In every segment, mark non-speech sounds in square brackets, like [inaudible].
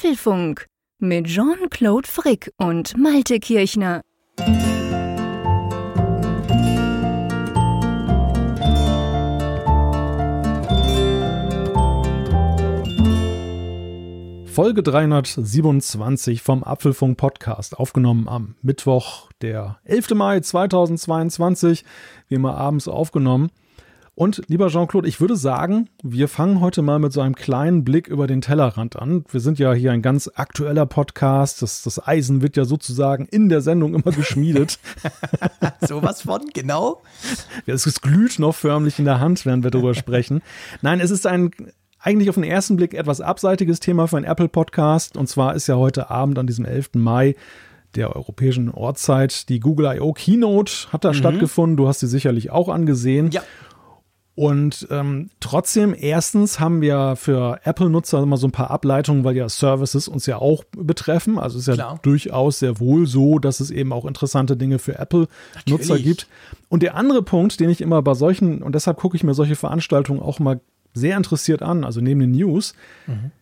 Apfelfunk mit Jean-Claude Frick und Malte Kirchner. Folge 327 vom Apfelfunk Podcast, aufgenommen am Mittwoch, der 11. Mai 2022, wie immer abends aufgenommen. Und lieber Jean-Claude, ich würde sagen, wir fangen heute mal mit so einem kleinen Blick über den Tellerrand an. Wir sind ja hier ein ganz aktueller Podcast. Das, das Eisen wird ja sozusagen in der Sendung immer geschmiedet. [laughs] Sowas von, genau. Es glüht noch förmlich in der Hand, während wir darüber sprechen. Nein, es ist ein eigentlich auf den ersten Blick etwas abseitiges Thema für einen Apple-Podcast. Und zwar ist ja heute Abend an diesem 11. Mai der europäischen Ortszeit die Google I.O. Keynote hat da mhm. stattgefunden. Du hast sie sicherlich auch angesehen. Ja. Und ähm, trotzdem, erstens haben wir für Apple-Nutzer immer so ein paar Ableitungen, weil ja Services uns ja auch betreffen. Also es ist ja Klar. durchaus sehr wohl so, dass es eben auch interessante Dinge für Apple-Nutzer gibt. Und der andere Punkt, den ich immer bei solchen, und deshalb gucke ich mir solche Veranstaltungen auch mal sehr interessiert an, also neben den News, mhm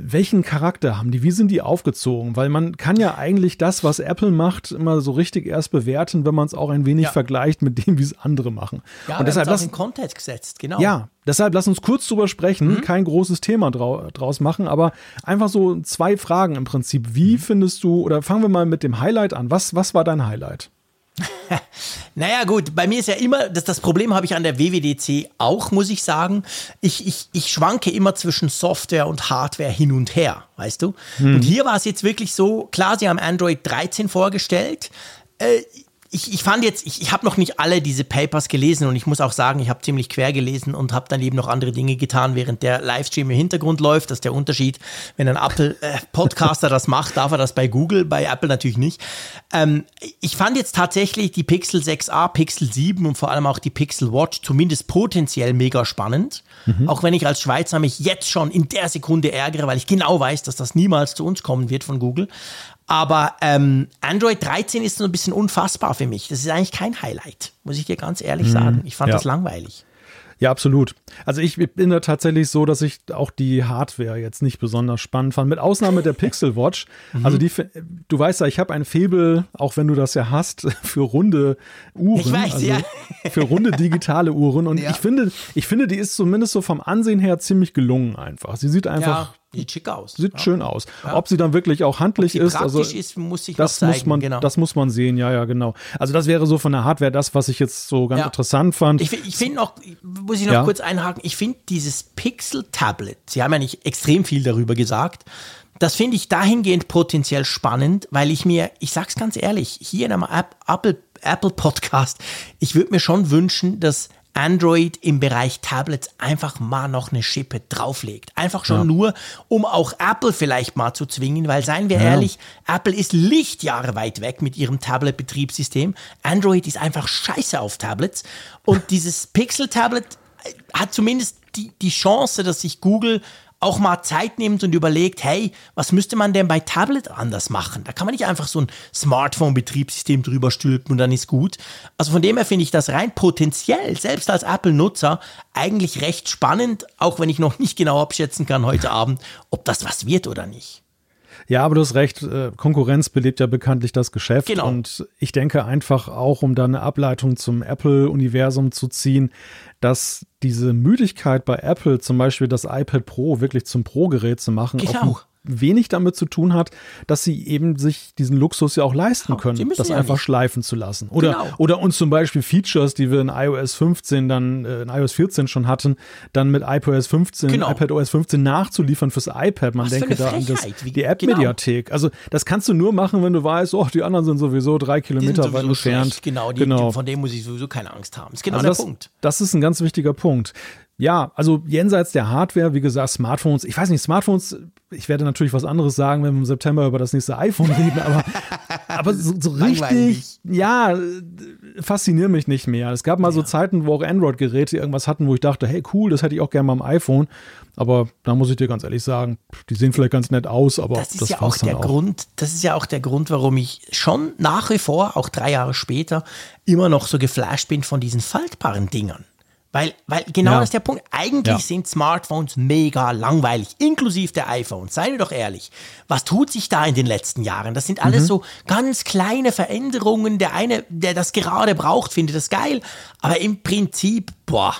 welchen Charakter haben die? Wie sind die aufgezogen? Weil man kann ja eigentlich das, was Apple macht, immer so richtig erst bewerten, wenn man es auch ein wenig ja. vergleicht mit dem, wie es andere machen. Ja, und deshalb lass, in Kontext gesetzt, genau. Ja, deshalb lass uns kurz drüber sprechen, mhm. kein großes Thema drau draus machen, aber einfach so zwei Fragen im Prinzip. Wie mhm. findest du, oder fangen wir mal mit dem Highlight an. Was, was war dein Highlight? [laughs] naja, gut, bei mir ist ja immer, das, das Problem habe ich an der WWDC auch, muss ich sagen. Ich, ich, ich schwanke immer zwischen Software und Hardware hin und her, weißt du? Hm. Und hier war es jetzt wirklich so, klar, sie haben Android 13 vorgestellt. Äh, ich, ich fand jetzt, ich, ich habe noch nicht alle diese Papers gelesen und ich muss auch sagen, ich habe ziemlich quer gelesen und habe dann eben noch andere Dinge getan, während der Livestream im Hintergrund läuft. Das ist der Unterschied. Wenn ein Apple-Podcaster äh, das macht, darf er das bei Google, bei Apple natürlich nicht. Ähm, ich fand jetzt tatsächlich die Pixel 6a, Pixel 7 und vor allem auch die Pixel Watch zumindest potenziell mega spannend. Mhm. Auch wenn ich als Schweizer mich jetzt schon in der Sekunde ärgere, weil ich genau weiß, dass das niemals zu uns kommen wird von Google. Aber ähm, Android 13 ist so ein bisschen unfassbar für mich. Das ist eigentlich kein Highlight, muss ich dir ganz ehrlich mhm. sagen. Ich fand ja. das langweilig. Ja, absolut. Also ich bin da tatsächlich so, dass ich auch die Hardware jetzt nicht besonders spannend fand, mit Ausnahme der [laughs] Pixel Watch. Mhm. Also die, du weißt ja, ich habe ein Febel, auch wenn du das ja hast, [laughs] für runde Uhren. Ich weiß, also ja. Für runde [laughs] digitale Uhren. Und ja. ich finde, ich finde, die ist zumindest so vom Ansehen her ziemlich gelungen einfach. Sie sieht einfach. Ja. Sieht schick aus. Sieht ja. schön aus. Ja. Ob sie dann wirklich auch handlich ist, also ist, muss sich das zeigen, muss man, genau. das muss man sehen. Ja, ja, genau. Also das wäre so von der Hardware das, was ich jetzt so ganz ja. interessant fand. Ich, ich finde noch, muss ich noch kurz einhaken. Ich finde dieses Pixel Tablet. Sie haben ja nicht extrem viel darüber gesagt. Das finde ich dahingehend potenziell spannend, weil ich mir, ich sag's ganz ehrlich, hier in einem Apple, Apple Podcast, ich würde mir schon wünschen, dass Android im Bereich Tablets einfach mal noch eine Schippe drauflegt. Einfach schon ja. nur, um auch Apple vielleicht mal zu zwingen, weil seien wir ja. ehrlich, Apple ist Lichtjahre weit weg mit ihrem Tablet-Betriebssystem. Android ist einfach scheiße auf Tablets. Und dieses Pixel-Tablet hat zumindest die, die Chance, dass sich Google auch mal Zeit nimmt und überlegt, hey, was müsste man denn bei Tablet anders machen? Da kann man nicht einfach so ein Smartphone-Betriebssystem drüber stülpen und dann ist gut. Also von dem her finde ich das rein potenziell, selbst als Apple-Nutzer, eigentlich recht spannend, auch wenn ich noch nicht genau abschätzen kann heute Abend, ob das was wird oder nicht. Ja, aber du hast recht, äh, Konkurrenz belebt ja bekanntlich das Geschäft. Genau. Und ich denke einfach auch, um da eine Ableitung zum Apple-Universum zu ziehen, dass diese Müdigkeit bei Apple, zum Beispiel das iPad Pro wirklich zum Pro-Gerät zu machen, Geht auch, auch wenig damit zu tun hat, dass sie eben sich diesen Luxus ja auch leisten können, das ja einfach nicht. schleifen zu lassen. Oder, genau. oder uns zum Beispiel Features, die wir in iOS 15 dann, äh, in iOS 14 schon hatten, dann mit iPadOS 15, genau. iPadOS 15 nachzuliefern fürs iPad. Man Was denke da an das, die App-Mediathek. Genau. Also das kannst du nur machen, wenn du weißt, oh, die anderen sind sowieso drei Kilometer weit entfernt. Genau, die, genau. Von dem muss ich sowieso keine Angst haben. Das ist genau also der das, Punkt. Das ist ein ganz wichtiger Punkt. Ja, also jenseits der Hardware, wie gesagt, Smartphones. Ich weiß nicht, Smartphones, ich werde natürlich was anderes sagen, wenn wir im September über das nächste iPhone [laughs] reden, aber, aber so, so richtig, ja, faszinieren mich nicht mehr. Es gab mal ja. so Zeiten, wo auch Android-Geräte irgendwas hatten, wo ich dachte, hey, cool, das hätte ich auch gerne mal am iPhone. Aber da muss ich dir ganz ehrlich sagen, die sehen vielleicht ganz nett aus, aber das ist das ja auch der auch. Grund. Das ist ja auch der Grund, warum ich schon nach wie vor, auch drei Jahre später, immer noch so geflasht bin von diesen faltbaren Dingern. Weil, weil genau ja. das ist der Punkt. Eigentlich ja. sind Smartphones mega langweilig, inklusive der iPhones. Seien wir doch ehrlich. Was tut sich da in den letzten Jahren? Das sind alles mhm. so ganz kleine Veränderungen. Der eine, der das gerade braucht, findet das geil. Aber im Prinzip, boah.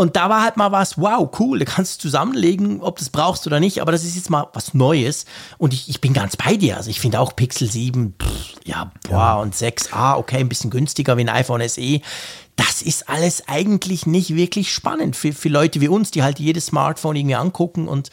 Und da war halt mal was, wow, cool, da kannst du zusammenlegen, ob du es brauchst oder nicht, aber das ist jetzt mal was Neues. Und ich, ich bin ganz bei dir. Also ich finde auch Pixel 7, pff, ja, boah, ja. und 6a, okay, ein bisschen günstiger wie ein iPhone SE das ist alles eigentlich nicht wirklich spannend für, für Leute wie uns, die halt jedes Smartphone irgendwie angucken. Und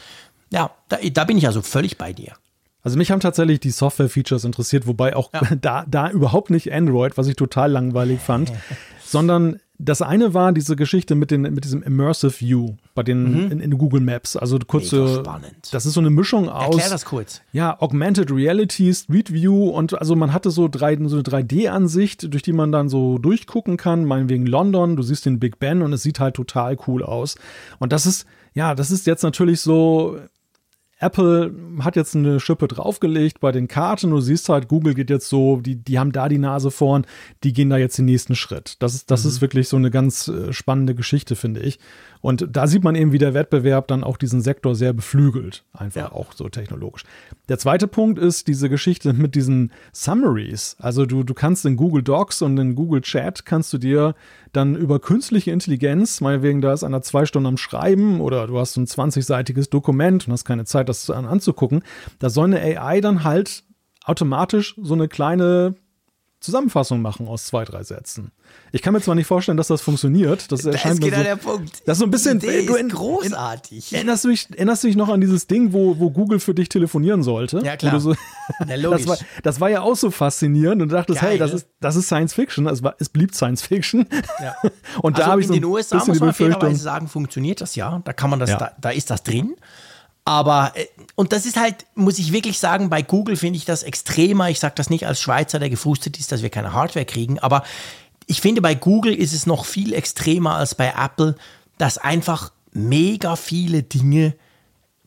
ja, da, da bin ich also völlig bei dir. Also mich haben tatsächlich die Software-Features interessiert, wobei auch ja. [laughs] da, da überhaupt nicht Android, was ich total langweilig fand, [laughs] sondern das eine war diese Geschichte mit, den, mit diesem Immersive View bei den mhm. in, in, Google Maps. Also kurze. spannend. Das ist so eine Mischung aus. Erklär das kurz. Ja, Augmented Reality, Street View und also man hatte so, drei, so eine 3D-Ansicht, durch die man dann so durchgucken kann. Meinetwegen London, du siehst den Big Ben und es sieht halt total cool aus. Und das ist, ja, das ist jetzt natürlich so Apple hat jetzt eine Schippe draufgelegt bei den Karten. Du siehst halt, Google geht jetzt so, die, die haben da die Nase vorn, die gehen da jetzt den nächsten Schritt. Das ist, das mhm. ist wirklich so eine ganz äh, spannende Geschichte, finde ich. Und da sieht man eben, wie der Wettbewerb dann auch diesen Sektor sehr beflügelt, einfach ja. auch so technologisch. Der zweite Punkt ist diese Geschichte mit diesen Summaries. Also du, du kannst in Google Docs und in Google Chat kannst du dir dann über künstliche Intelligenz, meinetwegen da ist einer zwei Stunden am Schreiben oder du hast so ein 20-seitiges Dokument und hast keine Zeit, das anzugucken, da soll eine AI dann halt automatisch so eine kleine Zusammenfassung machen aus zwei, drei Sätzen. Ich kann mir zwar nicht vorstellen, dass das funktioniert. Das, das ist genau so, der Punkt. Das ist so ein bisschen. Die Idee du in, ist großartig. In, erinnerst, du dich, erinnerst du dich noch an dieses Ding, wo, wo Google für dich telefonieren sollte? Ja, klar. So, [laughs] das, war, das war ja auch so faszinierend und du dachtest, Geil. hey, das ist, das ist Science Fiction. Es, war, es blieb Science Fiction. Ja. [laughs] und also da habe ich so in den USA muss man fairerweise sagen, funktioniert das ja. Da kann man das, ja. da, da ist das drin. Aber, äh, und das ist halt, muss ich wirklich sagen, bei Google finde ich das extremer. Ich sage das nicht als Schweizer, der gefrustet ist, dass wir keine Hardware kriegen. Aber ich finde, bei Google ist es noch viel extremer als bei Apple, dass einfach mega viele Dinge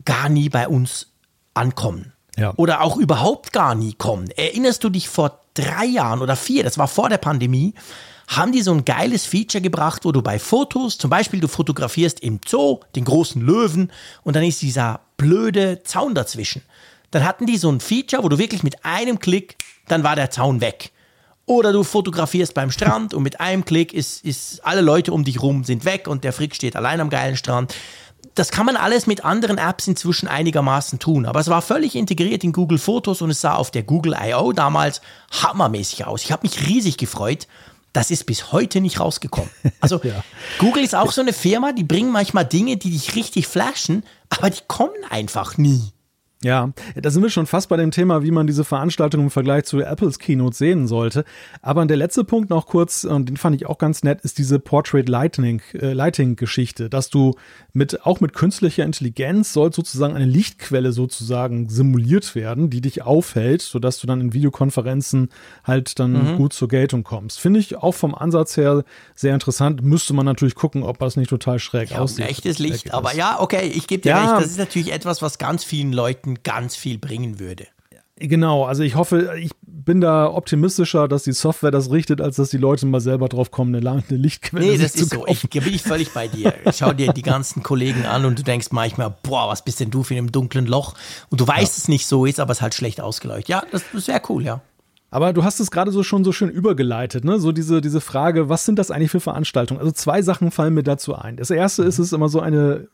gar nie bei uns ankommen. Ja. Oder auch überhaupt gar nie kommen. Erinnerst du dich vor drei Jahren oder vier, das war vor der Pandemie, haben die so ein geiles Feature gebracht, wo du bei Fotos, zum Beispiel du fotografierst im Zoo den großen Löwen und dann ist dieser blöde Zaun dazwischen. Dann hatten die so ein Feature, wo du wirklich mit einem Klick, dann war der Zaun weg. Oder du fotografierst beim Strand und mit einem Klick ist, ist alle Leute um dich rum sind weg und der Frick steht allein am geilen Strand. Das kann man alles mit anderen Apps inzwischen einigermaßen tun, aber es war völlig integriert in Google Fotos und es sah auf der Google I.O. damals hammermäßig aus. Ich habe mich riesig gefreut das ist bis heute nicht rausgekommen. Also [laughs] ja. Google ist auch so eine Firma, die bringen manchmal Dinge, die dich richtig flashen, aber die kommen einfach nie. Ja, da sind wir schon fast bei dem Thema, wie man diese Veranstaltung im Vergleich zu Apples Keynote sehen sollte. Aber der letzte Punkt noch kurz, und den fand ich auch ganz nett, ist diese Portrait Lighting, äh, Lighting Geschichte, dass du mit, auch mit künstlicher Intelligenz soll sozusagen eine Lichtquelle sozusagen simuliert werden, die dich aufhält, sodass du dann in Videokonferenzen halt dann mhm. gut zur Geltung kommst. Finde ich auch vom Ansatz her sehr interessant. Müsste man natürlich gucken, ob das nicht total schräg ja, aussieht. Echtes Licht, aber ja, okay, ich gebe dir ja. recht. Das ist natürlich etwas, was ganz vielen Leuten Leuten ganz viel bringen würde. Genau, also ich hoffe, ich bin da optimistischer, dass die Software das richtet, als dass die Leute mal selber drauf kommen, eine, eine Lichtquelle Nee, das ist so. Ich, bin ich völlig bei dir. Schau dir die [laughs] ganzen Kollegen an und du denkst manchmal, boah, was bist denn du für ein dunklen Loch? Und du weißt ja. es nicht so ist, aber es ist halt schlecht ausgeleuchtet. Ja, das, das wäre cool, ja. Aber du hast es gerade so schon so schön übergeleitet, ne? So diese, diese Frage, was sind das eigentlich für Veranstaltungen? Also zwei Sachen fallen mir dazu ein. Das erste ist es immer so eine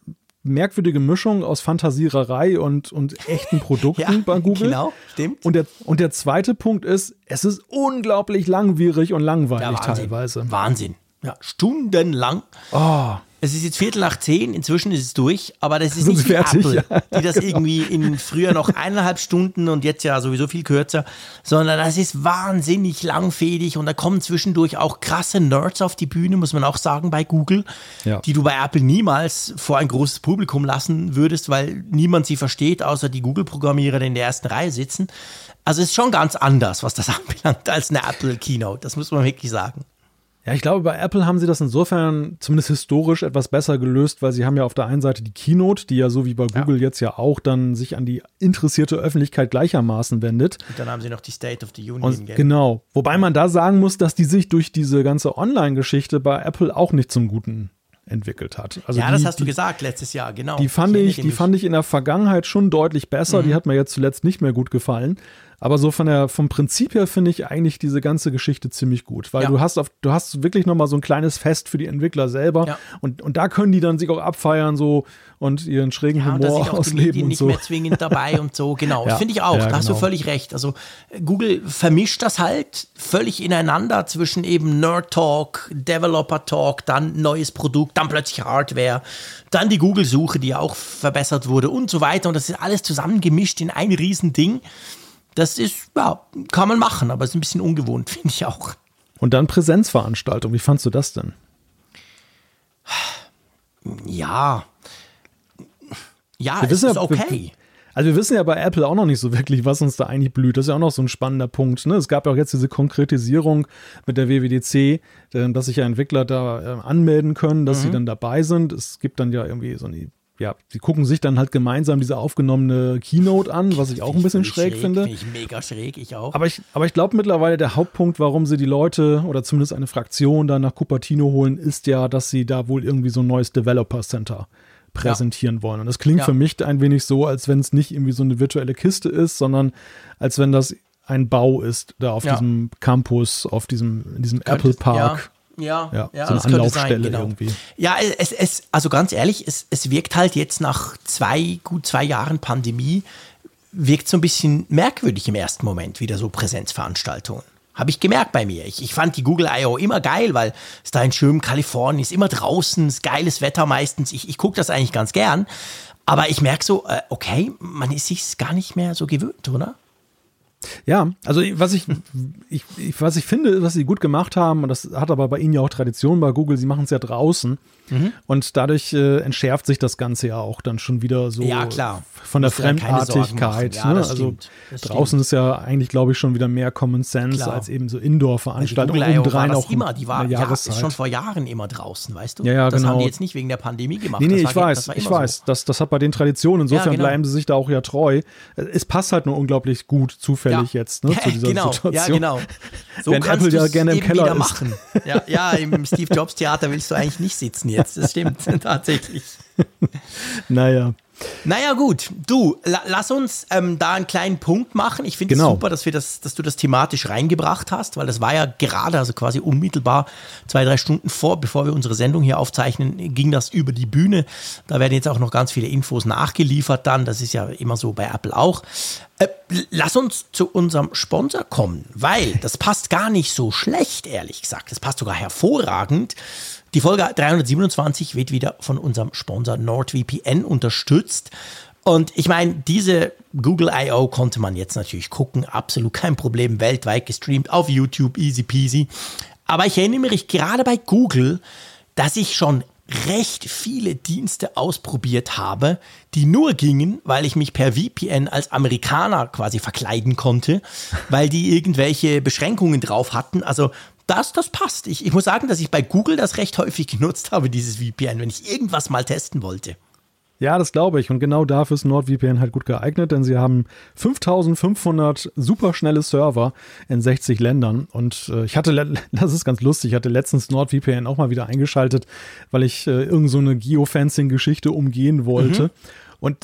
merkwürdige Mischung aus Fantasiererei und, und echten Produkten [laughs] ja, bei Google. Genau, stimmt. Und der, und der zweite Punkt ist, es ist unglaublich langwierig und langweilig ja, Wahnsinn. teilweise. Wahnsinn. Ja, stundenlang. Oh. Es ist jetzt Viertel nach zehn, inzwischen ist es durch, aber das [laughs] ist nicht wie fertig, Apple, [laughs] ja. die das irgendwie in früher noch eineinhalb Stunden und jetzt ja sowieso viel kürzer, sondern das ist wahnsinnig langfädig und da kommen zwischendurch auch krasse Nerds auf die Bühne, muss man auch sagen, bei Google, ja. die du bei Apple niemals vor ein großes Publikum lassen würdest, weil niemand sie versteht, außer die Google-Programmierer, die in der ersten Reihe sitzen. Also es ist schon ganz anders, was das [laughs] anbelangt, als eine Apple Keynote, das muss man wirklich sagen. Ja, ich glaube, bei Apple haben sie das insofern zumindest historisch etwas besser gelöst, weil sie haben ja auf der einen Seite die Keynote, die ja so wie bei Google ja. jetzt ja auch dann sich an die interessierte Öffentlichkeit gleichermaßen wendet. Und dann haben sie noch die State of the Union. Und, genau. Wobei man da sagen muss, dass die sich durch diese ganze Online-Geschichte bei Apple auch nicht zum Guten entwickelt hat. Also ja, die, das hast die, du gesagt letztes Jahr, genau. Die fand ich, ich die fand ich in der Vergangenheit schon deutlich besser. Mhm. Die hat mir jetzt zuletzt nicht mehr gut gefallen. Aber so von der, vom Prinzip her finde ich eigentlich diese ganze Geschichte ziemlich gut, weil ja. du hast auf, du hast wirklich nochmal so ein kleines Fest für die Entwickler selber ja. und, und da können die dann sich auch abfeiern so und ihren schrägen ja, Humor und ausleben die, die nicht so. mehr zwingend dabei und so, genau. Das finde ich auch, da hast du genau. völlig recht. Also Google vermischt das halt völlig ineinander zwischen eben Nerd Talk, Developer Talk, dann neues Produkt, dann plötzlich Hardware, dann die Google-Suche, die ja auch verbessert wurde und so weiter und das ist alles zusammengemischt in ein Riesending. Das ist, ja, kann man machen, aber ist ein bisschen ungewohnt, [laughs] finde ich auch. Und dann Präsenzveranstaltung, wie fandst du das denn? Ja. Ja, wir es ist okay. Also wir wissen ja bei Apple auch noch nicht so wirklich, was uns da eigentlich blüht. Das ist ja auch noch so ein spannender Punkt. Ne? Es gab ja auch jetzt diese Konkretisierung mit der WWDC, dass sich ja Entwickler da äh, anmelden können, dass mhm. sie dann dabei sind. Es gibt dann ja irgendwie so eine ja, sie gucken sich dann halt gemeinsam diese aufgenommene Keynote an, was ich auch ein bisschen schräg, schräg finde. Finde ich mega schräg, ich auch. Aber ich, aber ich glaube mittlerweile, der Hauptpunkt, warum sie die Leute oder zumindest eine Fraktion da nach Cupertino holen, ist ja, dass sie da wohl irgendwie so ein neues Developer Center präsentieren ja. wollen. Und das klingt ja. für mich ein wenig so, als wenn es nicht irgendwie so eine virtuelle Kiste ist, sondern als wenn das ein Bau ist, da auf ja. diesem Campus, auf diesem, in diesem Apple Park. Ja, ja, ja so eine Anlaufstelle sein, genau. irgendwie. Ja, es, es, also ganz ehrlich, es, es wirkt halt jetzt nach zwei, gut zwei Jahren Pandemie, wirkt so ein bisschen merkwürdig im ersten Moment, wieder so Präsenzveranstaltungen. Habe ich gemerkt bei mir. Ich, ich fand die Google I.O. immer geil, weil es da in schönem Kalifornien ist, immer draußen, ist geiles Wetter meistens. Ich, ich gucke das eigentlich ganz gern. Aber ich merke so, äh, okay, man ist sich gar nicht mehr so gewöhnt, oder? Ja, also was ich, ich, was ich finde, was sie gut gemacht haben, und das hat aber bei ihnen ja auch Tradition bei Google, sie machen es ja draußen. Mhm. Und dadurch äh, entschärft sich das Ganze ja auch dann schon wieder so ja, klar. von der Fremdartigkeit. Ja, ne? Also draußen stimmt. ist ja eigentlich, glaube ich, schon wieder mehr Common Sense klar. als eben so Indoor-Veranstaltungen. Also Obendrein auch immer, die war ja, ist schon vor Jahren immer draußen, weißt du? Ja, ja, das genau. haben die jetzt nicht wegen der Pandemie gemacht. Nee, nee, ich war, weiß, ich weiß. So. Das, das hat bei den Traditionen, insofern ja, genau. bleiben sie sich da auch ja treu. Es passt halt nur unglaublich gut zufällig jetzt ne, zu [laughs] dieser genau. Situation. Ja, genau. So Während Apple ja gerne im Keller ist. machen. Ja, ja, im Steve Jobs Theater willst du eigentlich nicht sitzen jetzt. Das stimmt [laughs] tatsächlich. [laughs] naja. Naja, gut. Du, la lass uns ähm, da einen kleinen Punkt machen. Ich finde es genau. super, dass, wir das, dass du das thematisch reingebracht hast, weil das war ja gerade, also quasi unmittelbar zwei, drei Stunden vor, bevor wir unsere Sendung hier aufzeichnen, ging das über die Bühne. Da werden jetzt auch noch ganz viele Infos nachgeliefert dann. Das ist ja immer so bei Apple auch. Äh, lass uns zu unserem Sponsor kommen, weil das passt gar nicht so schlecht, ehrlich gesagt. Das passt sogar hervorragend. Die Folge 327 wird wieder von unserem Sponsor NordVPN unterstützt. Und ich meine, diese Google I.O. konnte man jetzt natürlich gucken, absolut kein Problem, weltweit gestreamt auf YouTube, easy peasy. Aber ich erinnere mich gerade bei Google, dass ich schon recht viele Dienste ausprobiert habe, die nur gingen, weil ich mich per VPN als Amerikaner quasi verkleiden konnte, [laughs] weil die irgendwelche Beschränkungen drauf hatten. Also das, das passt. Ich, ich muss sagen, dass ich bei Google das recht häufig genutzt habe, dieses VPN, wenn ich irgendwas mal testen wollte. Ja, das glaube ich. Und genau dafür ist NordVPN halt gut geeignet, denn sie haben 5500 superschnelle Server in 60 Ländern. Und äh, ich hatte, [laughs] das ist ganz lustig, ich hatte letztens NordVPN auch mal wieder eingeschaltet, weil ich äh, irgend so eine Geofencing-Geschichte umgehen wollte. Mhm. Und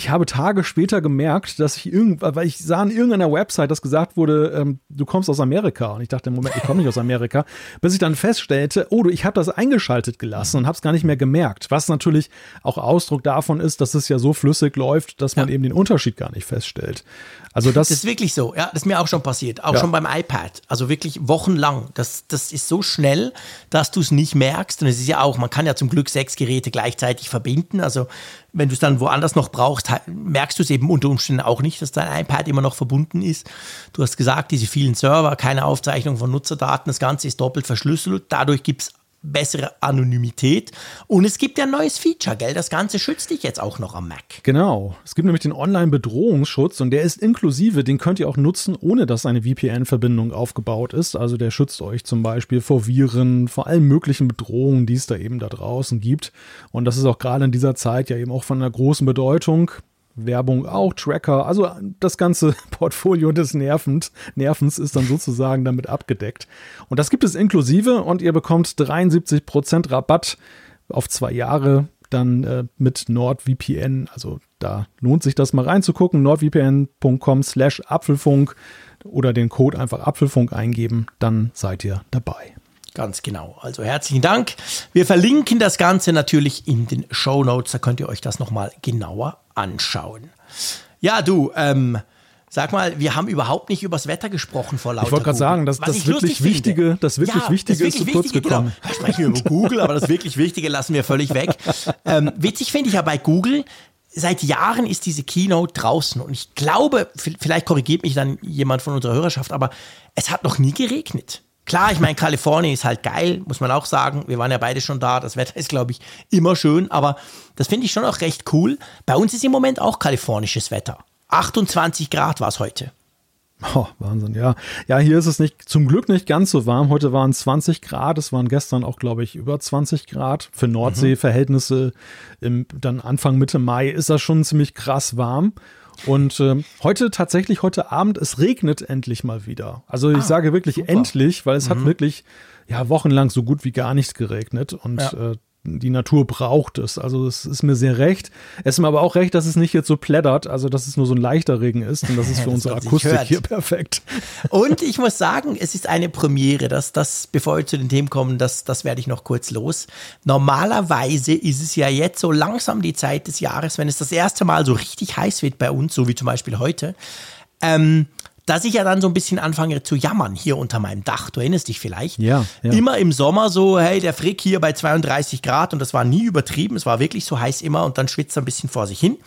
ich habe Tage später gemerkt, dass ich irgendwann, weil ich sah an irgendeiner Website, dass gesagt wurde, ähm, du kommst aus Amerika. Und ich dachte, Moment, ich komme nicht aus Amerika. [laughs] Bis ich dann feststellte, oh, ich habe das eingeschaltet gelassen und habe es gar nicht mehr gemerkt. Was natürlich auch Ausdruck davon ist, dass es ja so flüssig läuft, dass man ja. eben den Unterschied gar nicht feststellt. Also das, das ist wirklich so, ja, das ist mir auch schon passiert, auch ja. schon beim iPad. Also wirklich wochenlang. Das, das ist so schnell, dass du es nicht merkst. Und es ist ja auch, man kann ja zum Glück sechs Geräte gleichzeitig verbinden. Also wenn du es dann woanders noch brauchst, merkst du es eben unter Umständen auch nicht, dass dein iPad immer noch verbunden ist. Du hast gesagt, diese vielen Server, keine Aufzeichnung von Nutzerdaten, das Ganze ist doppelt verschlüsselt. Dadurch gibt es bessere Anonymität. Und es gibt ja ein neues Feature, gell? Das Ganze schützt dich jetzt auch noch am Mac. Genau. Es gibt nämlich den Online-Bedrohungsschutz und der ist inklusive, den könnt ihr auch nutzen, ohne dass eine VPN-Verbindung aufgebaut ist. Also der schützt euch zum Beispiel vor Viren, vor allen möglichen Bedrohungen, die es da eben da draußen gibt. Und das ist auch gerade in dieser Zeit ja eben auch von einer großen Bedeutung. Werbung auch, Tracker, also das ganze [laughs] Portfolio des Nervens, Nervens ist dann sozusagen damit abgedeckt. Und das gibt es inklusive und ihr bekommt 73% Rabatt auf zwei Jahre dann äh, mit NordVPN. Also da lohnt sich das mal reinzugucken. nordvpn.com slash Apfelfunk oder den Code einfach Apfelfunk eingeben, dann seid ihr dabei. Ganz genau. Also herzlichen Dank. Wir verlinken das Ganze natürlich in den Show Notes. Da könnt ihr euch das nochmal genauer anschauen. Ja, du, ähm, Sag mal, wir haben überhaupt nicht übers Wetter gesprochen vor lauter Ich wollte gerade sagen, dass das wirklich Wichtige, das wirklich ja, Wichtige das wirklich ist zu kurz gekommen. Genau. Wir sprechen über Google, aber das wirklich Wichtige lassen wir völlig weg. [laughs] Ähm, witzig finde ich ja bei Google, seit Jahren ist diese Keynote draußen und ich glaube, vielleicht korrigiert mich dann jemand von unserer Hörerschaft, aber es hat noch nie geregnet. Klar, ich meine, Kalifornien ist halt geil, muss man auch sagen. Wir waren ja beide schon da. Das Wetter ist, glaube ich, immer schön. Aber das finde ich schon auch recht cool. Bei uns ist im Moment auch kalifornisches Wetter. 28 Grad war es heute. Oh, Wahnsinn, ja. Ja, hier ist es nicht, zum Glück nicht ganz so warm. Heute waren 20 Grad. Es waren gestern auch, glaube ich, über 20 Grad. Für Nordseeverhältnisse im, dann Anfang Mitte Mai ist das schon ziemlich krass warm. Und äh, heute tatsächlich, heute Abend, es regnet endlich mal wieder. Also ich ah, sage wirklich super. endlich, weil es mhm. hat wirklich ja wochenlang so gut wie gar nicht geregnet. Und ja. äh, die Natur braucht es. Also es ist mir sehr recht. Es ist mir aber auch recht, dass es nicht jetzt so plättert, also dass es nur so ein leichter Regen ist. Und das ist [laughs] für unsere Akustik hier perfekt. Und ich muss sagen, es ist eine Premiere. Das, das, bevor wir zu den Themen kommen, das, das werde ich noch kurz los. Normalerweise ist es ja jetzt so langsam die Zeit des Jahres, wenn es das erste Mal so richtig heiß wird bei uns, so wie zum Beispiel heute. Ähm, dass ich ja dann so ein bisschen anfange zu jammern hier unter meinem Dach. Du erinnerst dich vielleicht? Ja, ja. Immer im Sommer so, hey, der Frick hier bei 32 Grad und das war nie übertrieben. Es war wirklich so heiß immer und dann schwitzt er ein bisschen vor sich hin.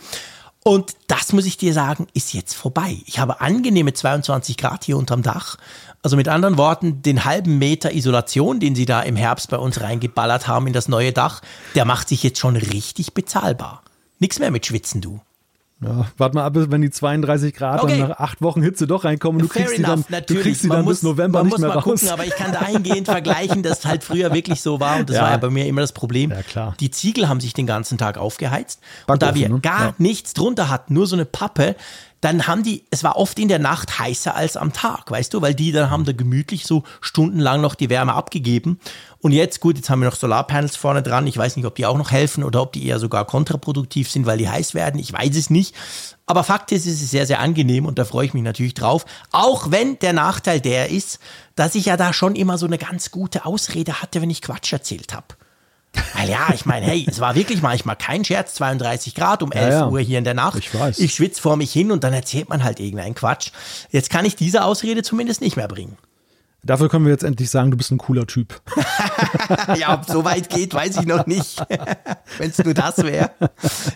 Und das muss ich dir sagen, ist jetzt vorbei. Ich habe angenehme 22 Grad hier unterm Dach. Also mit anderen Worten, den halben Meter Isolation, den sie da im Herbst bei uns reingeballert haben in das neue Dach, der macht sich jetzt schon richtig bezahlbar. Nichts mehr mit Schwitzen, du. Ja, warte mal ab, wenn die 32 Grad okay. dann nach acht Wochen Hitze doch reinkommen. Du kriegst, enough, dann, du kriegst sie dann, muss, bis November nicht mehr raus. Man muss mal gucken, aber ich kann dahingehend vergleichen, dass halt früher wirklich so war und das ja. war ja bei mir immer das Problem. Ja, klar. Die Ziegel haben sich den ganzen Tag aufgeheizt Backofen, und da wir ne? gar ja. nichts drunter hatten, nur so eine Pappe, dann haben die, es war oft in der Nacht heißer als am Tag, weißt du, weil die dann haben da gemütlich so stundenlang noch die Wärme abgegeben. Und jetzt, gut, jetzt haben wir noch Solarpanels vorne dran. Ich weiß nicht, ob die auch noch helfen oder ob die eher sogar kontraproduktiv sind, weil die heiß werden. Ich weiß es nicht. Aber Fakt ist, es ist sehr, sehr angenehm und da freue ich mich natürlich drauf. Auch wenn der Nachteil der ist, dass ich ja da schon immer so eine ganz gute Ausrede hatte, wenn ich Quatsch erzählt habe. Weil ja, ich meine, hey, es war wirklich manchmal kein Scherz, 32 Grad um 11 ja, ja. Uhr hier in der Nacht. Ich weiß. Ich schwitze vor mich hin und dann erzählt man halt irgendeinen Quatsch. Jetzt kann ich diese Ausrede zumindest nicht mehr bringen. Dafür können wir jetzt endlich sagen, du bist ein cooler Typ. [laughs] ja, ob so weit geht, weiß ich noch nicht. [laughs] Wenn es nur das wäre.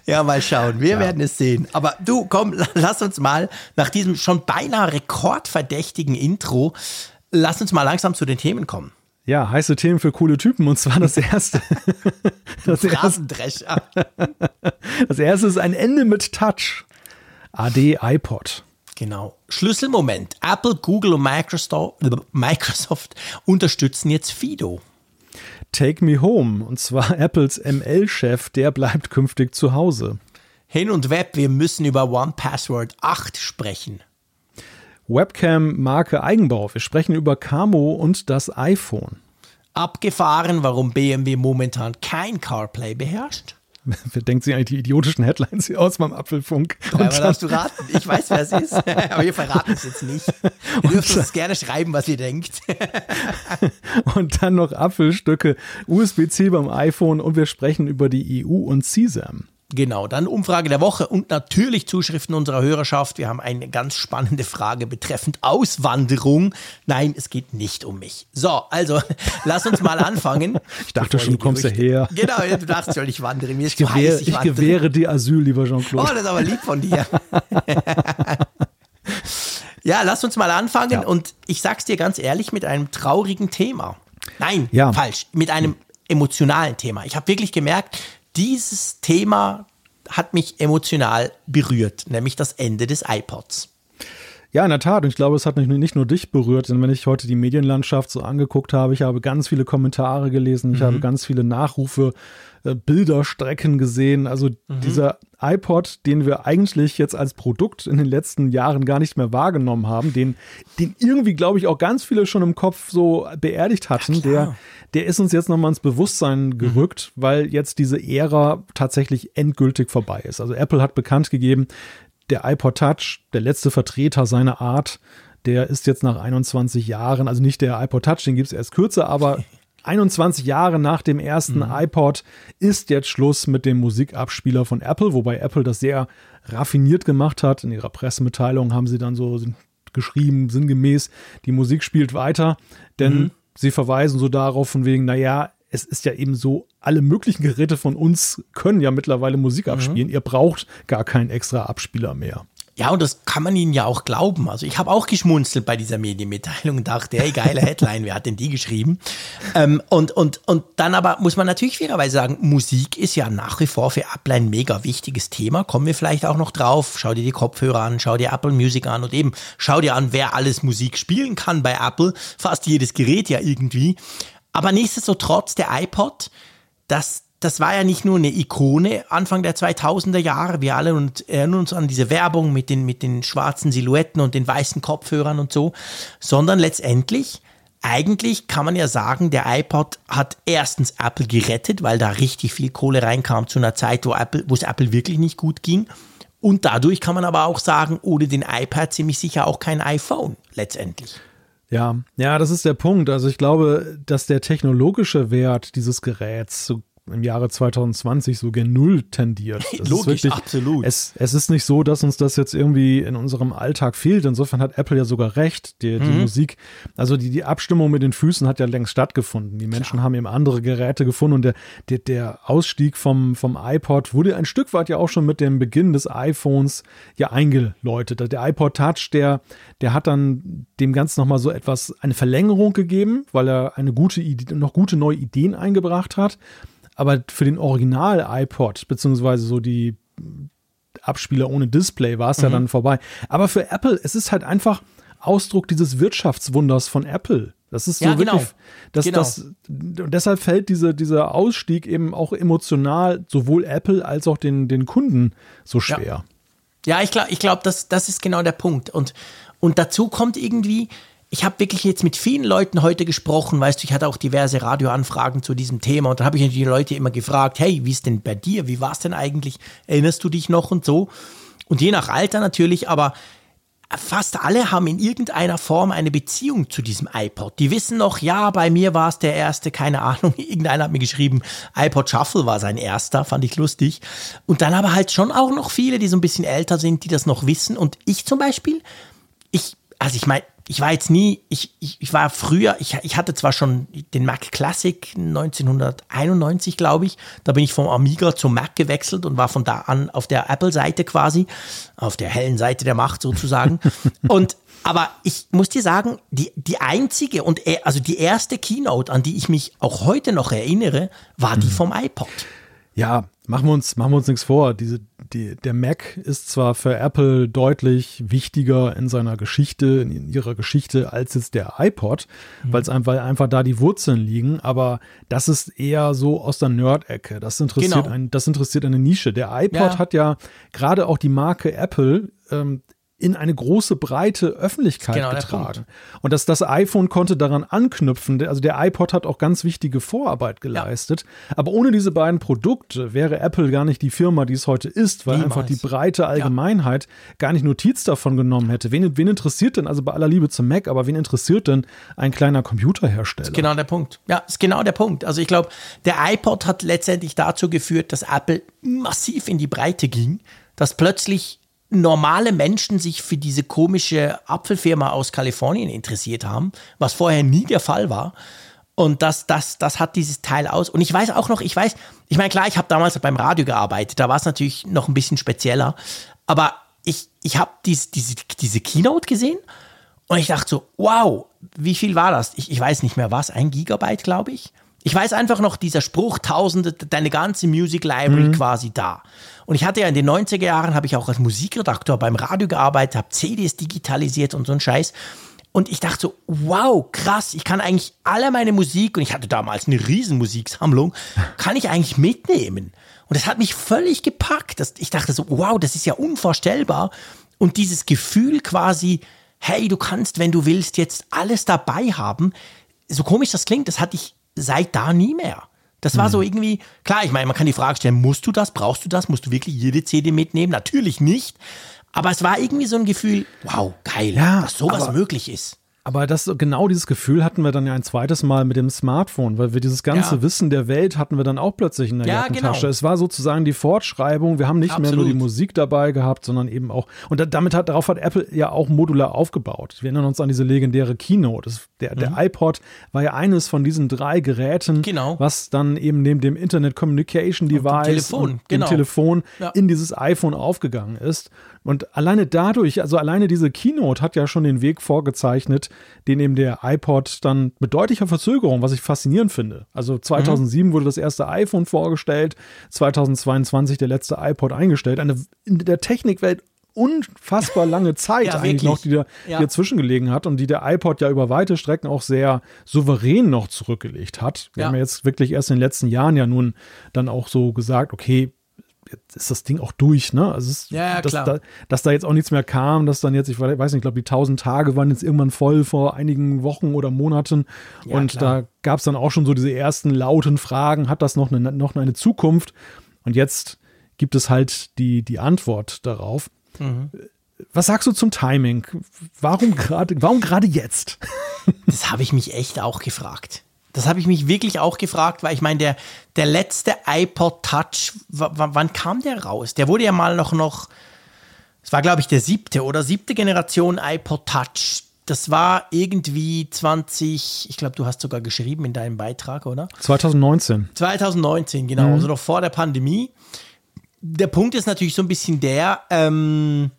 Ja, mal schauen. Wir ja. werden es sehen. Aber du, komm, lass uns mal nach diesem schon beinahe rekordverdächtigen Intro, lass uns mal langsam zu den Themen kommen. Ja, heiße Themen für coole Typen und zwar das erste. [laughs] das, erste [laughs] das erste ist ein Ende mit Touch. AD iPod. Genau. Schlüsselmoment. Apple, Google und Microsoft, Microsoft unterstützen jetzt Fido. Take Me Home, und zwar Apples ML-Chef, der bleibt künftig zu Hause. Hin und Web, wir müssen über One Password 8 sprechen. Webcam-Marke Eigenbau. Wir sprechen über Camo und das iPhone. Abgefahren, warum BMW momentan kein CarPlay beherrscht. [laughs] Wer denkt sich eigentlich die idiotischen Headlines hier aus beim Apfelfunk? Ja, aber darfst du raten? Ich weiß, wer es ist. [laughs] aber wir verraten es jetzt nicht. Ihr dürft uns gerne schreiben, was ihr denkt. [laughs] und dann noch Apfelstücke, USB-C beim iPhone und wir sprechen über die EU und CSAM. Genau, dann Umfrage der Woche und natürlich Zuschriften unserer Hörerschaft. Wir haben eine ganz spannende Frage betreffend Auswanderung. Nein, es geht nicht um mich. So, also [laughs] lass uns mal anfangen. Ich dachte schon, du kommst ja her. Genau, du dachtest schon, ich wandere. Mir ist ich, gewähr, heiß, ich, ich gewähre dir Asyl, lieber Jean-Claude. Oh, das ist aber lieb von dir. [laughs] ja, lass uns mal anfangen ja. und ich sag's dir ganz ehrlich mit einem traurigen Thema. Nein, ja. falsch, mit einem emotionalen Thema. Ich habe wirklich gemerkt, dieses Thema hat mich emotional berührt, nämlich das Ende des iPods. Ja, in der Tat. Und ich glaube, es hat nicht nur dich berührt, denn wenn ich heute die Medienlandschaft so angeguckt habe, ich habe ganz viele Kommentare gelesen, ich mhm. habe ganz viele Nachrufe, äh, Bilderstrecken gesehen. Also mhm. dieser iPod, den wir eigentlich jetzt als Produkt in den letzten Jahren gar nicht mehr wahrgenommen haben, den, den irgendwie, glaube ich, auch ganz viele schon im Kopf so beerdigt hatten, ja, der, der ist uns jetzt nochmal ins Bewusstsein mhm. gerückt, mhm. weil jetzt diese Ära tatsächlich endgültig vorbei ist. Also Apple hat bekannt gegeben, der iPod Touch, der letzte Vertreter seiner Art, der ist jetzt nach 21 Jahren, also nicht der iPod Touch, den gibt es erst kürzer, aber [laughs] 21 Jahre nach dem ersten mhm. iPod ist jetzt Schluss mit dem Musikabspieler von Apple, wobei Apple das sehr raffiniert gemacht hat. In ihrer Pressemitteilung haben sie dann so geschrieben, sinngemäß, die Musik spielt weiter, denn mhm. sie verweisen so darauf von wegen, naja, es ist ja eben so, alle möglichen Geräte von uns können ja mittlerweile Musik mhm. abspielen. Ihr braucht gar keinen extra Abspieler mehr. Ja, und das kann man ihnen ja auch glauben. Also ich habe auch geschmunzelt bei dieser Medienmitteilung und dachte, hey, geile Headline, wer hat denn die geschrieben? Ähm, und, und, und dann aber muss man natürlich fairerweise sagen, Musik ist ja nach wie vor für Apple ein mega wichtiges Thema. Kommen wir vielleicht auch noch drauf. Schau dir die Kopfhörer an, schau dir Apple Music an und eben schau dir an, wer alles Musik spielen kann bei Apple. Fast jedes Gerät ja irgendwie. Aber nichtsdestotrotz, der iPod, das, das war ja nicht nur eine Ikone Anfang der 2000er Jahre. Wir alle erinnern uns an diese Werbung mit den, mit den schwarzen Silhouetten und den weißen Kopfhörern und so, sondern letztendlich, eigentlich kann man ja sagen, der iPod hat erstens Apple gerettet, weil da richtig viel Kohle reinkam zu einer Zeit, wo Apple, wo es Apple wirklich nicht gut ging. Und dadurch kann man aber auch sagen, ohne den iPad ziemlich sicher auch kein iPhone letztendlich. Ja, ja, das ist der Punkt. Also ich glaube, dass der technologische Wert dieses Geräts so im Jahre 2020 so gen Null tendiert. [laughs] Das Logisch, wirklich, absolut. Es, es ist nicht so, dass uns das jetzt irgendwie in unserem Alltag fehlt. Insofern hat Apple ja sogar recht. Die, die mhm. Musik, also die, die Abstimmung mit den Füßen hat ja längst stattgefunden. Die Menschen Klar. haben eben andere Geräte gefunden und der, der, der Ausstieg vom, vom iPod wurde ein Stück weit ja auch schon mit dem Beginn des iPhones ja eingeläutet. Der iPod Touch, der, der hat dann dem Ganzen nochmal so etwas, eine Verlängerung gegeben, weil er eine gute Idee, noch gute neue Ideen eingebracht hat. Aber für den Original-iPod, beziehungsweise so die Abspieler ohne Display, war es mhm. ja dann vorbei. Aber für Apple, es ist halt einfach Ausdruck dieses Wirtschaftswunders von Apple. Das ist so ja, wirklich, genau. Das, genau. Das, deshalb fällt diese, dieser Ausstieg eben auch emotional sowohl Apple als auch den, den Kunden so schwer. Ja, ja ich glaube, ich glaub, das, das ist genau der Punkt. Und, und dazu kommt irgendwie, ich habe wirklich jetzt mit vielen Leuten heute gesprochen, weißt du, ich hatte auch diverse Radioanfragen zu diesem Thema und da habe ich die Leute immer gefragt, hey, wie ist denn bei dir? Wie war es denn eigentlich? Erinnerst du dich noch und so? Und je nach Alter natürlich, aber fast alle haben in irgendeiner Form eine Beziehung zu diesem iPod. Die wissen noch, ja, bei mir war es der erste, keine Ahnung, [laughs] irgendeiner hat mir geschrieben, iPod Shuffle war sein erster, fand ich lustig. Und dann aber halt schon auch noch viele, die so ein bisschen älter sind, die das noch wissen. Und ich zum Beispiel, ich, also ich meine, ich war jetzt nie, ich, ich, ich war früher, ich, ich hatte zwar schon den Mac Classic 1991, glaube ich, da bin ich vom Amiga zum Mac gewechselt und war von da an auf der Apple-Seite quasi, auf der hellen Seite der Macht sozusagen. [laughs] und aber ich muss dir sagen, die, die einzige und also die erste Keynote, an die ich mich auch heute noch erinnere, war die mhm. vom iPod. Ja, machen wir uns, machen wir uns nichts vor. Diese, die, der Mac ist zwar für Apple deutlich wichtiger in seiner Geschichte, in ihrer Geschichte, als jetzt der iPod, mhm. weil es einfach, einfach da die Wurzeln liegen, aber das ist eher so aus der Nerd-Ecke. Das interessiert genau. ein, das interessiert eine Nische. Der iPod ja. hat ja gerade auch die Marke Apple ähm, in eine große breite Öffentlichkeit genau getragen. Und das, das iPhone konnte daran anknüpfen. Also der iPod hat auch ganz wichtige Vorarbeit geleistet. Ja. Aber ohne diese beiden Produkte wäre Apple gar nicht die Firma, die es heute ist, weil Niemals. einfach die breite Allgemeinheit ja. gar nicht Notiz davon genommen hätte. Wen, wen interessiert denn, also bei aller Liebe zum Mac, aber wen interessiert denn ein kleiner Computerhersteller? Das ist genau der Punkt. Ja, ist genau der Punkt. Also ich glaube, der iPod hat letztendlich dazu geführt, dass Apple massiv in die Breite ging, dass plötzlich normale Menschen sich für diese komische Apfelfirma aus Kalifornien interessiert haben, was vorher nie der Fall war. Und das, das, das hat dieses Teil aus. Und ich weiß auch noch, ich weiß, ich meine, klar, ich habe damals beim Radio gearbeitet, da war es natürlich noch ein bisschen spezieller. Aber ich, ich habe dies, diese, diese Keynote gesehen und ich dachte so, wow, wie viel war das? Ich, ich weiß nicht mehr was, ein Gigabyte, glaube ich. Ich weiß einfach noch, dieser Spruch, tausende, deine ganze Music Library mhm. quasi da. Und ich hatte ja in den 90er Jahren, habe ich auch als Musikredakteur beim Radio gearbeitet, habe CDs digitalisiert und so ein Scheiß. Und ich dachte so, wow, krass, ich kann eigentlich alle meine Musik, und ich hatte damals eine riesen Musiksammlung, kann ich eigentlich mitnehmen. Und das hat mich völlig gepackt. Das, ich dachte so, wow, das ist ja unvorstellbar. Und dieses Gefühl quasi, hey, du kannst, wenn du willst, jetzt alles dabei haben. So komisch das klingt, das hatte ich seit da nie mehr. Das war mhm. so irgendwie, klar, ich meine, man kann die Frage stellen, musst du das, brauchst du das, musst du wirklich jede CD mitnehmen? Natürlich nicht. Aber es war irgendwie so ein Gefühl, wow, geil, ja, dass sowas möglich ist. Aber das, genau dieses Gefühl hatten wir dann ja ein zweites Mal mit dem Smartphone, weil wir dieses ganze ja. Wissen der Welt hatten wir dann auch plötzlich in der ja, Jackentasche. Genau. Es war sozusagen die Fortschreibung. Wir haben nicht Absolut. mehr nur die Musik dabei gehabt, sondern eben auch, und damit hat, darauf hat Apple ja auch modular aufgebaut. Wir erinnern uns an diese legendäre Keynote. Das, der, mhm. der iPod war ja eines von diesen drei Geräten, genau. was dann eben neben dem Internet Communication Device, dem Telefon, und genau. dem Telefon ja. in dieses iPhone aufgegangen ist. Und alleine dadurch, also alleine diese Keynote hat ja schon den Weg vorgezeichnet, den eben der iPod dann mit deutlicher Verzögerung, was ich faszinierend finde. Also 2007 mhm. wurde das erste iPhone vorgestellt, 2022 der letzte iPod eingestellt. Eine in der Technikwelt unfassbar lange Zeit [laughs] ja, eigentlich noch, die, da, ja. dazwischen gelegen hat und die der iPod ja über weite Strecken auch sehr souverän noch zurückgelegt hat. Wir ja. haben ja jetzt wirklich erst in den letzten Jahren ja nun dann auch so gesagt, okay, ist das Ding auch durch, ne? Also ist, ja, ja, dass, da, dass, da, jetzt auch nichts mehr kam, dass dann jetzt, ich weiß nicht, ich glaube, die 1000 Tage waren jetzt irgendwann voll vor einigen Wochen oder Monaten. Ja, und klar. da gab es dann auch schon so diese ersten lauten Fragen, hat das noch eine, noch eine Zukunft? Und jetzt gibt es halt die, die Antwort darauf. Mhm. Was sagst du zum Timing? Warum gerade, warum gerade jetzt? Das habe ich mich echt auch gefragt. Das habe ich mich wirklich auch gefragt, weil ich meine, der, der letzte iPod Touch, wann kam der raus? Der wurde ja mal noch, noch, es war glaube ich der siebte oder siebte Generation iPod Touch. Das war irgendwie 20, ich glaube, du hast sogar geschrieben in deinem Beitrag, oder? 2019. 2019, genau, mhm. also noch vor der Pandemie. Der Punkt ist natürlich so ein bisschen der, ähm,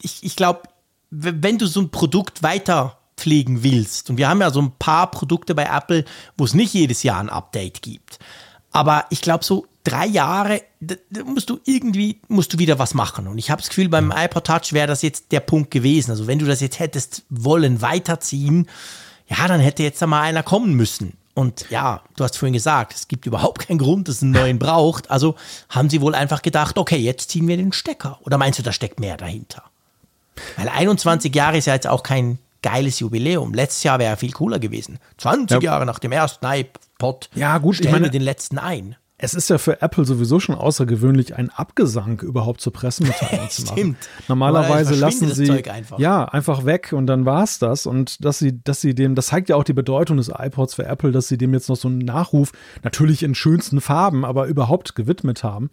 ich, ich glaube, wenn du so ein Produkt weiter pflegen willst. Und wir haben ja so ein paar Produkte bei Apple, wo es nicht jedes Jahr ein Update gibt. Aber ich glaube, so drei Jahre, da, musst du irgendwie, musst du wieder was machen. Und ich habe das Gefühl, beim iPod Touch wäre das jetzt der Punkt gewesen. Also wenn du das jetzt hättest wollen weiterziehen, ja, dann hätte jetzt da mal einer kommen müssen. Und ja, du hast vorhin gesagt, es gibt überhaupt keinen Grund, dass es einen neuen braucht. Also haben sie wohl einfach gedacht, okay, jetzt ziehen wir den Stecker. Oder meinst du, da steckt mehr dahinter? Weil 21 Jahre ist ja jetzt auch kein geiles Jubiläum. Letztes Jahr wäre viel cooler gewesen. 20 ja. Jahre nach dem ersten iPod. Ja, gut, stellen ich meine, wir den letzten ein. Es ist ja für Apple sowieso schon außergewöhnlich, einen Abgesang überhaupt zur Pressemitteilung [laughs] zu machen. Stimmt. Normalerweise lassen sie einfach. ja einfach weg und dann war es das. Und dass sie, dass sie dem, das zeigt ja auch die Bedeutung des iPods für Apple, dass sie dem jetzt noch so einen Nachruf, natürlich in schönsten Farben, aber überhaupt gewidmet haben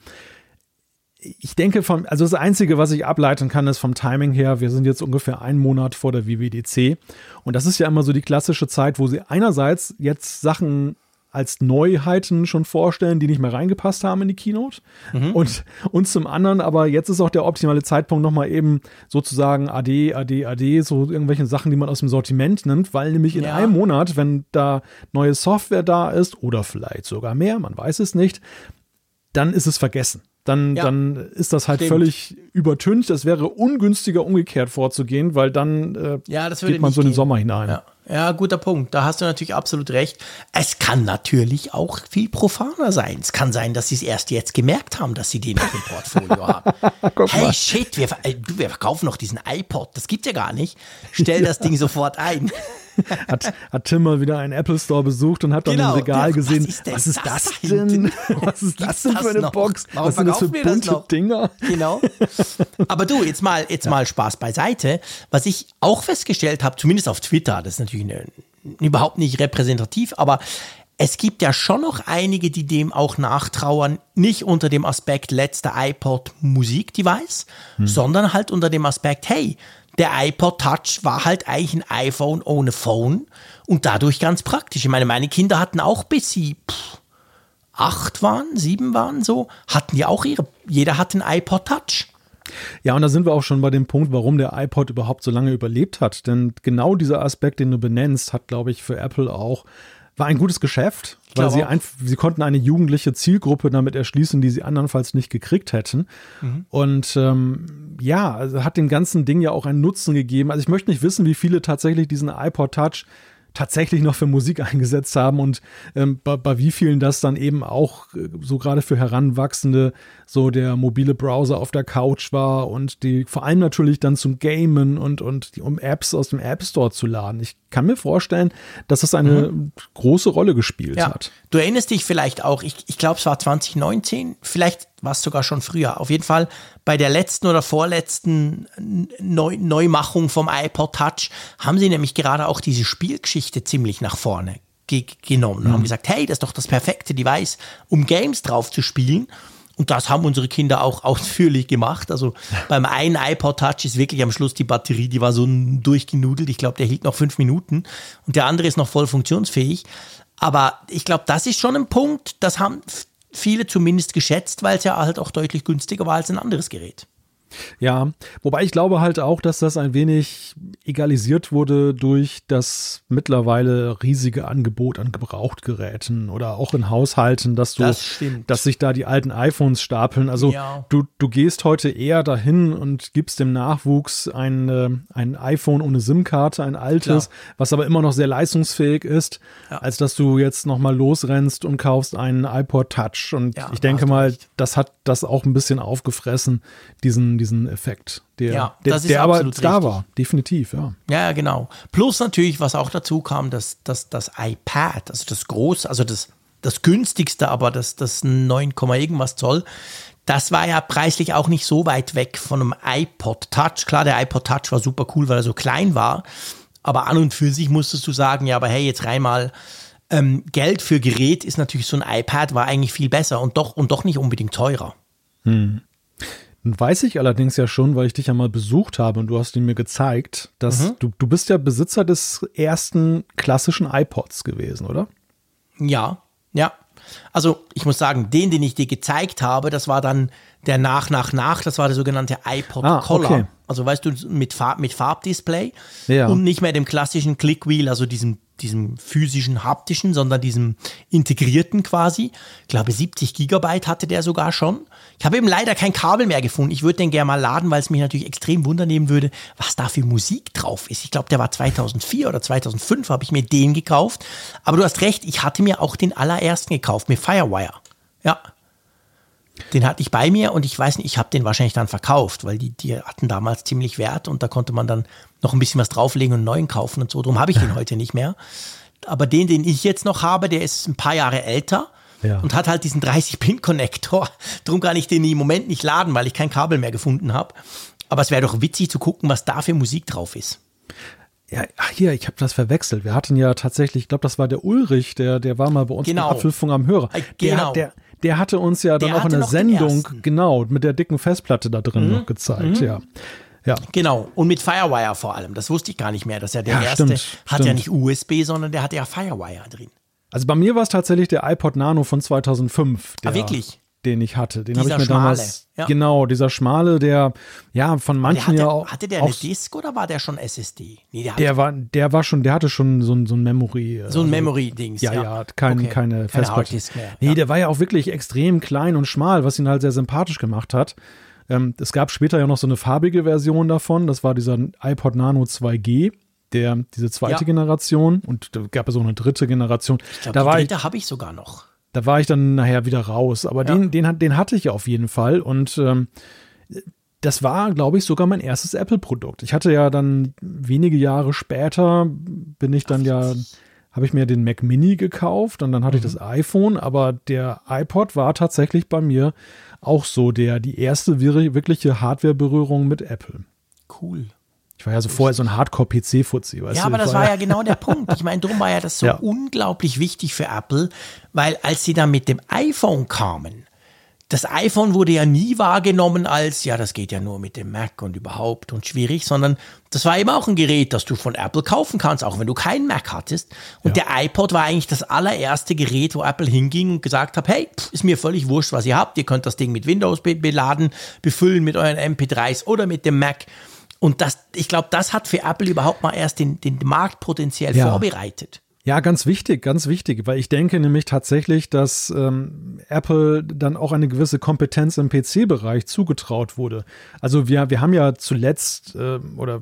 ich denke, vom, also das Einzige, was ich ableiten kann, ist vom Timing her, wir sind jetzt ungefähr einen Monat vor der WWDC. Und das ist ja immer so die klassische Zeit, wo sie einerseits jetzt Sachen als Neuheiten schon vorstellen, die nicht mehr reingepasst haben in die Keynote. Mhm. Und, und zum anderen, aber jetzt ist auch der optimale Zeitpunkt, nochmal eben sozusagen AD, AD, AD, so irgendwelche Sachen, die man aus dem Sortiment nimmt, weil nämlich in ja. einem Monat, wenn da neue Software da ist oder vielleicht sogar mehr, man weiß es nicht, dann ist es vergessen dann, ja, dann ist das halt stimmt. völlig übertüncht. Es wäre ungünstiger, umgekehrt vorzugehen, weil dann äh, ja, geht man so in den Sommer hinein. Ja. ja. guter Punkt. Da hast du natürlich absolut recht. Es kann natürlich auch viel profaner sein. Es kann sein, dass sie es erst jetzt gemerkt haben, dass sie den nicht im Portfolio [laughs] haben. hey, mal. shit, wir, wir verkaufen noch diesen iPod. Das gibt ja gar nicht. Stell das Ding sofort ein [laughs] hat, hat Tim mal wieder einen Apple Store besucht und hat dann genau. im Regal gesehen, was ist, was ist das, das denn? [laughs] Was ist das denn für eine noch? Box? Warum was sind das für bunte das Dinger? Genau. [laughs] Aber du, jetzt mal, jetzt ja. mal Spaß beiseite. Was ich auch festgestellt habe, zumindest auf Twitter, das ist natürlich eine, überhaupt nicht repräsentativ, aber es gibt ja schon noch einige, die dem auch nachtrauern, nicht unter dem Aspekt letzter iPod Musikdevice, hm. sondern halt unter dem Aspekt, hey, der iPod Touch war halt eigentlich ein iPhone ohne Phone und dadurch ganz praktisch. Ich meine, meine Kinder hatten auch bis sie pff, acht waren, sieben waren so, hatten ja auch ihre, jeder hat einen iPod Touch. Ja, und da sind wir auch schon bei dem Punkt, warum der iPod überhaupt so lange überlebt hat. Denn genau dieser Aspekt, den du benennst, hat, glaube ich, für Apple auch war ein gutes Geschäft, weil sie, ein, sie konnten eine jugendliche Zielgruppe damit erschließen, die sie andernfalls nicht gekriegt hätten. Mhm. Und ähm, ja, also hat dem ganzen Ding ja auch einen Nutzen gegeben. Also ich möchte nicht wissen, wie viele tatsächlich diesen iPod Touch tatsächlich noch für Musik [laughs] eingesetzt haben und ähm, bei, bei, wie vielen das dann eben auch äh, so gerade für Heranwachsende so der mobile Browser auf der Couch war und die vor allem natürlich dann zum Gamen und, und die, um Apps aus dem App Store zu laden. Ich kann mir vorstellen, dass das eine mhm. große Rolle gespielt ja. hat. Du erinnerst dich vielleicht auch, ich, ich glaube, es war 2019, vielleicht war es sogar schon früher. Auf jeden Fall bei der letzten oder vorletzten Neu Neumachung vom iPod Touch haben sie nämlich gerade auch diese Spielgeschichte ziemlich nach vorne ge genommen und mhm. haben gesagt, hey, das ist doch das perfekte Device, um Games drauf zu spielen. Und das haben unsere Kinder auch [laughs] ausführlich gemacht. Also beim einen iPod Touch ist wirklich am Schluss die Batterie, die war so durchgenudelt. Ich glaube, der hielt noch fünf Minuten und der andere ist noch voll funktionsfähig. Aber ich glaube, das ist schon ein Punkt, das haben viele zumindest geschätzt, weil es ja halt auch deutlich günstiger war als ein anderes Gerät. Ja, wobei ich glaube halt auch, dass das ein wenig egalisiert wurde durch das mittlerweile riesige Angebot an Gebrauchtgeräten oder auch in Haushalten, dass du, das dass sich da die alten iPhones stapeln. Also ja. du, du gehst heute eher dahin und gibst dem Nachwuchs ein, äh, ein iPhone ohne SIM-Karte, ein altes, Klar. was aber immer noch sehr leistungsfähig ist, ja. als dass du jetzt nochmal losrennst und kaufst einen iPod Touch. Und ja, ich denke mal, das hat das auch ein bisschen aufgefressen, diesen diesen Effekt, der, ja, der, der aber da war, definitiv, ja. Ja, genau. Plus natürlich, was auch dazu kam, dass, dass das iPad, also das große, also das, das günstigste, aber das, das 9, irgendwas Zoll, das war ja preislich auch nicht so weit weg von einem iPod Touch. Klar, der iPod Touch war super cool, weil er so klein war. Aber an und für sich musstest du sagen, ja, aber hey, jetzt rein mal ähm, Geld für Gerät ist natürlich so ein iPad war eigentlich viel besser und doch und doch nicht unbedingt teurer. Hm. Nun weiß ich allerdings ja schon, weil ich dich ja mal besucht habe und du hast ihn mir gezeigt, dass mhm. du, du bist ja Besitzer des ersten klassischen iPods gewesen, oder? Ja, ja. Also ich muss sagen, den, den ich dir gezeigt habe, das war dann der nach, nach, nach, das war der sogenannte iPod ah, Color. Okay. Also weißt du, mit, Farb, mit Farbdisplay ja. und nicht mehr dem klassischen Clickwheel, also diesem diesem physischen, haptischen, sondern diesem integrierten quasi. Ich glaube, 70 Gigabyte hatte der sogar schon. Ich habe eben leider kein Kabel mehr gefunden. Ich würde den gerne mal laden, weil es mich natürlich extrem wundernehmen würde, was da für Musik drauf ist. Ich glaube, der war 2004 oder 2005 habe ich mir den gekauft. Aber du hast recht, ich hatte mir auch den allerersten gekauft mit Firewire. Ja. Den hatte ich bei mir und ich weiß nicht, ich habe den wahrscheinlich dann verkauft, weil die, die hatten damals ziemlich Wert und da konnte man dann noch ein bisschen was drauflegen und einen neuen kaufen und so. Darum habe ich den [laughs] heute nicht mehr. Aber den, den ich jetzt noch habe, der ist ein paar Jahre älter. Ja. Und hat halt diesen 30-Pin-Connector. [laughs] Darum kann ich den im Moment nicht laden, weil ich kein Kabel mehr gefunden habe. Aber es wäre doch witzig zu gucken, was da für Musik drauf ist. Ja, hier, ich habe das verwechselt. Wir hatten ja tatsächlich, ich glaube, das war der Ulrich, der, der war mal bei uns genau. Apfelfunk am Hörer. Äh, genau. Der, der, hatte uns ja dann der auch in der Sendung, genau, mit der dicken Festplatte da drin mhm. noch gezeigt, mhm. ja. Ja. Genau. Und mit Firewire vor allem. Das wusste ich gar nicht mehr, dass er der ja, erste stimmt, hat stimmt. ja nicht USB, sondern der hatte ja Firewire drin. Also bei mir war es tatsächlich der iPod Nano von 2005. Der, ah, wirklich? Den ich hatte. Den habe ich mir schmale, damals. Ja. Genau, dieser schmale, der ja von manchen ja auch. Hatte der eine Disk oder war der schon SSD? Nee, der, der war, der war schon, der hatte schon so ein, so ein Memory. So ein also, Memory-Dings. Ja, ja, ja kein, okay. keine, keine Festplatte. Mehr, nee, der war ja auch wirklich extrem klein und schmal, was ihn halt sehr sympathisch gemacht hat. Ähm, es gab später ja noch so eine farbige Version davon. Das war dieser iPod Nano 2G. Der, diese zweite ja. Generation und da gab es so eine dritte Generation. Ich glaube, die dritte habe ich sogar noch. Da war ich dann nachher wieder raus. Aber ja. den, den, den hatte ich ja auf jeden Fall. Und ähm, das war, glaube ich, sogar mein erstes Apple-Produkt. Ich hatte ja dann wenige Jahre später, bin ich dann ja, habe ich mir den Mac Mini gekauft und dann hatte mhm. ich das iPhone, aber der iPod war tatsächlich bei mir auch so der, die erste wirkliche Hardware-Berührung mit Apple. Cool. Ich war ja so vorher so ein Hardcore-PC-Fuzzi. Ja, du? aber das war ja genau der Punkt. Ich meine, darum war ja das so [laughs] ja. unglaublich wichtig für Apple, weil als sie dann mit dem iPhone kamen, das iPhone wurde ja nie wahrgenommen als, ja, das geht ja nur mit dem Mac und überhaupt und schwierig, sondern das war eben auch ein Gerät, das du von Apple kaufen kannst, auch wenn du keinen Mac hattest. Und ja. der iPod war eigentlich das allererste Gerät, wo Apple hinging und gesagt hat, hey, pff, ist mir völlig wurscht, was ihr habt. Ihr könnt das Ding mit Windows beladen, befüllen mit euren MP3s oder mit dem Mac. Und das, ich glaube, das hat für Apple überhaupt mal erst den, den Markt potenziell ja. vorbereitet. Ja, ganz wichtig, ganz wichtig, weil ich denke nämlich tatsächlich, dass ähm, Apple dann auch eine gewisse Kompetenz im PC-Bereich zugetraut wurde. Also wir, wir haben ja zuletzt äh, oder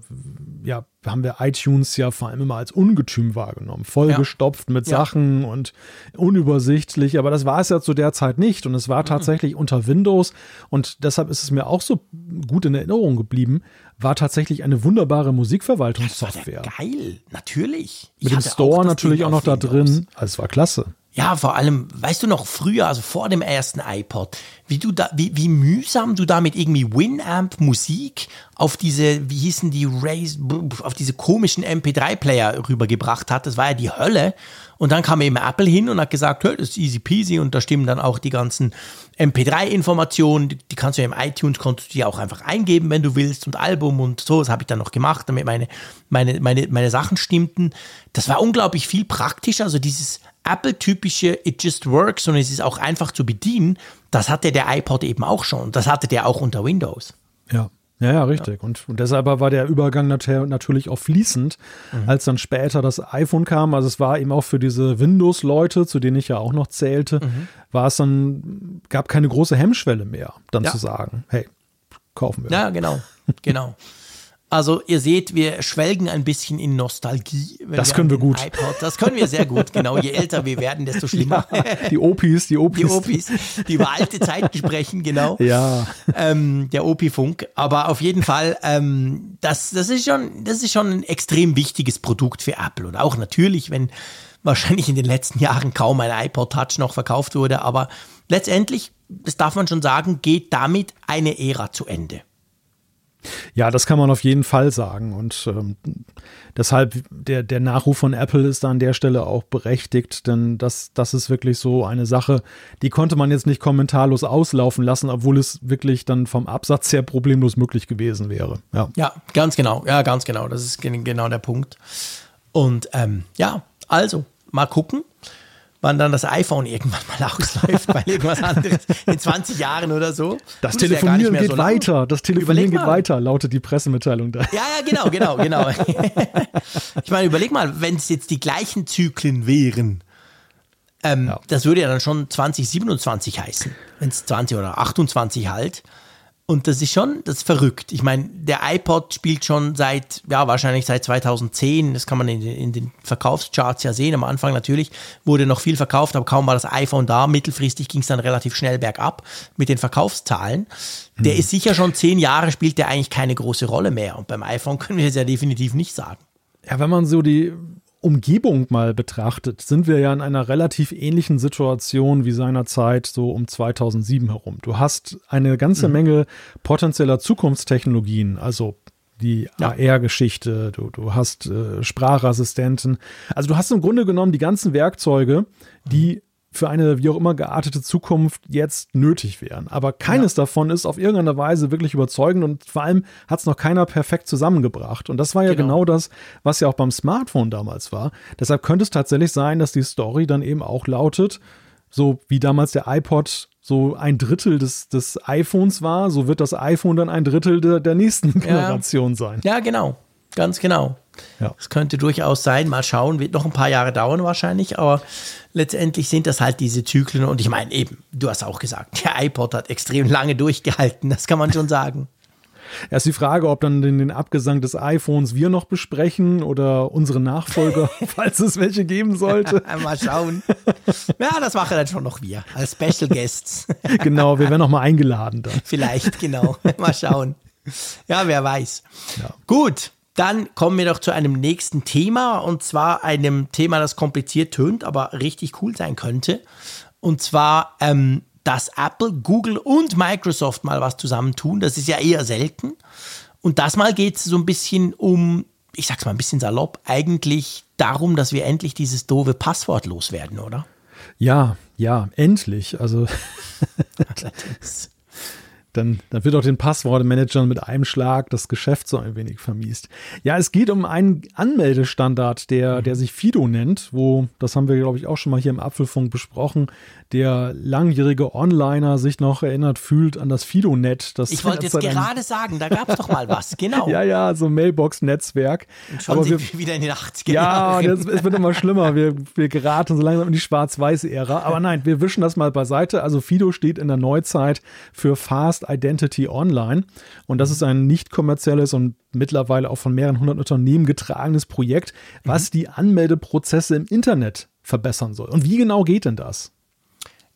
ja, haben wir iTunes ja vor allem immer als Ungetüm wahrgenommen, vollgestopft ja. mit Sachen ja. und unübersichtlich, aber das war es ja zu der Zeit nicht und es war mhm. tatsächlich mhm. unter Windows und deshalb ist es mir auch so gut in Erinnerung geblieben, war tatsächlich eine wunderbare Musikverwaltungssoftware. Ja, geil, natürlich. Ich Mit dem Store auch natürlich auch noch da drin. Also es war klasse. Ja, vor allem, weißt du noch, früher, also vor dem ersten iPod, wie du da, wie, wie mühsam du damit irgendwie Winamp Musik auf diese, wie hießen die Rays, auf diese komischen MP3-Player rübergebracht hat. Das war ja die Hölle. Und dann kam eben Apple hin und hat gesagt, hey, das ist easy peasy und da stimmen dann auch die ganzen MP3-Informationen, die, die, kannst du ja im iTunes, konntest du die auch einfach eingeben, wenn du willst und Album und so, das habe ich dann noch gemacht, damit meine, meine, meine, meine Sachen stimmten. Das war unglaublich viel praktischer, also dieses Apple-typische It just works und es ist auch einfach zu bedienen, das hatte der iPod eben auch schon, das hatte der auch unter Windows. Ja. Ja, ja, richtig. Ja. Und, und deshalb war der Übergang natürlich auch fließend, mhm. als dann später das iPhone kam. Also es war eben auch für diese Windows-Leute, zu denen ich ja auch noch zählte, mhm. war es dann, gab keine große Hemmschwelle mehr, dann ja. zu sagen, hey, kaufen wir. Ja, genau, genau. [laughs] Also ihr seht, wir schwelgen ein bisschen in Nostalgie. das können wir gut. IPod, das können wir sehr gut, genau. Je älter wir werden, desto [laughs] schlimmer. Ja, die Opis, die Opis. Die Opis, die über alte Zeiten sprechen, genau. Ja. Ähm, der Opi-Funk. Aber auf jeden Fall, ähm, das, das, ist schon, das ist schon ein extrem wichtiges Produkt für Apple. Und auch natürlich, wenn wahrscheinlich in den letzten Jahren kaum ein iPod Touch noch verkauft wurde. Aber letztendlich, das darf man schon sagen, geht damit eine Ära zu Ende. Ja, das kann man auf jeden Fall sagen. Und ähm, deshalb, der, der Nachruf von Apple ist da an der Stelle auch berechtigt, denn das, das ist wirklich so eine Sache, die konnte man jetzt nicht kommentarlos auslaufen lassen, obwohl es wirklich dann vom Absatz her problemlos möglich gewesen wäre. Ja, ja ganz genau. Ja, ganz genau. Das ist genau der Punkt. Und ähm, ja, also mal gucken wann dann das iPhone irgendwann mal [laughs] ausläuft, weil irgendwas anderes in 20 Jahren oder so. Das Telefonieren ja geht so weiter. Das Telefonieren geht weiter, lautet die Pressemitteilung da. Ja, ja, genau, genau, genau. [laughs] ich meine, überleg mal, wenn es jetzt die gleichen Zyklen wären, ähm, ja. das würde ja dann schon 2027 heißen, wenn es 20 oder 28 halt. Und das ist schon, das ist verrückt. Ich meine, der iPod spielt schon seit, ja, wahrscheinlich seit 2010. Das kann man in, in, den Verkaufscharts ja sehen. Am Anfang natürlich wurde noch viel verkauft, aber kaum war das iPhone da. Mittelfristig ging es dann relativ schnell bergab mit den Verkaufszahlen. Der hm. ist sicher schon zehn Jahre, spielt der eigentlich keine große Rolle mehr. Und beim iPhone [laughs] können wir es ja definitiv nicht sagen. Ja, wenn man so die Umgebung mal betrachtet, sind wir ja in einer relativ ähnlichen Situation wie seinerzeit so um 2007 herum. Du hast eine ganze mhm. Menge potenzieller Zukunftstechnologien, also die ja. AR-Geschichte, du, du hast äh, Sprachassistenten. Also du hast im Grunde genommen die ganzen Werkzeuge, die für eine wie auch immer geartete Zukunft jetzt nötig wären. Aber keines ja. davon ist auf irgendeine Weise wirklich überzeugend und vor allem hat es noch keiner perfekt zusammengebracht. Und das war ja genau. genau. das, was ja auch beim Smartphone damals war. Deshalb könnte es tatsächlich sein, dass die Story dann eben auch lautet, so wie damals der iPod so ein Drittel des, des iPhones war, so wird das iPhone dann ein Drittel der, der nächsten Generation ja. sein. Ja, genau. Ganz genau. Ja. Das könnte durchaus sein. Mal schauen, wird noch ein paar Jahre dauern wahrscheinlich, aber letztendlich sind das halt diese Zyklen. Und ich meine eben, du hast auch gesagt, der iPod hat extrem lange durchgehalten, das kann man schon sagen. [laughs] Erst die Frage, ob dann den, Abgesang des iPhones wir noch besprechen oder unsere Nachfolger, [laughs] falls es welche geben sollte. [laughs] mal schauen. Ja, das machen dann schon noch wir als Special Guests. genau, wir werden noch mal eingeladen dann. Vielleicht, genau. Mal schauen. Ja, wer weiß. Ja. Gut, dann kommen wir doch zu einem nächsten Thema und zwar einem Thema, das kompliziert tönt, aber richtig cool sein könnte. Und zwar, ähm, dass Apple, Google und Microsoft mal was zusammentun. Das ist ja eher selten. Und das mal geht es so ein bisschen um, ich sag's mal ein bisschen salopp, eigentlich darum, dass wir endlich dieses doofe Passwort loswerden, oder? Ja, ja, endlich. Also [laughs] [laughs] Dann, dann wird auch den Passwortmanagern mit einem Schlag das Geschäft so ein wenig vermiest. Ja, es geht um einen Anmeldestandard, der, der sich Fido nennt, wo, das haben wir, glaube ich, auch schon mal hier im Apfelfunk besprochen, der langjährige Onliner sich noch erinnert fühlt an das Fido-Net. Ich wollte jetzt gerade sagen, da gab es doch mal was, genau. [laughs] ja, ja, so Mailbox-Netzwerk. Schon Aber sind wir, wieder in den 80er Ja, es wird immer schlimmer. Wir, wir geraten so langsam in die Schwarz-Weiß-Ära. Aber nein, wir wischen das mal beiseite. Also Fido steht in der Neuzeit für Fast Identity Online. Und das ist ein nicht kommerzielles und mittlerweile auch von mehreren hundert Unternehmen getragenes Projekt, was mhm. die Anmeldeprozesse im Internet verbessern soll. Und wie genau geht denn das?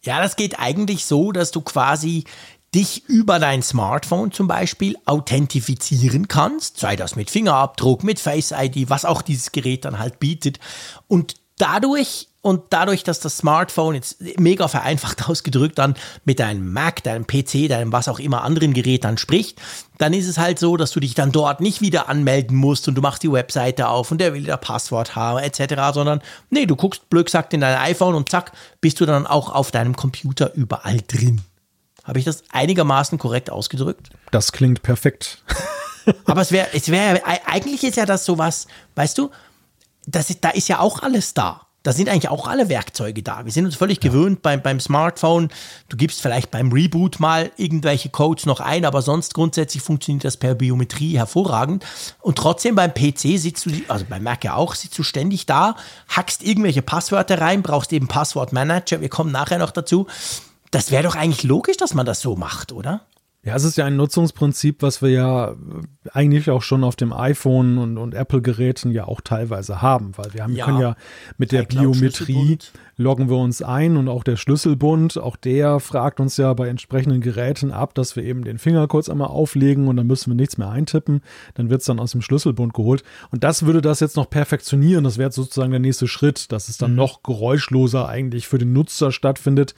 Ja, das geht eigentlich so, dass du quasi dich über dein Smartphone zum Beispiel authentifizieren kannst, sei das mit Fingerabdruck, mit Face ID, was auch dieses Gerät dann halt bietet. Und dadurch und dadurch, dass das Smartphone jetzt mega vereinfacht [laughs] ausgedrückt dann mit deinem Mac, deinem PC, deinem was auch immer anderen Gerät dann spricht, dann ist es halt so, dass du dich dann dort nicht wieder anmelden musst und du machst die Webseite auf und der will da Passwort haben etc., sondern nee, du guckst blöd gesagt in dein iPhone und zack, bist du dann auch auf deinem Computer überall drin. Habe ich das einigermaßen korrekt ausgedrückt? Das klingt perfekt. [laughs] Aber es wäre, es wäre, eigentlich ist ja das sowas, weißt du, das ist, da ist ja auch alles da da sind eigentlich auch alle Werkzeuge da. Wir sind uns völlig ja. gewöhnt beim, beim Smartphone. Du gibst vielleicht beim Reboot mal irgendwelche Codes noch ein, aber sonst grundsätzlich funktioniert das per Biometrie hervorragend. Und trotzdem beim PC sitzt du, also beim Mac ja auch, sitzt du ständig da, hackst irgendwelche Passwörter rein, brauchst eben Passwortmanager. Wir kommen nachher noch dazu. Das wäre doch eigentlich logisch, dass man das so macht, oder? Ja, es ist ja ein Nutzungsprinzip, was wir ja eigentlich auch schon auf dem iPhone und, und Apple-Geräten ja auch teilweise haben, weil wir haben, ja, können ja mit der Biometrie loggen wir uns ein und auch der Schlüsselbund, auch der fragt uns ja bei entsprechenden Geräten ab, dass wir eben den Finger kurz einmal auflegen und dann müssen wir nichts mehr eintippen, dann wird es dann aus dem Schlüsselbund geholt. Und das würde das jetzt noch perfektionieren, das wäre sozusagen der nächste Schritt, dass es dann mhm. noch geräuschloser eigentlich für den Nutzer stattfindet.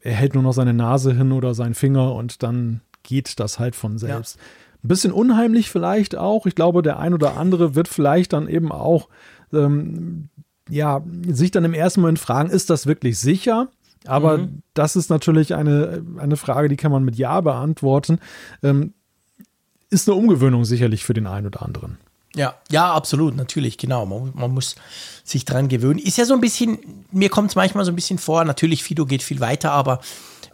Er hält nur noch seine Nase hin oder seinen Finger und dann geht das halt von selbst. Ja. Ein bisschen unheimlich vielleicht auch. Ich glaube, der ein oder andere wird vielleicht dann eben auch ähm, ja, sich dann im ersten Moment fragen, ist das wirklich sicher? Aber mhm. das ist natürlich eine, eine Frage, die kann man mit Ja beantworten. Ähm, ist eine Umgewöhnung sicherlich für den einen oder anderen. Ja, ja, absolut, natürlich, genau. Man, man muss sich dran gewöhnen. Ist ja so ein bisschen, mir kommt es manchmal so ein bisschen vor, natürlich, Fido geht viel weiter, aber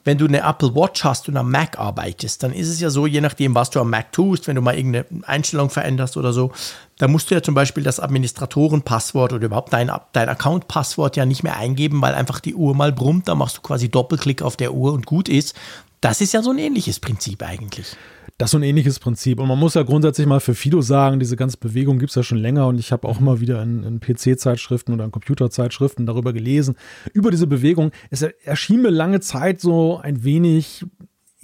wenn du eine Apple Watch hast und am Mac arbeitest, dann ist es ja so, je nachdem, was du am Mac tust, wenn du mal irgendeine Einstellung veränderst oder so, dann musst du ja zum Beispiel das Administratorenpasswort oder überhaupt dein, dein Account-Passwort ja nicht mehr eingeben, weil einfach die Uhr mal brummt, da machst du quasi Doppelklick auf der Uhr und gut ist. Das ist ja so ein ähnliches Prinzip eigentlich. Das ist so ein ähnliches Prinzip. Und man muss ja grundsätzlich mal für Fido sagen, diese ganze Bewegung gibt es ja schon länger und ich habe auch immer wieder in, in PC-Zeitschriften oder in Computerzeitschriften darüber gelesen, über diese Bewegung. Es erschien mir lange Zeit so ein wenig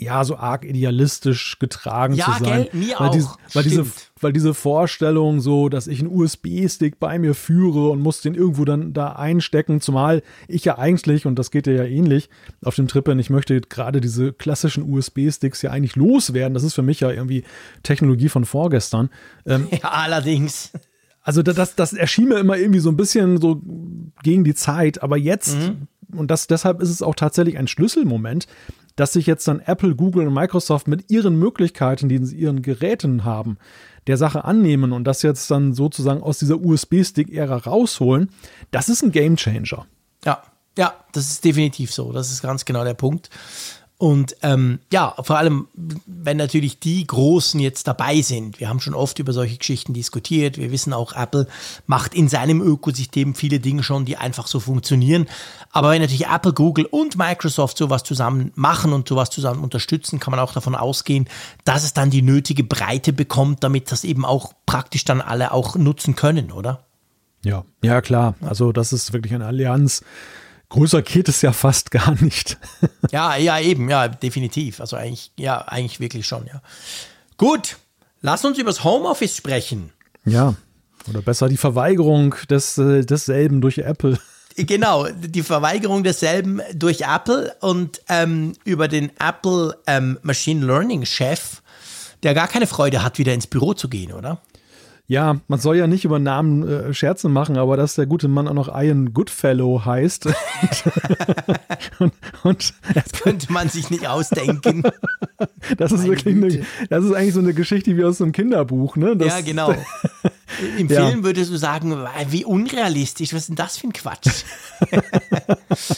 ja, so arg idealistisch getragen ja, zu sein. Gell, mir weil auch. Diese, weil, diese, weil diese Vorstellung so, dass ich einen USB-Stick bei mir führe und muss den irgendwo dann da einstecken, zumal ich ja eigentlich, und das geht dir ja ähnlich, auf dem Trip ich möchte gerade diese klassischen USB-Sticks ja eigentlich loswerden. Das ist für mich ja irgendwie Technologie von vorgestern. Ähm, [laughs] ja, allerdings. Also das, das erschien mir immer irgendwie so ein bisschen so gegen die Zeit, aber jetzt, mhm. und das, deshalb ist es auch tatsächlich ein Schlüsselmoment, dass sich jetzt dann Apple, Google und Microsoft mit ihren Möglichkeiten, die sie ihren Geräten haben, der Sache annehmen und das jetzt dann sozusagen aus dieser USB-Stick-Ära rausholen, das ist ein Gamechanger. Ja, ja, das ist definitiv so. Das ist ganz genau der Punkt. Und ähm, ja, vor allem, wenn natürlich die Großen jetzt dabei sind. Wir haben schon oft über solche Geschichten diskutiert. Wir wissen auch, Apple macht in seinem Ökosystem viele Dinge schon, die einfach so funktionieren. Aber wenn natürlich Apple, Google und Microsoft sowas zusammen machen und sowas zusammen unterstützen, kann man auch davon ausgehen, dass es dann die nötige Breite bekommt, damit das eben auch praktisch dann alle auch nutzen können, oder? Ja, ja klar. Also das ist wirklich eine Allianz Größer geht es ja fast gar nicht. [laughs] ja, ja, eben, ja, definitiv. Also eigentlich, ja, eigentlich wirklich schon, ja. Gut, lass uns über das Homeoffice sprechen. Ja, oder besser die Verweigerung des, äh, desselben durch Apple. Genau, die Verweigerung desselben durch Apple und ähm, über den Apple ähm, Machine Learning Chef, der gar keine Freude hat, wieder ins Büro zu gehen, oder? Ja, man soll ja nicht über Namen äh, Scherze machen, aber dass der gute Mann auch noch Ian Goodfellow heißt. [laughs] und, und das könnte man sich nicht ausdenken. [laughs] das ist wirklich eine, das ist eigentlich so eine Geschichte wie aus einem Kinderbuch, ne? Das, ja, genau. Im ja. Film würdest du sagen, wie unrealistisch, was ist denn das für ein Quatsch? [laughs]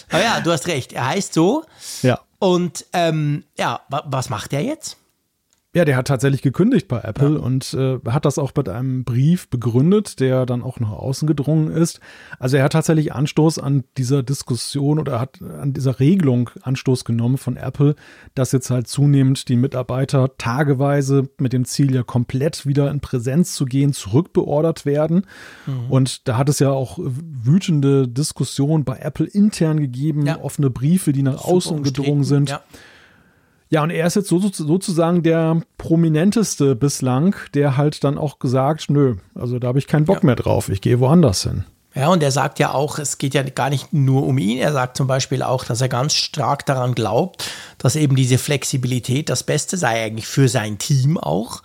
Aber ja, du hast recht, er heißt so. Ja. Und ähm, ja, was macht er jetzt? Ja, der hat tatsächlich gekündigt bei Apple ja. und äh, hat das auch mit einem Brief begründet, der dann auch nach außen gedrungen ist. Also er hat tatsächlich Anstoß an dieser Diskussion oder hat an dieser Regelung Anstoß genommen von Apple, dass jetzt halt zunehmend die Mitarbeiter tageweise mit dem Ziel ja komplett wieder in Präsenz zu gehen, zurückbeordert werden. Mhm. Und da hat es ja auch wütende Diskussionen bei Apple intern gegeben, ja. offene Briefe, die nach Super außen gedrungen sind. Ja. Ja, und er ist jetzt so, sozusagen der prominenteste bislang, der halt dann auch gesagt, nö, also da habe ich keinen Bock ja. mehr drauf, ich gehe woanders hin. Ja, und er sagt ja auch, es geht ja gar nicht nur um ihn. Er sagt zum Beispiel auch, dass er ganz stark daran glaubt, dass eben diese Flexibilität das Beste sei eigentlich für sein Team auch.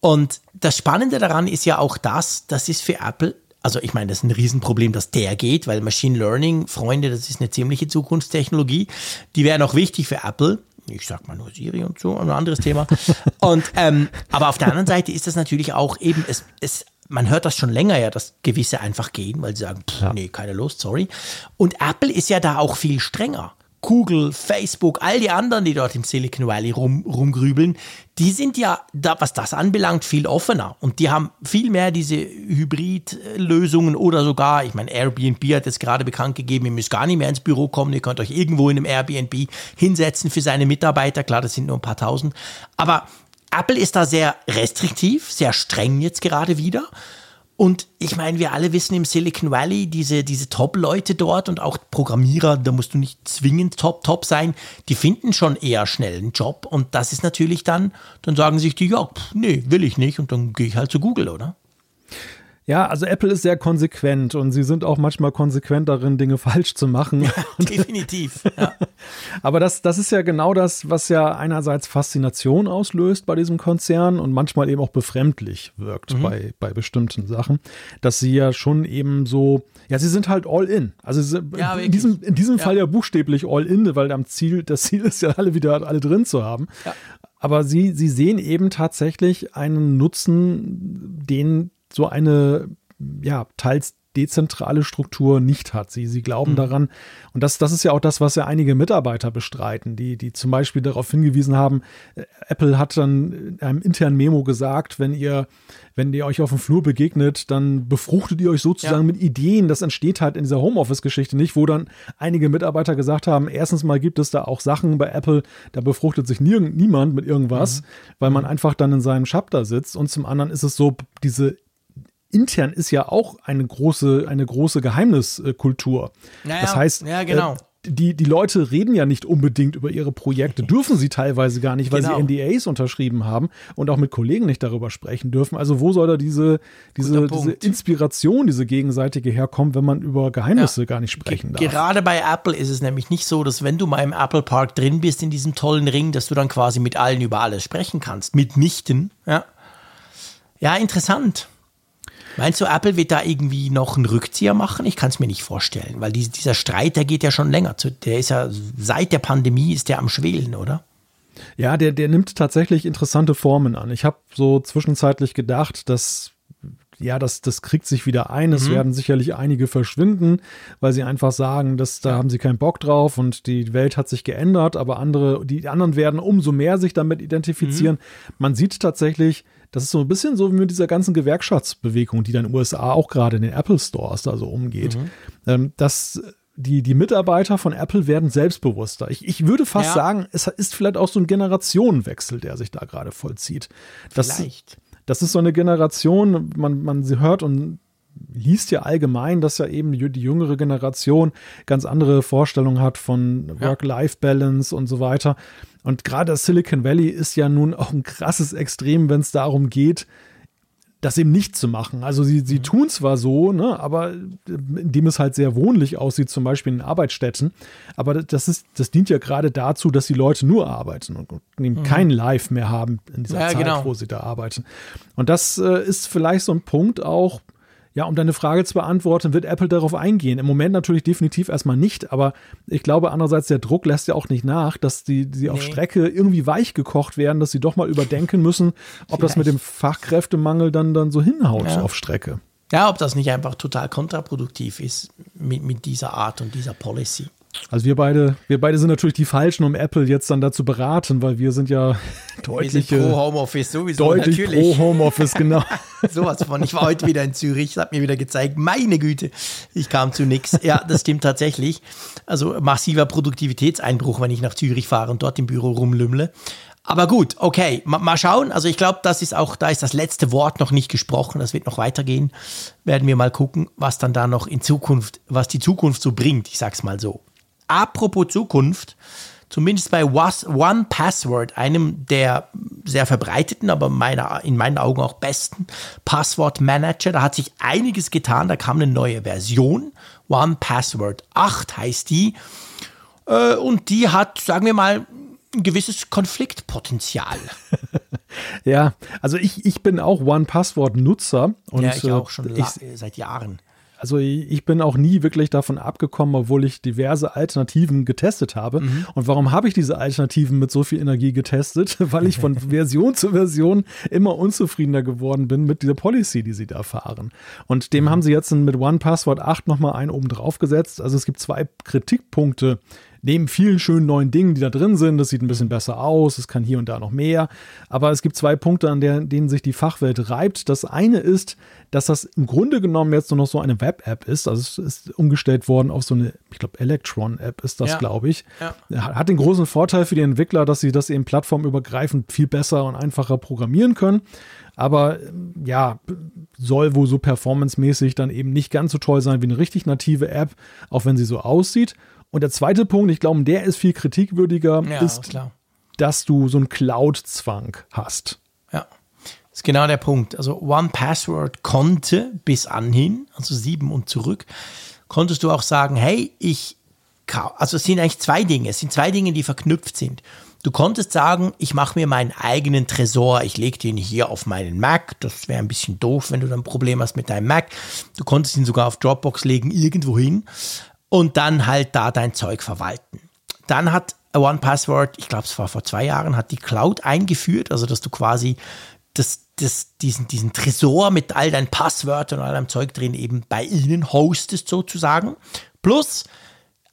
Und das Spannende daran ist ja auch das, das ist für Apple also ich meine, das ist ein Riesenproblem, dass der geht, weil Machine Learning, Freunde, das ist eine ziemliche Zukunftstechnologie. Die wäre noch wichtig für Apple ich sag mal nur Siri und so, ein anderes Thema. [laughs] und ähm, aber auf der anderen Seite ist das natürlich auch eben, es, es, man hört das schon länger ja, dass gewisse einfach gehen, weil sie sagen, pff, ja. nee, keine Lust, sorry. Und Apple ist ja da auch viel strenger. Google, Facebook, all die anderen, die dort im Silicon Valley rum, rumgrübeln, die sind ja, da, was das anbelangt, viel offener. Und die haben viel mehr diese Hybrid-Lösungen oder sogar, ich meine, Airbnb hat jetzt gerade bekannt gegeben, ihr müsst gar nicht mehr ins Büro kommen, ihr könnt euch irgendwo in einem Airbnb hinsetzen für seine Mitarbeiter. Klar, das sind nur ein paar tausend. Aber Apple ist da sehr restriktiv, sehr streng jetzt gerade wieder. Und ich meine, wir alle wissen im Silicon Valley, diese, diese Top-Leute dort und auch Programmierer, da musst du nicht zwingend top, top sein, die finden schon eher schnell einen Job. Und das ist natürlich dann, dann sagen sich die, ja, pff, nee, will ich nicht. Und dann gehe ich halt zu Google, oder? Ja, also Apple ist sehr konsequent und sie sind auch manchmal konsequent darin, Dinge [laughs] falsch zu machen. Ja, [laughs] definitiv. Ja. [laughs] Aber das, das ist ja genau das, was ja einerseits Faszination auslöst bei diesem Konzern und manchmal eben auch befremdlich wirkt mhm. bei, bei bestimmten Sachen, dass sie ja schon eben so, ja, sie sind halt all in. Also ja, in, diesem, in diesem Fall ja buchstäblich all in, weil am Ziel, das Ziel ist ja alle wieder alle drin zu haben. Ja. Aber sie, sie sehen eben tatsächlich einen Nutzen, den so eine, ja, teils dezentrale Struktur nicht hat. Sie, sie glauben mhm. daran. Und das, das ist ja auch das, was ja einige Mitarbeiter bestreiten, die, die zum Beispiel darauf hingewiesen haben, äh, Apple hat dann in einem internen Memo gesagt, wenn ihr, wenn ihr euch auf dem Flur begegnet, dann befruchtet ihr euch sozusagen ja. mit Ideen. Das entsteht halt in dieser Homeoffice-Geschichte nicht, wo dann einige Mitarbeiter gesagt haben, erstens mal gibt es da auch Sachen bei Apple, da befruchtet sich nie, niemand mit irgendwas, mhm. weil man mhm. einfach dann in seinem Chapter sitzt. Und zum anderen ist es so, diese intern ist ja auch eine große, eine große Geheimniskultur. Naja, das heißt, ja, genau. Äh, die, die Leute reden ja nicht unbedingt über ihre Projekte, dürfen sie teilweise gar nicht, weil genau. sie NDAs unterschrieben haben und auch mit Kollegen nicht darüber sprechen dürfen. Also wo soll da diese, diese, diese Inspiration, diese gegenseitige herkommen, wenn man über Geheimnisse ja. gar nicht sprechen darf? Gerade bei Apple ist es nämlich nicht so, dass wenn du mal im Apple Park drin bist, in diesem tollen Ring, dass du dann quasi mit allen über alles sprechen kannst. Mitnichten, ja. Ja, interessant. Meinst du, Apple wird da irgendwie noch einen Rückzieher machen? Ich kann es mir nicht vorstellen, weil die, dieser Streit, der geht ja schon länger. Der ist ja seit der Pandemie ist der am Schwelen, oder? Ja, der, der nimmt tatsächlich interessante Formen an. Ich habe so zwischenzeitlich gedacht, dass ja, das, das kriegt sich wieder ein. Es mhm. werden sicherlich einige verschwinden, weil sie einfach sagen, dass da haben sie keinen Bock drauf und die Welt hat sich geändert, aber andere, die anderen werden umso mehr sich damit identifizieren. Mhm. Man sieht tatsächlich, das ist so ein bisschen so wie mit dieser ganzen Gewerkschaftsbewegung, die dann in den USA auch gerade in den Apple Stores da so umgeht, mhm. ähm, dass die, die Mitarbeiter von Apple werden selbstbewusster. Ich, ich würde fast ja. sagen, es ist vielleicht auch so ein Generationenwechsel, der sich da gerade vollzieht. Das, vielleicht. Das ist so eine Generation, man, man sie hört und liest ja allgemein, dass ja eben die jüngere Generation ganz andere Vorstellungen hat von Work-Life-Balance und so weiter. Und gerade das Silicon Valley ist ja nun auch ein krasses Extrem, wenn es darum geht, das eben nicht zu machen. Also sie, sie mhm. tun zwar so, ne, aber indem es halt sehr wohnlich aussieht, zum Beispiel in Arbeitsstätten. Aber das ist, das dient ja gerade dazu, dass die Leute nur arbeiten und eben mhm. kein Live mehr haben in dieser ja, Zeit, genau. wo sie da arbeiten. Und das äh, ist vielleicht so ein Punkt auch, Ja, um deine Frage zu beantworten, wird Apple darauf eingehen? Im Moment natürlich definitiv erstmal nicht, aber ich glaube andererseits, der Druck lässt ja auch nicht nach, dass die, die nee. auf Strecke irgendwie weich gekocht werden, dass sie doch mal überdenken müssen, ob Vielleicht. das mit dem Fachkräftemangel dann, dann so hinhaut ja. auf Strecke. Ja, ob das nicht einfach total kontraproduktiv ist mit, mit dieser Art und dieser Policy. Also wir beide, wir beide sind natürlich die Falschen, um Apple jetzt dann dazu beraten, weil wir sind ja deutlich pro Homeoffice sowieso deutlich natürlich. pro Homeoffice genau. [laughs] Sowas von. Ich war heute wieder in Zürich, das hat mir wieder gezeigt, meine Güte, ich kam zu nichts. Ja, das stimmt tatsächlich. Also massiver Produktivitätseinbruch, wenn ich nach Zürich fahre und dort im Büro rumlümmle. Aber gut, okay, mal, mal schauen. Also ich glaube, das ist auch, da ist das letzte Wort noch nicht gesprochen. Das wird noch weitergehen. Werden wir mal gucken, was dann da noch in Zukunft, was die Zukunft so bringt. Ich sag's mal so. Apropos Zukunft, zumindest bei One Password, einem der sehr verbreiteten, aber meiner, in meinen Augen auch besten Passwortmanager, da hat sich einiges getan. Da kam eine neue Version. One Password 8 heißt die. Äh, und die hat, sagen wir mal, ein gewisses Konfliktpotenzial. [laughs] ja, also ich, ich bin auch One-Password-Nutzer. Ja, ich auch schon ich, seit Jahren. Also ich bin auch nie wirklich davon abgekommen, obwohl ich diverse Alternativen getestet habe. Mhm. Und warum habe ich diese Alternativen mit so viel Energie getestet? [laughs] Weil ich von [laughs] Version zu Version immer unzufriedener geworden bin mit dieser Policy, die sie da fahren. Und dem mhm. haben sie jetzt mit One Password 8 nochmal einen oben drauf gesetzt. Also es gibt zwei Kritikpunkte neben vielen schönen neuen Dingen, die da drin sind, das sieht ein bisschen besser aus, es kann hier und da noch mehr. Aber es gibt zwei Punkte, an der, denen sich die Fachwelt reibt. Das eine ist, dass das im Grunde genommen jetzt nur noch so eine Web-App ist. Also es ist umgestellt worden auf so eine, ich glaube, Electron-App ist das, ja. glaube ich. Ja. Hat den großen Vorteil für die Entwickler, dass sie das eben plattformübergreifend viel besser und einfacher programmieren können. Aber ja, soll wohl so performancemäßig dann eben nicht ganz so toll sein wie eine richtig native App, auch wenn sie so aussieht. Und der zweite Punkt, ich glaube, der ist viel kritikwürdiger, ja, ist, dass du so einen Cloud-Zwang hast. Ja, das ist genau der Punkt. Also One Password konnte bis anhin, also sieben und zurück, konntest du auch sagen, hey, ich, also es sind eigentlich zwei Dinge, es sind zwei Dinge, die verknüpft sind. Du konntest sagen, ich mache mir meinen eigenen Tresor, ich lege den hier auf meinen Mac. Das wäre ein bisschen doof, wenn du dann ein Problem hast mit deinem Mac. Du konntest ihn sogar auf Dropbox legen, irgendwo hin und dann halt da dein Zeug verwalten. Dann hat One Password, ich glaube, es war vor zwei Jahren, hat die Cloud eingeführt, also dass du quasi das, das, diesen, diesen Tresor mit all deinen Passwörtern und all deinem Zeug drin eben bei ihnen hostest sozusagen. Plus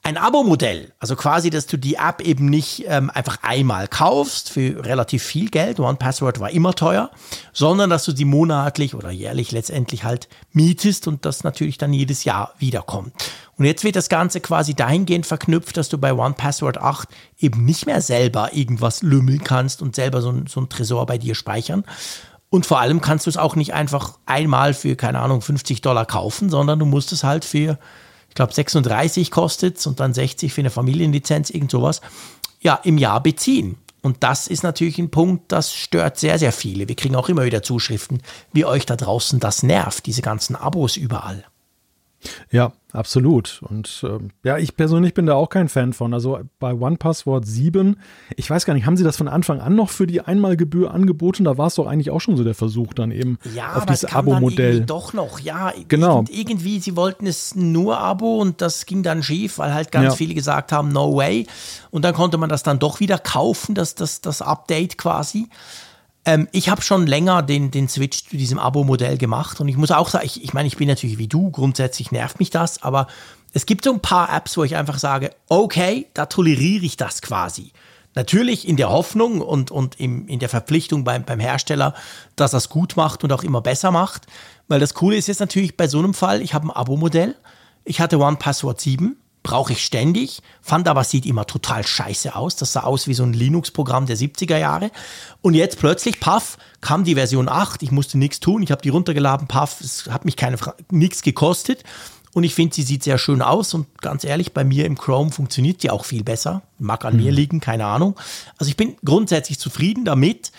ein Abo-Modell, also quasi, dass du die App eben nicht ähm, einfach einmal kaufst für relativ viel Geld, One Password war immer teuer, sondern dass du sie monatlich oder jährlich letztendlich halt mietest und das natürlich dann jedes Jahr wiederkommt. Und jetzt wird das Ganze quasi dahingehend verknüpft, dass du bei One Password 8 eben nicht mehr selber irgendwas lümmeln kannst und selber so ein, so ein Tresor bei dir speichern. Und vor allem kannst du es auch nicht einfach einmal für, keine Ahnung, 50 Dollar kaufen, sondern du musst es halt für ich glaube 36 kostet es und dann 60 für eine Familienlizenz, irgend sowas, ja, im Jahr beziehen. Und das ist natürlich ein Punkt, das stört sehr, sehr viele. Wir kriegen auch immer wieder Zuschriften, wie euch da draußen das nervt, diese ganzen Abos überall. Ja, absolut. Und ähm, ja, ich persönlich bin da auch kein Fan von. Also bei OnePassword 7, ich weiß gar nicht, haben sie das von Anfang an noch für die Einmalgebühr angeboten? Da war es doch eigentlich auch schon so der Versuch dann eben ja, auf dieses Abo-Modell. Doch noch, ja. Genau. Irgendwie, sie wollten es nur Abo und das ging dann schief, weil halt ganz ja. viele gesagt haben, no way. Und dann konnte man das dann doch wieder kaufen, das, das, das Update quasi. Ähm, ich habe schon länger den, den Switch zu diesem Abo-Modell gemacht und ich muss auch sagen, ich, ich meine, ich bin natürlich wie du, grundsätzlich nervt mich das, aber es gibt so ein paar Apps, wo ich einfach sage, okay, da toleriere ich das quasi. Natürlich in der Hoffnung und, und im, in der Verpflichtung beim, beim Hersteller, dass es gut macht und auch immer besser macht. Weil das Coole ist jetzt natürlich bei so einem Fall, ich habe ein Abo-Modell, ich hatte One Password 7, brauche ich ständig, fand aber, sieht immer total scheiße aus. Das sah aus wie so ein Linux-Programm der 70er Jahre. Und jetzt plötzlich, paff, kam die Version 8, ich musste nichts tun, ich habe die runtergeladen, paff, es hat mich keine nichts gekostet. Und ich finde, sie sieht sehr schön aus und ganz ehrlich, bei mir im Chrome funktioniert die auch viel besser. Mag an mhm. mir liegen, keine Ahnung. Also ich bin grundsätzlich zufrieden damit.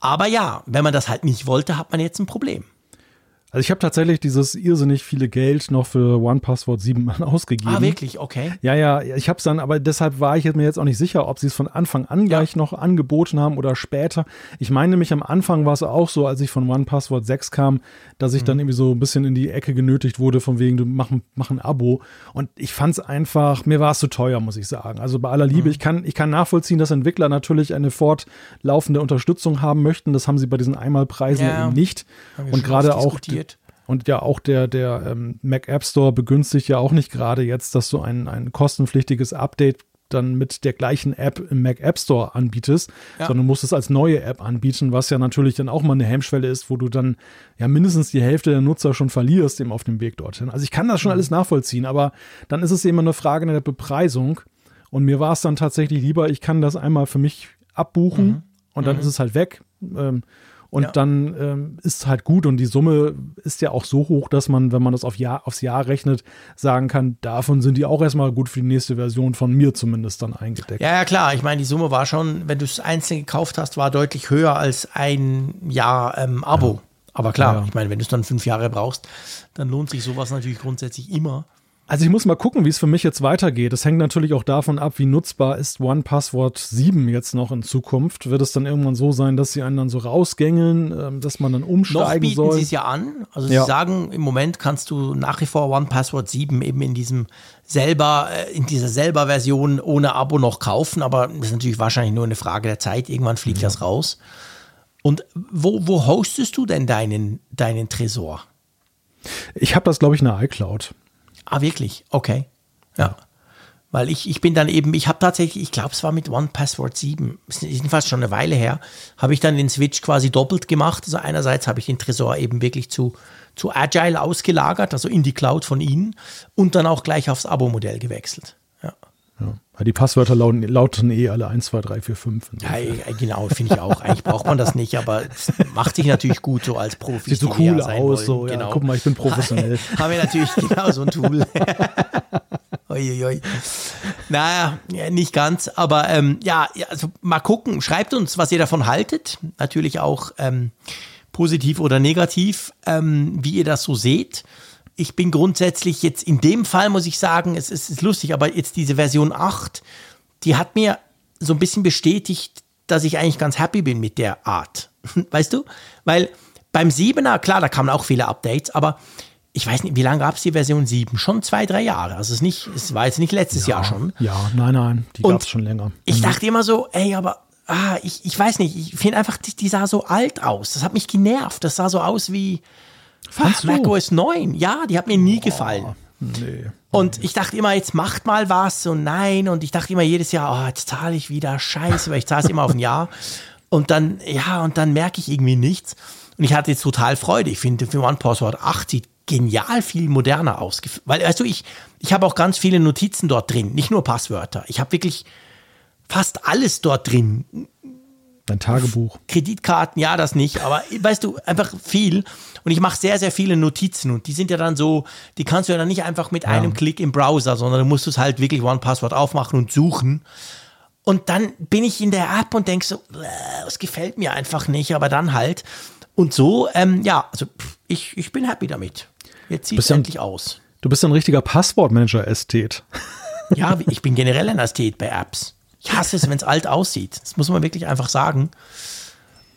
Aber ja, wenn man das halt nicht wollte, hat man jetzt ein Problem. Also ich habe tatsächlich dieses irrsinnig viele Geld noch für One Password 7 [laughs] ausgegeben. Ah, wirklich? Okay. Ja, ja, ich habe es dann, aber deshalb war ich mir jetzt auch nicht sicher, ob sie es von Anfang an gleich ja. noch angeboten haben oder später. Ich meine nämlich am Anfang war es auch so, als ich von One Password 6 kam, dass ich mhm. dann irgendwie so ein bisschen in die Ecke genötigt wurde, von wegen, du mach, mach ein Abo. Und ich fand es einfach, mir war es zu teuer, muss ich sagen. Also bei aller Liebe, mhm. ich, kann, ich kann nachvollziehen, dass Entwickler natürlich eine fortlaufende Unterstützung haben möchten. Das haben sie bei diesen Einmalpreisen ja. eben nicht. Und gerade auch und ja, auch der, der ähm, Mac App Store begünstigt ja auch nicht gerade jetzt, dass du ein, ein kostenpflichtiges Update dann mit der gleichen App im Mac App Store anbietest, ja. sondern musst es als neue App anbieten, was ja natürlich dann auch mal eine Hemmschwelle ist, wo du dann ja mindestens die Hälfte der Nutzer schon verlierst eben auf dem Weg dorthin. Also ich kann das schon mhm. alles nachvollziehen, aber dann ist es eben eine Frage der Bepreisung und mir war es dann tatsächlich lieber, ich kann das einmal für mich abbuchen mhm. und dann mhm. ist es halt weg. Ähm, und ja. dann ähm, ist es halt gut und die Summe ist ja auch so hoch, dass man, wenn man das auf Jahr, aufs Jahr rechnet, sagen kann, davon sind die auch erstmal gut für die nächste Version von mir zumindest dann eingedeckt. Ja, ja klar. Ich meine, die Summe war schon, wenn du es einzeln gekauft hast, war deutlich höher als ein Jahr ähm, Abo. Ja. Aber klar, ja. ich meine, wenn du es dann fünf Jahre brauchst, dann lohnt sich sowas natürlich grundsätzlich immer. Also ich muss mal gucken, wie es für mich jetzt weitergeht. Das hängt natürlich auch davon ab, wie nutzbar ist One Password 7 jetzt noch in Zukunft. Wird es dann irgendwann so sein, dass sie einen dann so rausgängeln, ähm, dass man dann umsteigen noch bieten sie es ja an. Also ja. sie sagen, im Moment kannst du nach wie vor One Password 7 eben in diesem selber, äh, in dieser selber Version ohne Abo noch kaufen, aber das ist natürlich wahrscheinlich nur eine Frage der Zeit. Irgendwann fliegt ja. das raus. Und wo, wo hostest du denn deinen, deinen Tresor? Ich habe das, glaube ich, in der iCloud. Ah, wirklich? Okay. Ja. Weil ich, ich bin dann eben, ich habe tatsächlich, ich glaube, es war mit One Password 7, ist jedenfalls schon eine Weile her, habe ich dann den Switch quasi doppelt gemacht. Also einerseits habe ich den Tresor eben wirklich zu, zu Agile ausgelagert, also in die Cloud von Ihnen und dann auch gleich aufs Abo-Modell gewechselt. Ja. Die Passwörter lauten, lauten eh alle 1, 2, 3, 4, 5. Ja, genau, finde ich auch. Eigentlich braucht man das nicht, aber es macht sich natürlich gut so als Profi. Sieht so cool aus, so, genau. ja, guck mal, ich bin professionell. [laughs] Haben wir natürlich genau so ein Tool. [laughs] Uiuiui. Naja, nicht ganz, aber ähm, ja, also mal gucken. Schreibt uns, was ihr davon haltet. Natürlich auch ähm, positiv oder negativ, ähm, wie ihr das so seht. Ich bin grundsätzlich jetzt in dem Fall, muss ich sagen, es, es ist lustig, aber jetzt diese Version 8, die hat mir so ein bisschen bestätigt, dass ich eigentlich ganz happy bin mit der Art. [laughs] Weißt du? Weil beim 7er, klar, da kamen auch viele Updates, aber ich weiß nicht, wie lange gab es die Version 7? Schon zwei, drei Jahre. Also es, ist nicht, es war jetzt nicht letztes ja, Jahr schon. Ja, nein, nein, die gab es schon länger. Ich mhm. dachte immer so, ey, aber ah, ich, ich weiß nicht, ich finde einfach, die, die, sah so alt aus. Das hat mich genervt. Das sah so aus wie Fandst Ach, macOS 9. Ja, die hat mir nie oh, gefallen. Nee. Und ich dachte immer, jetzt macht mal was und nein. Und ich dachte immer jedes Jahr, oh, jetzt zahle ich wieder Scheiße, weil ich zahle es immer auf ein Jahr. [laughs] Und dann, ja, und dann merke ich irgendwie nichts. Und ich hatte jetzt total Freude. Ich finde, für OnePassword 8 sieht genial viel moderner aus. Weil, weißt du, ich, ich habe auch ganz viele Notizen dort drin, nicht nur Passwörter. Ich habe wirklich fast alles dort drin. Dein Tagebuch. Kreditkarten, ja, das nicht, aber weißt du, einfach viel. Und ich mache sehr, sehr viele Notizen und die sind ja dann so, die kannst du ja dann nicht einfach mit ja. einem Klick im Browser, sondern du musst es halt wirklich One-Password aufmachen und suchen. Und dann bin ich in der App und denke so, das gefällt mir einfach nicht, aber dann halt. Und so, ähm, ja, also ich, ich bin happy damit. Jetzt sieht es endlich aus. Du bist ein richtiger Passwortmanager-Ästhet. Ja, ich bin generell ein Ästhet bei Apps. Ich hasse es, wenn es alt aussieht. Das muss man wirklich einfach sagen.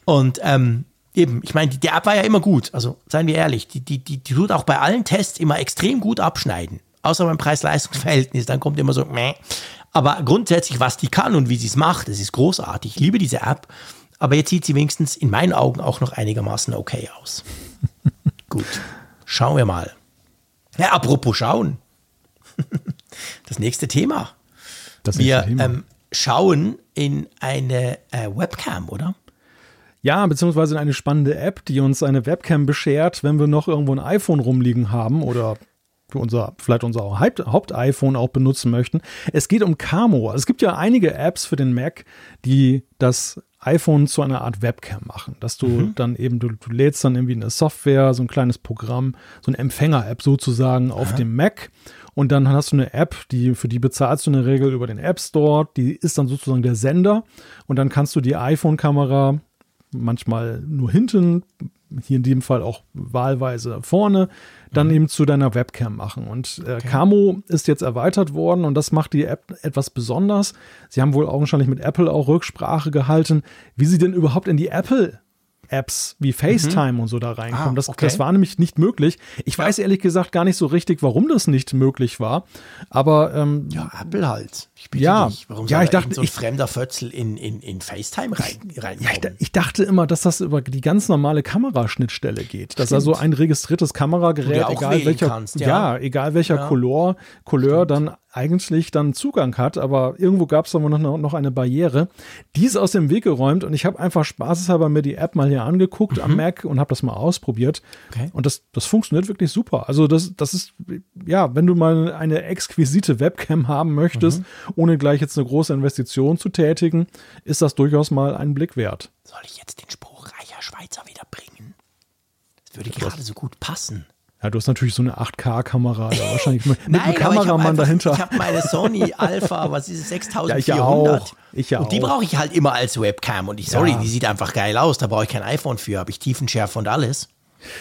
Und ähm, eben, ich meine, die, App war ja immer gut. Also seien wir ehrlich, die, die, die, die tut auch bei allen Tests immer extrem gut abschneiden. Außer beim Preis-Leistungs-Verhältnis, dann kommt immer so, meh. Aber grundsätzlich, was die kann und wie sie es macht, das ist großartig. Ich liebe diese App. Aber jetzt sieht sie wenigstens in meinen Augen auch noch einigermaßen okay aus. [laughs] Gut, schauen wir mal. Ja, apropos schauen. [laughs] Das nächste Thema. Das wir Thema. Ähm, schauen in eine äh, Webcam, oder? Ja, beziehungsweise in eine spannende App, die uns eine Webcam beschert, wenn wir noch irgendwo ein iPhone rumliegen haben oder unser, vielleicht unser Haupt-iPhone auch benutzen möchten. Es geht um Camo. Es gibt ja einige Apps für den Mac, die das iPhone zu einer Art Webcam machen, dass du mhm. dann eben, du, du, lädst dann irgendwie eine Software, so ein kleines Programm, so eine Empfänger-App sozusagen auf Aha. dem Mac und dann hast du eine App, die, für die bezahlst du in der Regel über den App Store, die ist dann sozusagen der Sender und dann kannst du die iPhone-Kamera manchmal nur hinten hier in dem Fall auch wahlweise vorne, dann mhm. eben zu deiner Webcam machen. Und äh, okay. Camo ist jetzt erweitert worden und das macht die App etwas besonders. Sie haben wohl augenscheinlich mit Apple auch Rücksprache gehalten, wie sie denn überhaupt in die Apple Apps wie FaceTime mhm. und so da reinkommen. Ah, das, okay. das war nämlich nicht möglich. Ich weiß ehrlich gesagt gar nicht so richtig, warum das nicht möglich war. Aber ähm, ja, Apple halt. Ich ja, dich. Warum ja, ich dachte, so ein fremder Fötzel in, in, in FaceTime rein, rein ja, ich, ich, dachte immer, dass das über die ganz normale Kameraschnittstelle geht. Dass also ein registriertes Kameragerät, egal welcher, kannst, ja. ja. egal welcher ja. Couleur, Couleur dann eigentlich dann Zugang hat, aber irgendwo gab es da noch, noch eine Barriere. Die ist aus dem Weg geräumt und ich habe einfach spaßeshalber mir die App mal hier angeguckt mhm. am Mac und habe das mal ausprobiert. Okay. Und das, das funktioniert wirklich super. Also das, das ist, ja, wenn du mal eine exquisite Webcam haben möchtest, mhm. Ohne gleich jetzt eine große Investition zu tätigen, ist das durchaus mal einen Blick wert. Soll ich jetzt den Spruch reicher Schweizer wieder bringen? Das würde gerade so gut passen. Ja, du hast natürlich so eine 8K-Kamera, da wahrscheinlich mit, [laughs] Nein, einem Kameramann einfach, dahinter. Ich habe meine Sony [laughs] Alpha, was ist es, 6400? Ja, ich auch. Ich ja und die brauche ich halt immer als Webcam. Und ich, sorry, ja. die sieht einfach geil aus. Da brauche ich kein iPhone für, habe ich Tiefenschärfe und alles.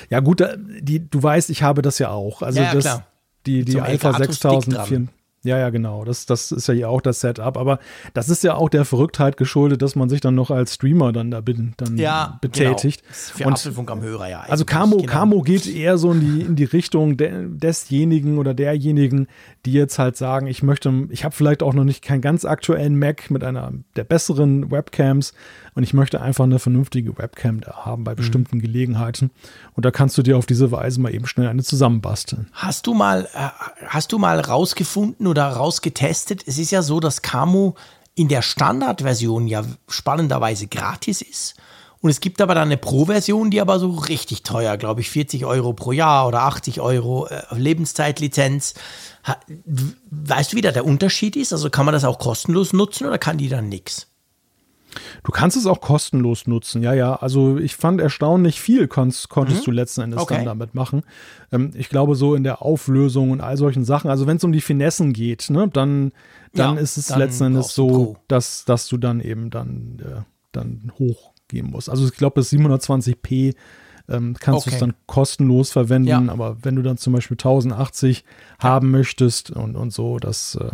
Ja, gut, die, du weißt, ich habe das ja auch. Also ja, das, klar. die, die Alpha 6004. Ja, ja, genau. Das, das ist ja hier auch das Setup. Aber das ist ja auch der Verrücktheit geschuldet, dass man sich dann noch als Streamer dann da dann ja, betätigt. Genau. Für und Apfelfunk am Hörer, ja. Also Camo, genau. Camo geht eher so in die, in die Richtung de, desjenigen oder derjenigen, die jetzt halt sagen, ich möchte, ich habe vielleicht auch noch nicht keinen ganz aktuellen Mac mit einer der besseren Webcams und ich möchte einfach eine vernünftige Webcam da haben bei mhm. bestimmten mhm. Gelegenheiten. Und da kannst du dir auf diese Weise mal eben schnell eine zusammenbasteln. Hast du mal, äh, hast du mal rausgefunden oder rausgetestet? Es ist ja so, dass Camo in der Standardversion ja spannenderweise gratis ist. Und es gibt aber dann eine Pro-Version, die aber so richtig teuer, glaube ich, 40 Euro pro Jahr oder 80 Euro äh, Lebenszeitlizenz. Weißt du, wie da der Unterschied ist? Also kann man das auch kostenlos nutzen oder kann die dann nichts? Du kannst es auch kostenlos nutzen, ja, ja. Also ich fand erstaunlich viel konntest, konntest mhm. du letzten Endes okay. dann damit machen. Ähm, ich glaube, so in der Auflösung und all solchen Sachen, also wenn es um die Finessen geht, ne, dann, dann ja, ist es letzten Endes so, dass, dass du dann eben dann, äh, dann hochgehen musst. Also ich glaube, bis 720p ähm, kannst okay. du es dann kostenlos verwenden, ja. aber wenn du dann zum Beispiel 1080 ja. haben möchtest und, und so, das, äh,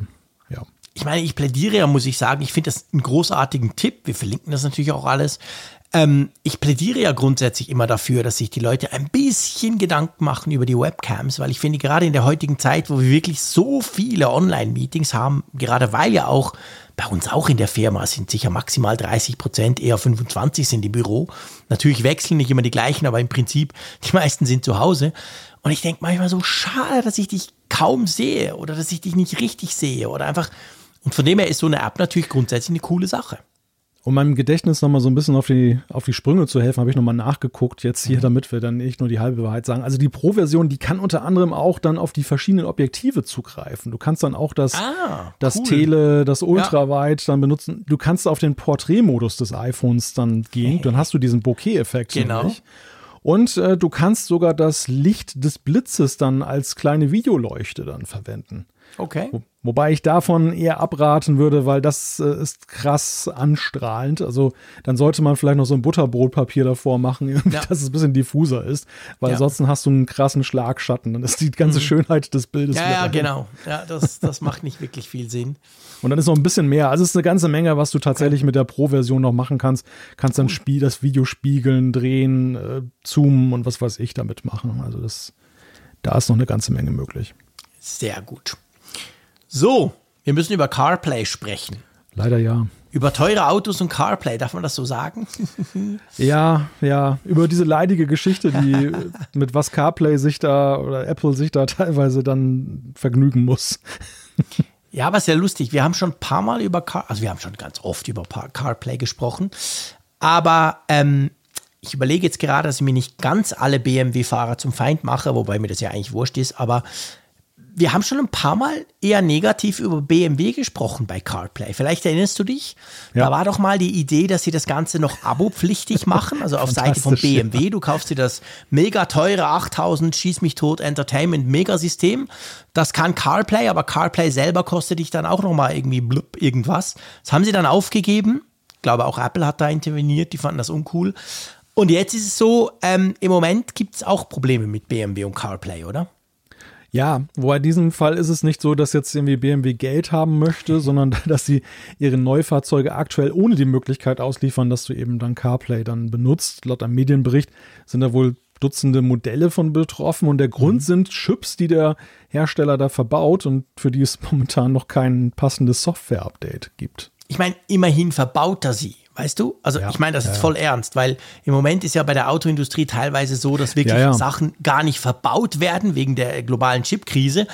ich meine, ich plädiere ja, muss ich sagen, ich finde das einen großartigen Tipp. Wir verlinken das natürlich auch alles. Ähm, ich plädiere ja grundsätzlich immer dafür, dass sich die Leute ein bisschen Gedanken machen über die Webcams, weil ich finde, gerade in der heutigen Zeit, wo wir wirklich so viele Online-Meetings haben, gerade weil ja auch bei uns auch in der Firma sind sicher maximal 30 Prozent, eher 25 sind im Büro. Natürlich wechseln nicht immer die gleichen, aber im Prinzip [laughs] die meisten sind zu Hause. Und ich denke manchmal so, schade, dass ich dich kaum sehe oder dass ich dich nicht richtig sehe oder einfach und von dem her ist so eine App natürlich grundsätzlich eine coole Sache. Um meinem Gedächtnis nochmal so ein bisschen auf die, auf die Sprünge zu helfen, habe ich nochmal nachgeguckt, jetzt hier, mhm. damit wir dann nicht nur die halbe Wahrheit sagen. Also die Pro-Version, die kann unter anderem auch dann auf die verschiedenen Objektive zugreifen. Du kannst dann auch das, ah, das cool. Tele, das Ultraweit ja. dann benutzen. Du kannst auf den Porträtmodus des iPhones dann gehen. Hey. Dann hast du diesen Bokeh-Effekt. Genau. Nämlich. Und äh, du kannst sogar das Licht des Blitzes dann als kleine Videoleuchte dann verwenden. Okay. Wo, wobei ich davon eher abraten würde, weil das äh, ist krass anstrahlend. Also dann sollte man vielleicht noch so ein Butterbrotpapier davor machen, [laughs] ja. dass es ein bisschen diffuser ist, weil ja. ansonsten hast du einen krassen Schlagschatten. Dann ist die ganze mhm. Schönheit des Bildes. Ja, ja genau. Ja, das, das macht nicht wirklich viel Sinn. [laughs] Und dann ist noch ein bisschen mehr. Also es ist eine ganze Menge, was du tatsächlich okay. mit der Pro-Version noch machen kannst. Kannst dann Spiel, das Video spiegeln, drehen, äh, zoomen und was weiß ich damit machen. Also das, da ist noch eine ganze Menge möglich. Sehr gut. So, wir müssen über CarPlay sprechen. Leider ja. Über teure Autos und CarPlay, darf man das so sagen? [laughs] ja, ja. Über diese leidige Geschichte, die [laughs] mit was CarPlay sich da oder Apple sich da teilweise dann vergnügen muss. [laughs] ja, aber sehr lustig. Wir haben schon ein paar Mal über Car, also wir haben schon ganz oft über CarPlay gesprochen. Aber ähm, ich überlege jetzt gerade, dass ich mir nicht ganz alle BMW-Fahrer zum Feind mache, wobei mir das ja eigentlich wurscht ist, aber wir haben schon ein paar Mal eher negativ über BMW gesprochen bei CarPlay. Vielleicht erinnerst du dich? Ja. Da war doch mal die Idee, dass sie das Ganze noch abo-pflichtig machen, also auf Seite von BMW. Du kaufst dir das mega teure 8000 Schieß mich tot Entertainment Megasystem. Das kann CarPlay, aber CarPlay selber kostet dich dann auch noch mal irgendwie blub, irgendwas. Das haben sie dann aufgegeben. Ich glaube, auch Apple hat da interveniert, die fanden das uncool. Und jetzt ist es so, ähm, im Moment gibt es auch Probleme mit BMW und CarPlay, oder? Ja, wobei in diesem Fall ist es nicht so, dass jetzt irgendwie BMW Geld haben möchte, sondern [laughs] dass sie ihre Neufahrzeuge aktuell ohne die Möglichkeit ausliefern, dass du eben dann CarPlay dann benutzt. Laut einem Medienbericht sind da wohl Dutzende Modelle von betroffen und der Grund mhm. sind Chips, die der Hersteller da verbaut und für die es [laughs] momentan noch kein passendes Software-Update gibt. Ich meine, immerhin verbaut er sie. Weißt du? Also ja, ich meine das ist ja, voll ernst, weil im Moment ist ja bei der Autoindustrie teilweise so, dass wirklich ja, Sachen gar nicht verbaut werden wegen der globalen Chipkrise.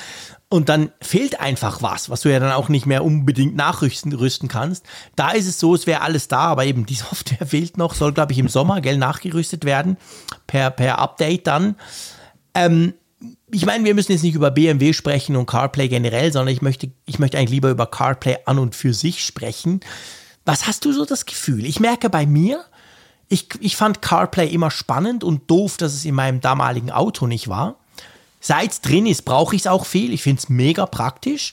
Und dann fehlt einfach was, was du ja dann auch nicht mehr unbedingt nachrüsten kannst. Da ist es so, es wäre alles da, aber eben die [laughs] Software fehlt noch, soll, glaube ich, im Sommer, gell, nachgerüstet werden, per, per Update dann. Ähm, ich meine, wir müssen jetzt nicht über BMW sprechen und CarPlay generell, sondern ich möchte, ich möchte eigentlich lieber über CarPlay an und für sich sprechen. Was hast du so das Gefühl? Ich merke bei mir, ich, ich fand CarPlay immer spannend und doof, dass es in meinem damaligen Auto nicht war. Seit es drin ist, brauche ich es auch viel. Ich finde es mega praktisch.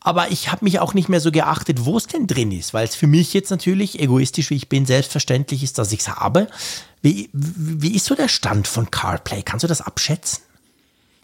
Aber ich habe mich auch nicht mehr so geachtet, wo es denn drin ist, weil es für mich jetzt natürlich, egoistisch wie ich bin, selbstverständlich ist, dass ich es habe. Wie, wie ist so der Stand von CarPlay? Kannst du das abschätzen?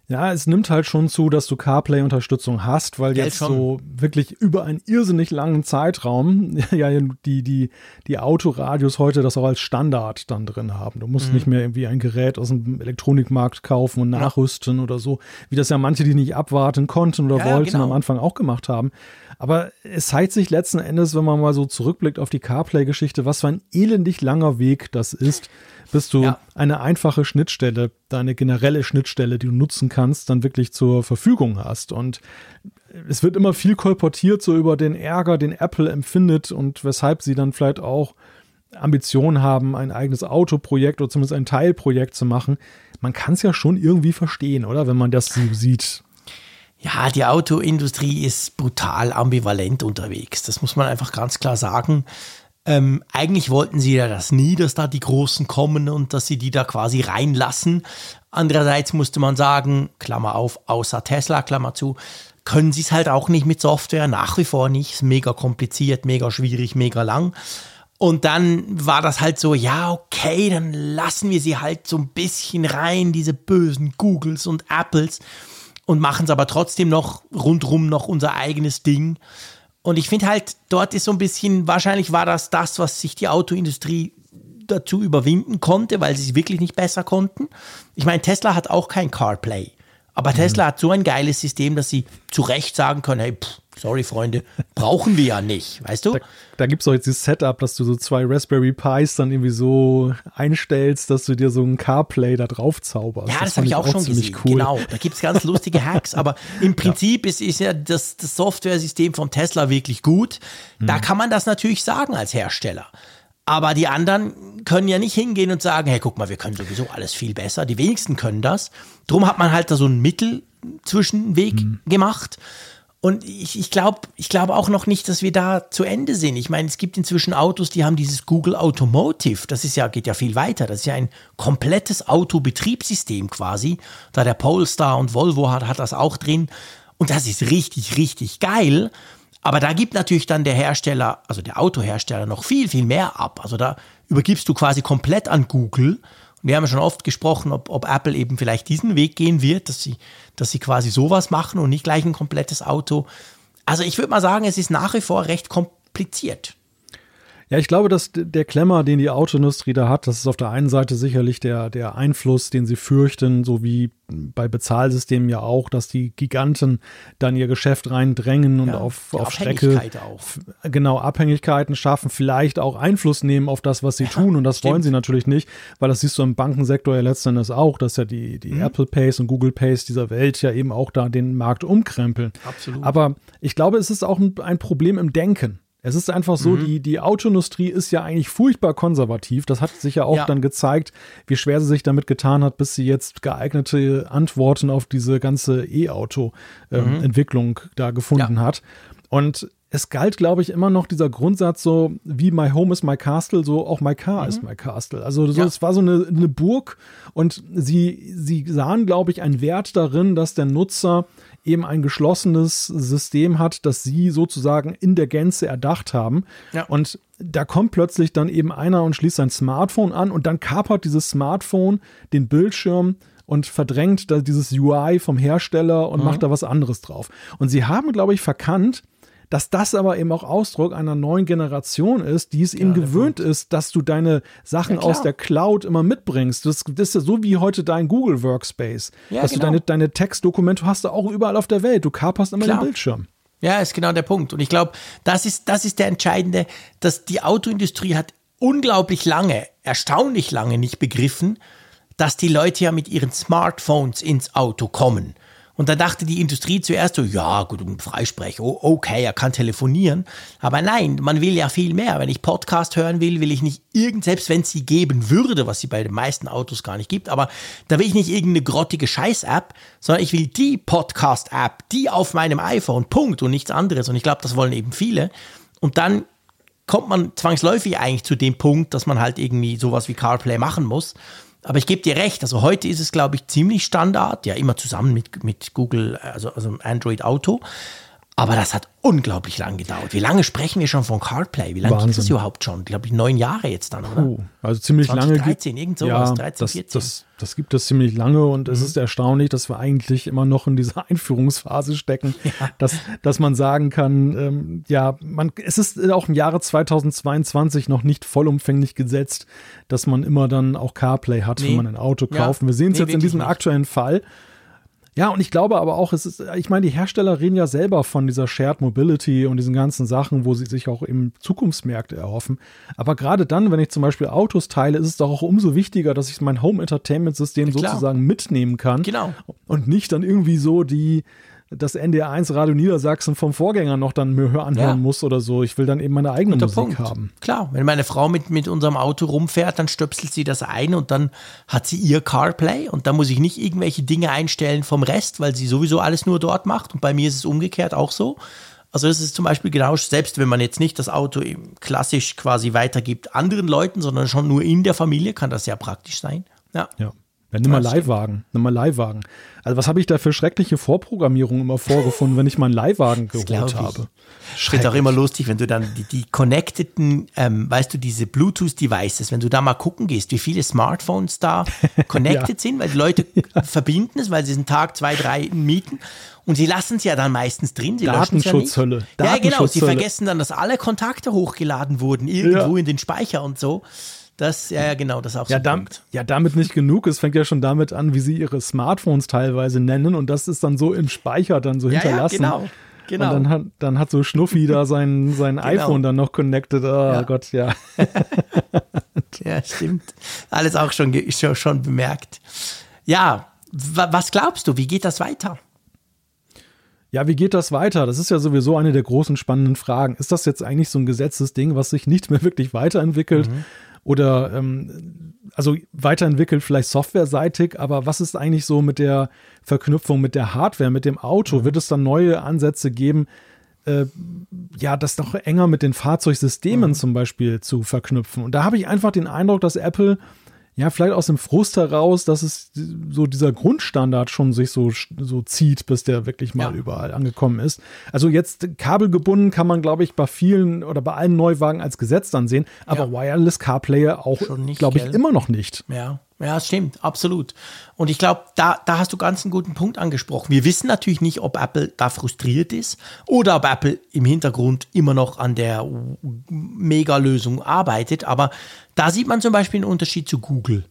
Ja, es nimmt halt schon zu, dass du CarPlay-Unterstützung hast, weil Geld jetzt schon. so wirklich über einen irrsinnig langen Zeitraum [laughs] ja die, die, die Autoradios heute das auch als Standard dann drin haben. Du musst mhm. nicht mehr irgendwie ein Gerät aus dem Elektronikmarkt kaufen und nachrüsten ja. oder so, wie das ja manche, die nicht abwarten konnten oder ja, wollten, genau. am Anfang auch gemacht haben. Aber es zeigt sich letzten Endes, wenn man mal so zurückblickt auf die CarPlay-Geschichte, was für ein elendig langer Weg das ist, bis du ja. eine einfache Schnittstelle, deine generelle Schnittstelle, die du nutzen kannst, dann wirklich zur Verfügung hast. Und es wird immer viel kolportiert so über den Ärger, den Apple empfindet und weshalb sie dann vielleicht auch Ambitionen haben, ein eigenes Autoprojekt oder zumindest ein Teilprojekt zu machen. Man kann es ja schon irgendwie verstehen, oder? Wenn man das so sieht. Ja, die Autoindustrie ist brutal ambivalent unterwegs. Das muss man einfach ganz klar sagen. Ähm, eigentlich wollten sie ja das nie, dass da die Großen kommen und dass sie die da quasi reinlassen. Andererseits musste man sagen, Klammer auf, außer Tesla, Klammer zu, können sie es halt auch nicht mit Software, nach wie vor nicht. Ist mega kompliziert, mega schwierig, mega lang. Und dann war das halt so, ja, okay, dann lassen wir sie halt so ein bisschen rein, diese bösen Googles und Apples und machen es aber trotzdem noch rundrum noch unser eigenes Ding. Und ich finde halt, dort ist so ein bisschen, wahrscheinlich war das das, was sich die Autoindustrie dazu überwinden konnte, weil sie es wirklich nicht besser konnten. Ich meine, Tesla hat auch kein CarPlay. Aber mhm. Tesla hat so ein geiles System, dass sie zu Recht sagen können, hey, pff, sorry Freunde, brauchen wir ja nicht, weißt du? Da, da gibt es doch jetzt dieses Setup, dass du so zwei Raspberry Pis dann irgendwie so einstellst, dass du dir so ein CarPlay da drauf zauberst. Ja, das, das habe ich auch, auch schon gesehen. Cool. Genau, da gibt es ganz lustige Hacks, aber im [laughs] Prinzip ja. Ist, ist ja das, das Software-System von Tesla wirklich gut. Da mhm. kann man das natürlich sagen als Hersteller. Aber die anderen können ja nicht hingehen und sagen, hey, guck mal, wir können sowieso alles viel besser. Die wenigsten können das. Drum hat man halt da so einen Mittelzwischenweg mhm. gemacht. Und ich, ich glaube ich glaub auch noch nicht, dass wir da zu Ende sind. Ich meine, es gibt inzwischen Autos, die haben dieses Google Automotive. Das ist ja, geht ja viel weiter. Das ist ja ein komplettes Autobetriebssystem quasi. Da der Polestar und Volvo hat, hat das auch drin. Und das ist richtig, richtig geil. Aber da gibt natürlich dann der Hersteller, also der Autohersteller, noch viel, viel mehr ab. Also da übergibst du quasi komplett an Google. Wir haben ja schon oft gesprochen, ob, ob Apple eben vielleicht diesen Weg gehen wird, dass sie, dass sie quasi sowas machen und nicht gleich ein komplettes Auto. Also ich würde mal sagen, es ist nach wie vor recht kompliziert. Ja, ich glaube, dass der Klemmer, den die Autoindustrie da hat, das ist auf der einen Seite sicherlich der, der Einfluss, den sie fürchten, so wie bei Bezahlsystemen ja auch, dass die Giganten dann ihr Geschäft reindrängen und ja, auf, auf Strecke auch. genau Abhängigkeiten schaffen, vielleicht auch Einfluss nehmen auf das, was sie ja, tun. Und das stimmt. wollen sie natürlich nicht, weil das siehst du im Bankensektor ja letztendlich auch, dass ja die, die mhm. Apple Pays und Google Pays dieser Welt ja eben auch da den Markt umkrempeln. Absolut. Aber ich glaube, es ist auch ein, ein Problem im Denken. Es ist einfach so, mhm. die, die Autoindustrie ist ja eigentlich furchtbar konservativ. Das hat sich ja auch ja. dann gezeigt, wie schwer sie sich damit getan hat, bis sie jetzt geeignete Antworten auf diese ganze E-Auto-Entwicklung ähm, mhm. da gefunden ja. hat. Und es galt, glaube ich, immer noch dieser Grundsatz, so wie My Home is my Castle, so auch my car mhm. is my Castle. Also so, ja. es war so eine, eine Burg und sie, sie sahen, glaube ich, einen Wert darin, dass der Nutzer eben ein geschlossenes System hat, das sie sozusagen in der Gänze erdacht haben. Ja. Und da kommt plötzlich dann eben einer und schließt sein Smartphone an und dann kapert dieses Smartphone den Bildschirm und verdrängt da dieses UI vom Hersteller und mhm. macht da was anderes drauf. Und sie haben, glaube ich, verkannt, dass das aber eben auch Ausdruck einer neuen Generation ist, die es ja, eben gewöhnt Punkt. ist, dass du deine Sachen ja, aus der Cloud immer mitbringst. Das, das, ist ja so wie heute dein Google Workspace. Ja, dass genau. du deine, deine Textdokumente hast du auch überall auf der Welt. Du kaperst immer klar. den Bildschirm. Ja, ist genau der Punkt. Und ich glaube, das ist, das ist der entscheidende, dass die Autoindustrie hat unglaublich lange, erstaunlich lange nicht begriffen, dass die Leute ja mit ihren Smartphones ins Auto kommen. Und da dachte die Industrie zuerst so, ja, gut, um Freisprech, okay, er kann telefonieren. Aber nein, man will ja viel mehr. Wenn ich Podcast hören will, will ich nicht irgend, selbst wenn es sie geben würde, was sie bei den meisten Autos gar nicht gibt, aber da will ich nicht irgendeine grottige Scheiß-App, sondern ich will die Podcast-App, die auf meinem iPhone, Punkt und nichts anderes. Und ich glaube, das wollen eben viele. Und dann kommt man zwangsläufig eigentlich zu dem Punkt, dass man halt irgendwie sowas wie CarPlay machen muss. Aber ich gebe dir recht, also heute ist es, glaube ich, ziemlich Standard, ja, immer zusammen mit, mit Google, also, also Android Auto. Aber das hat unglaublich lang gedauert. Wie lange sprechen wir schon von CarPlay? Wie lange gibt es das überhaupt schon? Glaube ich, neun Jahre jetzt dann, oder? Oh, also ziemlich 20, lange. 13, irgend sowas, ja, 13, das, 14. Das, das gibt es ziemlich lange und mhm. es ist erstaunlich, dass wir eigentlich immer noch in dieser [laughs] Einführungsphase stecken, ja. dass, dass man sagen kann, ähm, ja, man, es ist auch im Jahre 2022 noch nicht vollumfänglich gesetzt, dass man immer dann auch CarPlay hat, nee. wenn man ein Auto kauft. Ja. Wir sehen es nee, jetzt in diesem nicht. aktuellen Fall. Ja, und ich glaube aber auch, es ist, ich meine, die Hersteller reden ja selber von dieser Shared Mobility und diesen ganzen Sachen, wo sie sich auch eben Zukunftsmärkte erhoffen. Aber gerade dann, wenn ich zum Beispiel Autos teile, ist es doch auch umso wichtiger, dass ich mein Home Entertainment System ja, sozusagen mitnehmen kann. Genau. Und nicht dann irgendwie so die, das NDR1 Radio Niedersachsen vom Vorgänger noch dann mir anhören ja. muss oder so. Ich will dann eben meine eigene Musik Punkt. haben. Klar, wenn meine Frau mit, mit unserem Auto rumfährt, dann stöpselt sie das ein und dann hat sie ihr CarPlay und da muss ich nicht irgendwelche Dinge einstellen vom Rest, weil sie sowieso alles nur dort macht und bei mir ist es umgekehrt auch so. Also das ist zum Beispiel genau, selbst wenn man jetzt nicht das Auto klassisch quasi weitergibt anderen Leuten, sondern schon nur in der Familie, kann das sehr praktisch sein. Ja. ja. Ja, nimm mal Leihwagen, nimm mal Leihwagen. Also was habe ich da für schreckliche Vorprogrammierungen immer vorgefunden, wenn ich meinen Leihwagen [laughs] geholt habe? Ich finde auch immer lustig, wenn du dann die, die connecteden, ähm, weißt du, diese Bluetooth-Devices, wenn du da mal gucken gehst, wie viele Smartphones da [laughs] connected ja. sind, weil die Leute [laughs] ja. verbinden es, weil sie einen Tag, zwei, drei mieten und sie lassen es ja dann meistens drin. Sie Datenschutzhölle. Ja, ja, genau. Sie vergessen dann, dass alle Kontakte hochgeladen wurden, irgendwo in den Speicher und so. Das, ja, ja, genau, das ist auch ja, so dam ja, damit nicht genug. Es fängt ja schon damit an, wie sie ihre Smartphones teilweise nennen und das ist dann so im Speicher dann so ja, hinterlassen. Ja, genau. Genau. Und dann hat, dann hat so Schnuffi da sein, sein [laughs] genau. iPhone dann noch connected. Oh ja. Gott, ja. [laughs] ja, stimmt. Alles auch schon, schon, schon bemerkt. Ja, was glaubst du, wie geht das weiter? Ja, wie geht das weiter? Das ist ja sowieso eine der großen spannenden Fragen. Ist das jetzt eigentlich so ein Gesetzesding, was sich nicht mehr wirklich weiterentwickelt? Mhm oder ähm, also weiterentwickelt vielleicht softwareseitig, aber was ist eigentlich so mit der Verknüpfung mit der Hardware, mit dem Auto? Mhm. Wird es dann neue Ansätze geben, äh, ja, das noch enger mit den Fahrzeugsystemen mhm. zum Beispiel zu verknüpfen? Und da habe ich einfach den Eindruck, dass Apple ja, vielleicht aus dem Frust heraus, dass es so dieser Grundstandard schon sich so, so zieht, bis der wirklich mal ja. überall angekommen ist. Also jetzt kabelgebunden kann man, glaube ich, bei vielen oder bei allen Neuwagen als Gesetz dann sehen, aber ja. Wireless CarPlayer auch, glaube ich, immer noch nicht. Ja. Ja, stimmt, absolut. Und ich glaube, da, da hast du ganz einen guten Punkt angesprochen. Wir wissen natürlich nicht, ob Apple da frustriert ist oder ob Apple im Hintergrund immer noch an der Mega-Lösung arbeitet. Aber da sieht man zum Beispiel einen Unterschied zu Google.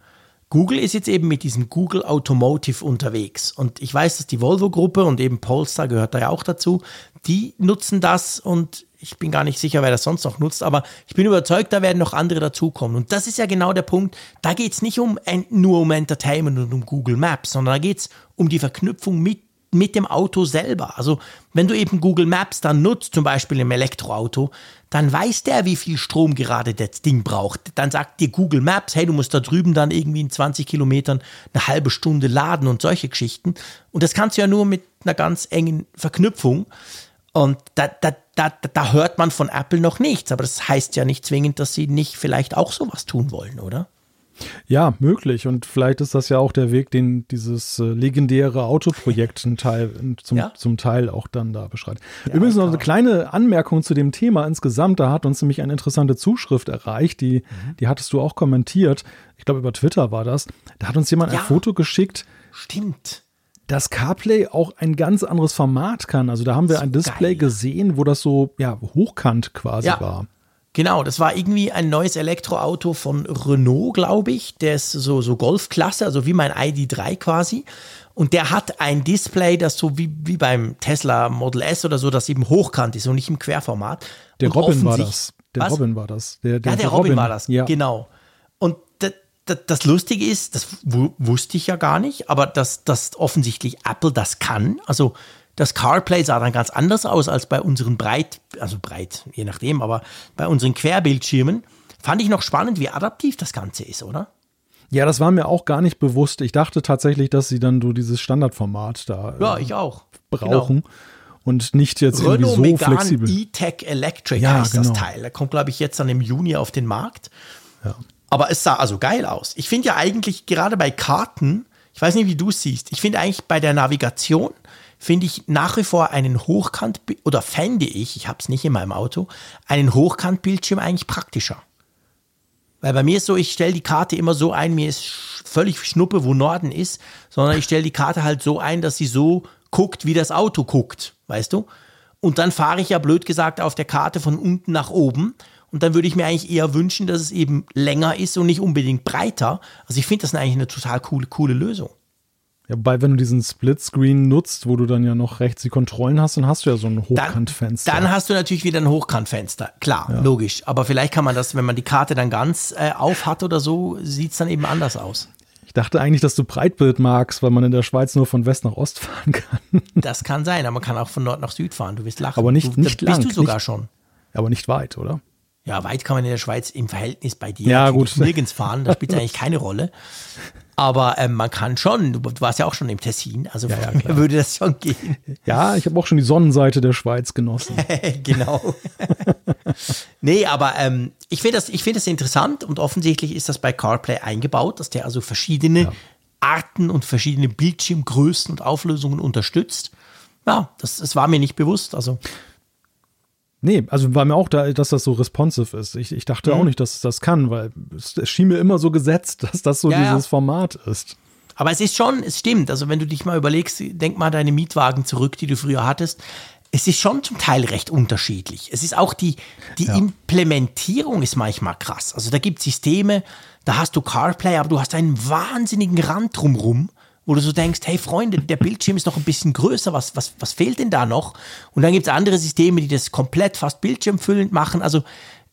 Google ist jetzt eben mit diesem Google Automotive unterwegs. Und ich weiß, dass die Volvo-Gruppe und eben Polestar gehört da ja auch dazu, die nutzen das und ich bin gar nicht sicher, wer das sonst noch nutzt, aber ich bin überzeugt, da werden noch andere dazukommen. Und das ist ja genau der Punkt. Da geht es nicht um, nur um Entertainment und um Google Maps, sondern da geht es um die Verknüpfung mit, mit dem Auto selber. Also wenn du eben Google Maps dann nutzt, zum Beispiel im Elektroauto, dann weiß der, wie viel Strom gerade das Ding braucht. Dann sagt dir Google Maps, hey, du musst da drüben dann irgendwie in 20 Kilometern eine halbe Stunde laden und solche Geschichten. Und das kannst du ja nur mit einer ganz engen Verknüpfung. Und da, da, da, da hört man von Apple noch nichts, aber das heißt ja nicht zwingend, dass sie nicht vielleicht auch sowas tun wollen, oder? Ja, möglich. Und vielleicht ist das ja auch der Weg, den dieses äh, legendäre Autoprojekt ein Teil, zum, ja. zum Teil auch dann da beschreibt. Ja, Übrigens noch eine kleine Anmerkung zu dem Thema insgesamt. Da hat uns nämlich eine interessante Zuschrift erreicht, die, mhm. die hattest du auch kommentiert. Ich glaube, über Twitter war das. Da hat uns jemand ja. ein Foto geschickt. Stimmt dass CarPlay auch ein ganz anderes Format kann. Also da haben wir ein Display geil. gesehen, wo das so ja hochkant quasi ja. war. Genau, das war irgendwie ein neues Elektroauto von Renault, glaube ich. Der ist so, so Golfklasse, also wie mein ID3 quasi. Und der hat ein Display, das so wie, wie beim Tesla Model S oder so, das eben hochkant ist und nicht im Querformat. Der und Robin war das. Der was? Robin war das. Der, der ja, der Robin, Robin, war das. Ja. Genau. Und das Lustige ist, das wusste ich ja gar nicht, aber dass, dass offensichtlich Apple das kann. Also das CarPlay sah dann ganz anders aus als bei unseren breit, also breit, je nachdem, aber bei unseren Querbildschirmen. Fand ich noch spannend, wie adaptiv das Ganze ist, oder? Ja, das war mir auch gar nicht bewusst. Ich dachte tatsächlich, dass sie dann so dieses Standardformat da ja, ich auch. brauchen. Genau. Und nicht jetzt Renault irgendwie so Megane flexibel. E-Tech Electric ja, heißt genau. das Teil. Der kommt, glaube ich, jetzt dann im Juni auf den Markt. Ja. Aber es sah also geil aus. Ich finde ja eigentlich gerade bei Karten, ich weiß nicht, wie du es siehst, ich finde eigentlich bei der Navigation finde ich nach wie vor einen Hochkant, oder fände ich, ich habe es nicht in meinem Auto, einen Hochkantbildschirm eigentlich praktischer. Weil bei mir ist so, ich stelle die Karte immer so ein, mir ist völlig Schnuppe, wo Norden ist, sondern ich stelle die Karte halt so ein, dass sie so guckt, wie das Auto guckt, weißt du? Und dann fahre ich ja blöd gesagt auf der Karte von unten nach oben. Und dann würde ich mir eigentlich eher wünschen, dass es eben länger ist und nicht unbedingt breiter. Also ich finde das eigentlich eine total coole, coole Lösung. Ja, wobei, wenn du diesen Splitscreen nutzt, wo du dann ja noch rechts die Kontrollen hast, dann hast du ja so ein Hochkantfenster. Dann, dann hast du natürlich wieder ein Hochkantfenster, klar, ja. logisch. Aber vielleicht kann man das, wenn man die Karte dann ganz äh, auf hat oder so, sieht es dann eben anders aus. Ich dachte eigentlich, dass du Breitbild magst, weil man in der Schweiz nur von West nach Ost [laughs] fahren kann. Das kann sein, aber man kann auch von Nord nach Süd fahren. Du wirst lachen. Aber nicht, du, nicht lang. Bist du sogar nicht, schon. Aber nicht weit, oder? Ja, weit kann man in der Schweiz im Verhältnis bei dir ja, gut. nirgends fahren. Das spielt eigentlich keine Rolle. Aber ähm, man kann schon, du, du, warst ja auch schon im Tessin, also ja, ja, würde das schon gehen. Ja, ich habe auch schon die Sonnenseite der Schweiz genossen. [laughs] genau. nee, aber ähm, ich finde das, find das interessant und offensichtlich ist das bei CarPlay eingebaut, dass der also verschiedene ja. Arten und verschiedene Bildschirmgrößen und Auflösungen unterstützt. Ja, das, das war mir nicht bewusst. Also Nee, also war mir auch da, dass das so responsive ist. Ich, ich dachte mhm. auch nicht, dass es das kann, weil es, es, schien mir immer so gesetzt, [laughs] dass das so ja, dieses ja. Format ist. Aber es ist schon, es stimmt. Also wenn du dich mal überlegst, denk mal deine Mietwagen zurück, die du früher hattest. Es ist schon zum Teil recht unterschiedlich. Es ist auch die, die ja. Implementierung ist manchmal krass. Also da gibt es Systeme, da hast du CarPlay, aber du hast einen wahnsinnigen Rand drumrum wo du so denkst, hey Freunde, der Bildschirm ist noch ein bisschen größer, was, was, was fehlt denn da noch? Und dann gibt es andere Systeme, die das komplett fast bildschirmfüllend machen. Also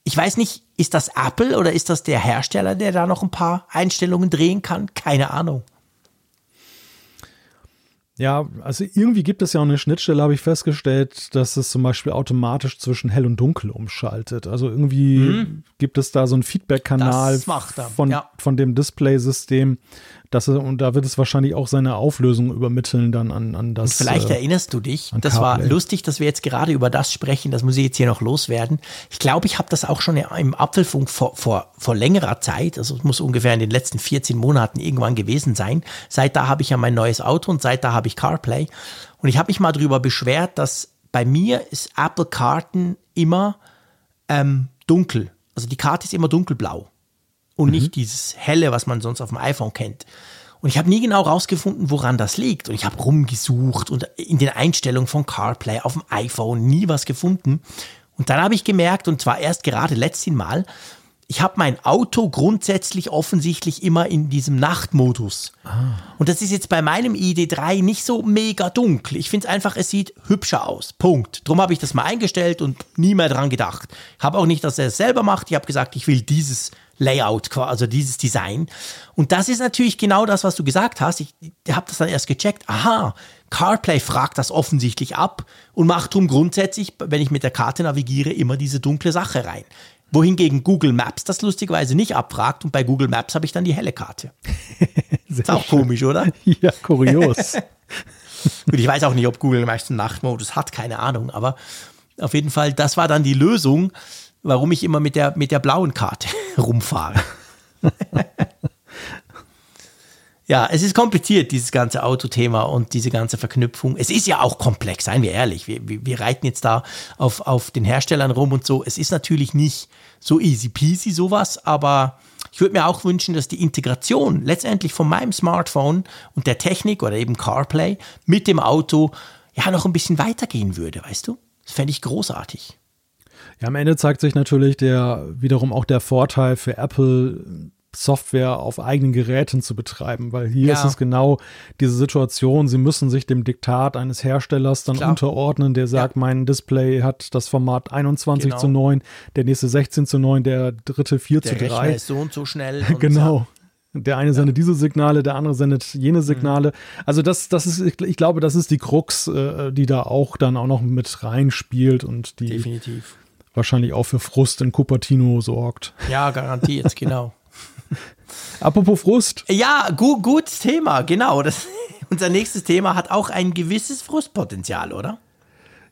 ich weiß nicht, ist das Apple oder ist das der Hersteller, der da noch ein paar Einstellungen drehen kann? Keine Ahnung. Ja, also irgendwie gibt es ja auch eine Schnittstelle, habe ich festgestellt, dass es zum Beispiel automatisch zwischen hell und dunkel umschaltet. Also irgendwie mhm. gibt es da so einen Feedback-Kanal von, ja. von dem Display-System, das, und da wird es wahrscheinlich auch seine Auflösung übermitteln dann an, an das. Und vielleicht äh, erinnerst du dich, das war lustig, dass wir jetzt gerade über das sprechen, das muss ich jetzt hier noch loswerden. Ich glaube, ich habe das auch schon im Apfelfunk vor, vor, vor längerer Zeit, also es muss ungefähr in den letzten 14 Monaten irgendwann gewesen sein. Seit da habe ich ja mein neues Auto und seit da habe ich CarPlay. Und ich habe mich mal darüber beschwert, dass bei mir ist Apple Karten immer ähm, dunkel. Also die Karte ist immer dunkelblau und mhm. nicht dieses helle, was man sonst auf dem iPhone kennt. Und ich habe nie genau rausgefunden, woran das liegt. Und ich habe rumgesucht und in den Einstellungen von CarPlay auf dem iPhone nie was gefunden. Und dann habe ich gemerkt, und zwar erst gerade letzten Mal, ich habe mein Auto grundsätzlich offensichtlich immer in diesem Nachtmodus. Ah. Und das ist jetzt bei meinem ID3 nicht so mega dunkel. Ich finde es einfach, es sieht hübscher aus. Punkt. Drum habe ich das mal eingestellt und nie mehr dran gedacht. Ich habe auch nicht, dass er es selber macht. Ich habe gesagt, ich will dieses Layout, also dieses Design. Und das ist natürlich genau das, was du gesagt hast. Ich, habe das dann erst gecheckt. Aha, CarPlay fragt das offensichtlich ab und macht drum grundsätzlich, wenn ich mit der Karte navigiere, immer diese dunkle Sache rein. Wohingegen Google Maps das lustigerweise nicht abfragt und bei Google Maps habe ich dann die helle Karte. [laughs] ist auch schön. komisch, oder? [laughs] Ja, kurios. [laughs] Gut, ich weiß auch nicht, ob Google meistens Nachtmodus hat, keine Ahnung, aber auf jeden Fall, das war dann die Lösung, warum ich immer mit der, mit der blauen Karte [laughs] rumfahre. ja, es ist kompliziert, dieses ganze Autothema und diese ganze Verknüpfung. Es ist ja auch komplex, seien wir ehrlich. Wir, wir, wir reiten jetzt da auf, auf den Herstellern rum und so. Es ist natürlich nicht so easy peasy sowas, aber ich würde mir auch wünschen, dass die Integration letztendlich von meinem Smartphone und der Technik oder eben CarPlay mit dem Auto ja noch ein bisschen weitergehen würde, weißt du? Das fände ich großartig. Ja, am Ende zeigt sich natürlich der wiederum auch der Vorteil für Apple, Software auf eigenen Geräten zu betreiben, weil hier ja. ist es genau diese Situation, sie müssen sich dem Diktat eines Herstellers dann Klar. unterordnen, der sagt, ja. mein Display hat das Format 21 genau. zu 9, der nächste 16 zu 9, der dritte 4 der zu 3. Der ist so und so schnell. [laughs] Und genau. Der eine sendet diese Signale, der andere sendet jene mhm. Signale. Mhm. Also das, das ist, ich glaube, das ist die Krux, äh, die da auch dann auch noch mit reinspielt und die Definitiv. Wahrscheinlich auch für Frust in Cupertino sorgt. Ja, garantiert, [laughs] genau. Apropos Frust. Ja, gu gutes Thema, genau. Das, [laughs] unser nächstes Thema hat auch ein gewisses Frustpotenzial, oder?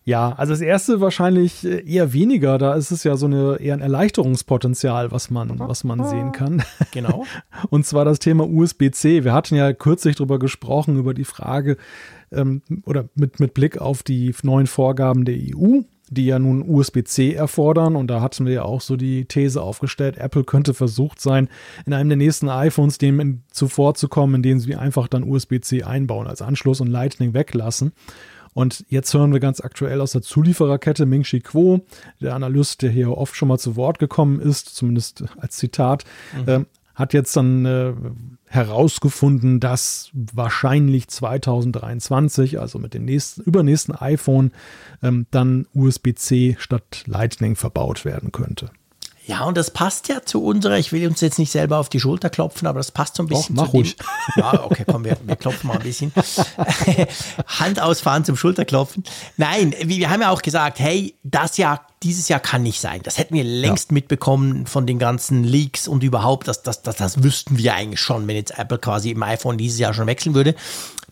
Ja, also das erste wahrscheinlich eher weniger. Da ist es ja so eine, eher ein Erleichterungspotenzial, was man, was man sehen kann. [laughs] Genau. Und zwar das Thema USB-C. Wir hatten ja kürzlich darüber gesprochen, über die Frage ähm, oder mit, mit Blick auf die neuen Vorgaben der EU die ja nun USB-C erfordern. Und da hatten wir ja auch so die These aufgestellt, Apple könnte versucht sein, in einem der nächsten iPhones dem zuvorzukommen, indem sie einfach dann USB-C einbauen als Anschluss und Lightning weglassen. Und jetzt hören wir ganz aktuell aus der Zuliefererkette Ming-Chi Kuo, der Analyst, der hier oft schon mal zu Wort gekommen ist, zumindest als Zitat, mhm. äh, hat jetzt dann äh, herausgefunden, dass wahrscheinlich 2023, also mit dem nächsten, übernächsten iPhone, ähm, dann USB-C statt Lightning verbaut werden könnte. Ja, und das passt ja zu unserer, ich will uns jetzt nicht selber auf die Schulter klopfen, aber das passt so ein bisschen Doch, mach zu ruhig. dem. [laughs] Ja, okay, komm, wir, wir klopfen mal ein bisschen. [laughs] Hand ausfahren zum Schulterklopfen. Nein, wir haben ja auch gesagt, hey, das Jahr, dieses Jahr kann nicht sein. Das hätten wir längst ja. mitbekommen von den ganzen Leaks und überhaupt, das, das, das, das wüssten wir eigentlich schon, wenn jetzt Apple quasi im iPhone dieses Jahr schon wechseln würde.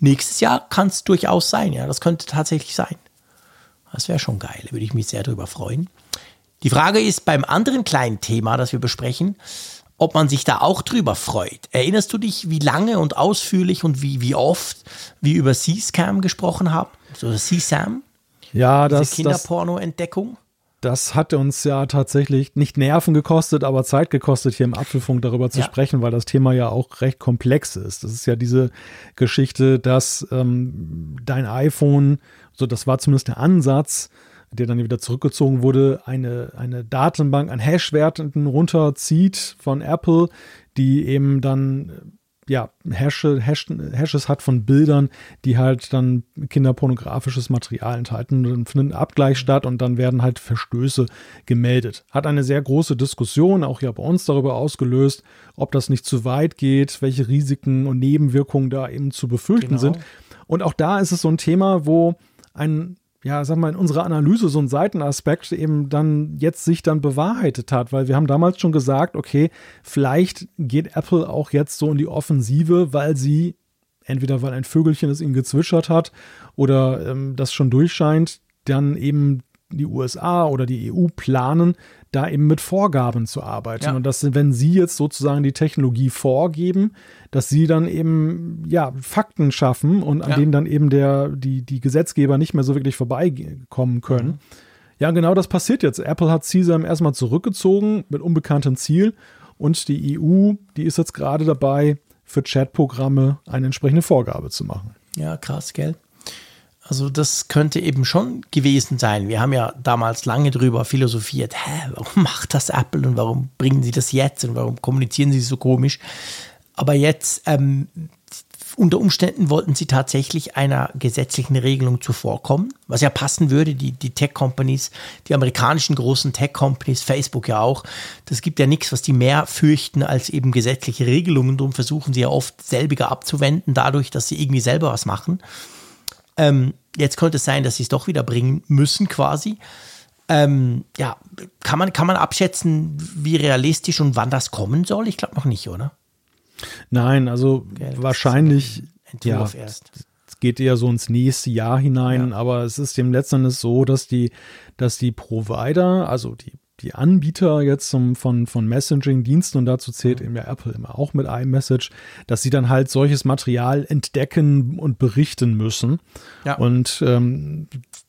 Nächstes Jahr kann es durchaus sein, ja, das könnte tatsächlich sein. Das wäre schon geil, würde ich mich sehr darüber freuen. Die Frage ist beim anderen kleinen Thema, das wir besprechen, ob man sich da auch drüber freut. Erinnerst du dich, wie lange und ausführlich und wie, wie oft wir über C-Scam gesprochen haben? So C-Sam? Ja, Diese das. Kinderporno-Entdeckung? Das hat uns ja tatsächlich nicht Nerven gekostet, aber Zeit gekostet, hier im Apfelfunk darüber zu ja. sprechen, weil das Thema ja auch recht komplex ist. Das ist ja diese Geschichte, dass ähm, dein iPhone, so das war zumindest der Ansatz, der dann wieder zurückgezogen wurde, eine, eine Datenbank an Hash-Werten runterzieht von Apple, die eben dann ja, Hashe, Hash, Hashes hat von Bildern, die halt dann kinderpornografisches Material enthalten. Dann findet ein Abgleich statt und dann werden halt Verstöße gemeldet. Hat eine sehr große Diskussion, auch ja bei uns darüber ausgelöst, ob das nicht zu weit geht, welche Risiken und Nebenwirkungen da eben zu befürchten genau. sind. Und auch da ist es so ein Thema, wo ein ja, sag mal, in unserer Analyse so ein Seitenaspekt eben dann jetzt sich dann bewahrheitet hat, weil wir haben damals schon gesagt, okay, vielleicht geht Apple auch jetzt so in die Offensive, weil sie entweder weil ein Vögelchen es ihnen gezwitschert hat oder ähm, das schon durchscheint, dann eben die USA oder die EU planen, da eben mit Vorgaben zu arbeiten. Ja. Und dass, wenn sie jetzt sozusagen die Technologie vorgeben, dass sie dann eben ja Fakten schaffen und an ja. denen dann eben der, die, die Gesetzgeber nicht mehr so wirklich vorbeikommen können. Mhm. Ja, genau das passiert jetzt. Apple hat CSAM erstmal zurückgezogen mit unbekanntem Ziel und die EU, die ist jetzt gerade dabei, für Chatprogramme eine entsprechende Vorgabe zu machen. Ja, krass, gell? Also das könnte eben schon gewesen sein. Wir haben ja damals lange drüber philosophiert, hä, warum macht das Apple und warum bringen sie das jetzt und warum kommunizieren sie so komisch? Aber jetzt, ähm, unter Umständen wollten sie tatsächlich einer gesetzlichen Regelung zuvorkommen, was ja passen würde, die, die Tech-Companies, die amerikanischen großen Tech-Companies, Facebook ja auch, das gibt ja nichts, was die mehr fürchten als eben gesetzliche Regelungen. Darum versuchen sie ja oft selbiger abzuwenden, dadurch, dass sie irgendwie selber was machen. Ähm, jetzt könnte es sein, dass sie es doch wieder bringen müssen, quasi. Ähm, ja, kann man, kann man abschätzen, wie realistisch und wann das kommen soll? Ich glaube noch nicht, oder? Nein, also Gell, wahrscheinlich. Entwurf ja, erst. geht eher so ins nächste Jahr hinein, ja. aber es ist dem letzten Endes so, dass die, dass die Provider, also die die Anbieter jetzt zum, von, von Messaging-Diensten, und dazu zählt eben ja Apple immer auch mit iMessage, dass sie dann halt solches Material entdecken und berichten müssen. Ja. Und ähm,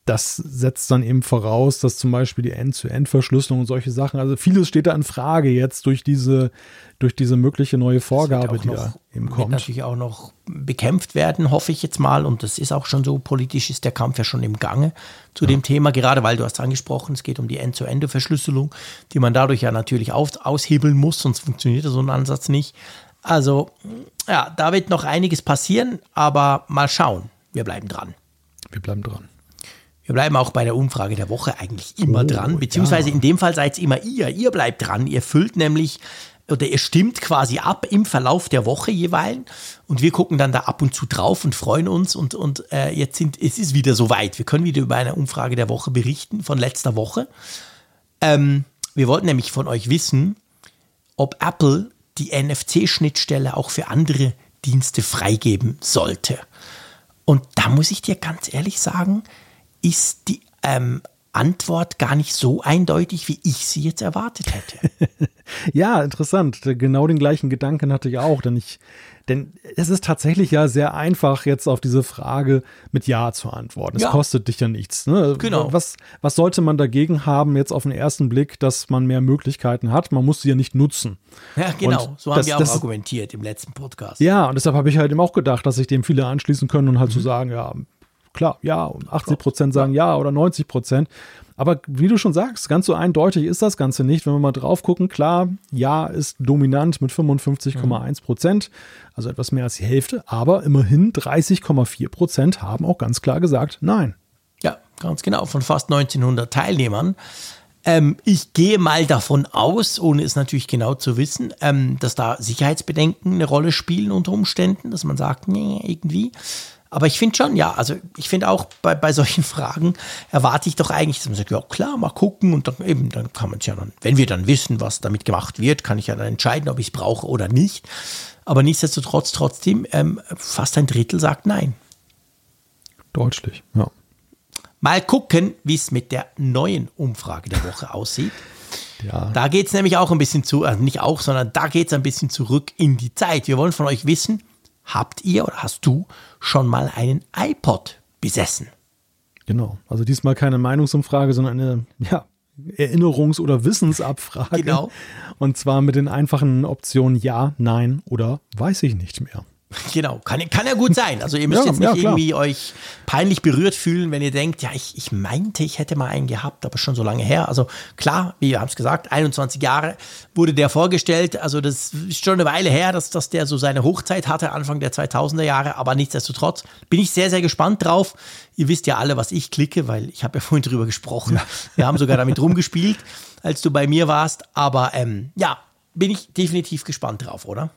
das setzt dann eben voraus, dass zum Beispiel die End-zu-End-Verschlüsselung und solche Sachen, also vieles steht da in Frage jetzt durch diese, durch diese mögliche neue Vorgabe, die noch, da eben kommt. Wird natürlich auch noch bekämpft werden, hoffe ich jetzt mal. Und das ist auch schon so, politisch ist der Kampf ja schon im Gange zu ja. dem Thema, gerade weil du hast angesprochen, es geht um die End-zu-Ende-Verschlüsselung, die man dadurch ja natürlich auf, aushebeln muss, sonst funktioniert so ein Ansatz nicht. Also, ja, da wird noch einiges passieren, aber mal schauen. Wir bleiben dran. Wir bleiben dran. Wir bleiben auch bei der Umfrage der Woche eigentlich immer oh, dran, beziehungsweise ja. in dem Fall seid immer ihr. Ihr bleibt dran. Ihr füllt nämlich oder ihr stimmt quasi ab im Verlauf der Woche jeweils und wir gucken dann da ab und zu drauf und freuen uns und, und äh, jetzt sind, es ist wieder soweit. Wir können wieder über eine Umfrage der Woche berichten von letzter Woche. Ähm, wir wollten nämlich von euch wissen, ob Apple die NFC-Schnittstelle auch für andere Dienste freigeben sollte. Und da muss ich dir ganz ehrlich sagen, ist die ähm, Antwort gar nicht so eindeutig, wie ich sie jetzt erwartet hätte. [laughs] ja, interessant. Genau den gleichen Gedanken hatte ich auch, denn ich, denn es ist tatsächlich ja sehr einfach, jetzt auf diese Frage mit Ja zu antworten. Es ja. kostet dich ja nichts. Ne? Genau. Was, was sollte man dagegen haben, jetzt auf den ersten Blick, dass man mehr Möglichkeiten hat? Man muss sie ja nicht nutzen. Ja, genau. Und so haben das, wir auch das, argumentiert im letzten Podcast. Ja, und deshalb habe ich halt eben auch gedacht, dass sich dem viele anschließen können und halt mhm. zu sagen, ja, klar, ja, und 80 Prozent sagen ja oder 90 Prozent. Aber wie du schon sagst, ganz so eindeutig ist das Ganze nicht. Wenn wir mal drauf gucken, klar, ja ist dominant mit 55,1 Prozent, also etwas mehr als die Hälfte, aber immerhin 30,4 Prozent haben auch ganz klar gesagt nein. Ja, ganz genau, von fast 1900 Teilnehmern. Ähm, ich gehe mal davon aus, ohne es natürlich genau zu wissen, ähm, dass da Sicherheitsbedenken eine Rolle spielen unter Umständen, dass man sagt, nee, irgendwie. Aber ich finde schon, ja, also ich finde auch bei, bei solchen [laughs] Fragen erwarte ich doch eigentlich, dass man sagt, ja klar, mal gucken und dann eben, dann kann man es ja dann, wenn wir dann wissen, was damit gemacht wird, kann ich ja dann entscheiden, ob ich es brauche oder nicht. Aber nichtsdestotrotz, trotzdem, ähm, fast ein Drittel sagt nein. Deutlich, ja. Mal gucken, wie es mit der neuen Umfrage der Woche aussieht. Ja. Da geht es nämlich auch ein bisschen zu, also nicht auch, sondern da geht es ein bisschen zurück in die Zeit. Wir wollen von euch wissen, habt ihr oder hast du schon mal einen iPod besessen? Genau, also diesmal keine Meinungsumfrage, sondern eine ja, Erinnerungs- oder Wissensabfrage. Genau. Und zwar mit den einfachen Optionen Ja, Nein oder weiß ich nicht mehr. [laughs] Genau, kann, kann ja gut sein. Also ihr müsst ja, jetzt nicht ja, irgendwie euch peinlich berührt fühlen, wenn ihr denkt, ja, ich, ich meinte, ich hätte mal einen gehabt, aber schon so lange her. Also klar, wie wir haben es gesagt, 21 Jahre wurde der vorgestellt. Also das ist schon eine Weile her, dass, dass der so seine Hochzeit hatte, Anfang der 2000er Jahre. Aber nichtsdestotrotz bin ich sehr, sehr gespannt drauf. Ihr wisst ja alle, was ich klicke, weil ich habe ja [laughs] vorhin drüber gesprochen. Ja. Wir haben sogar damit rumgespielt, als du bei mir warst. Aber ähm, ja, bin ich definitiv gespannt drauf, oder?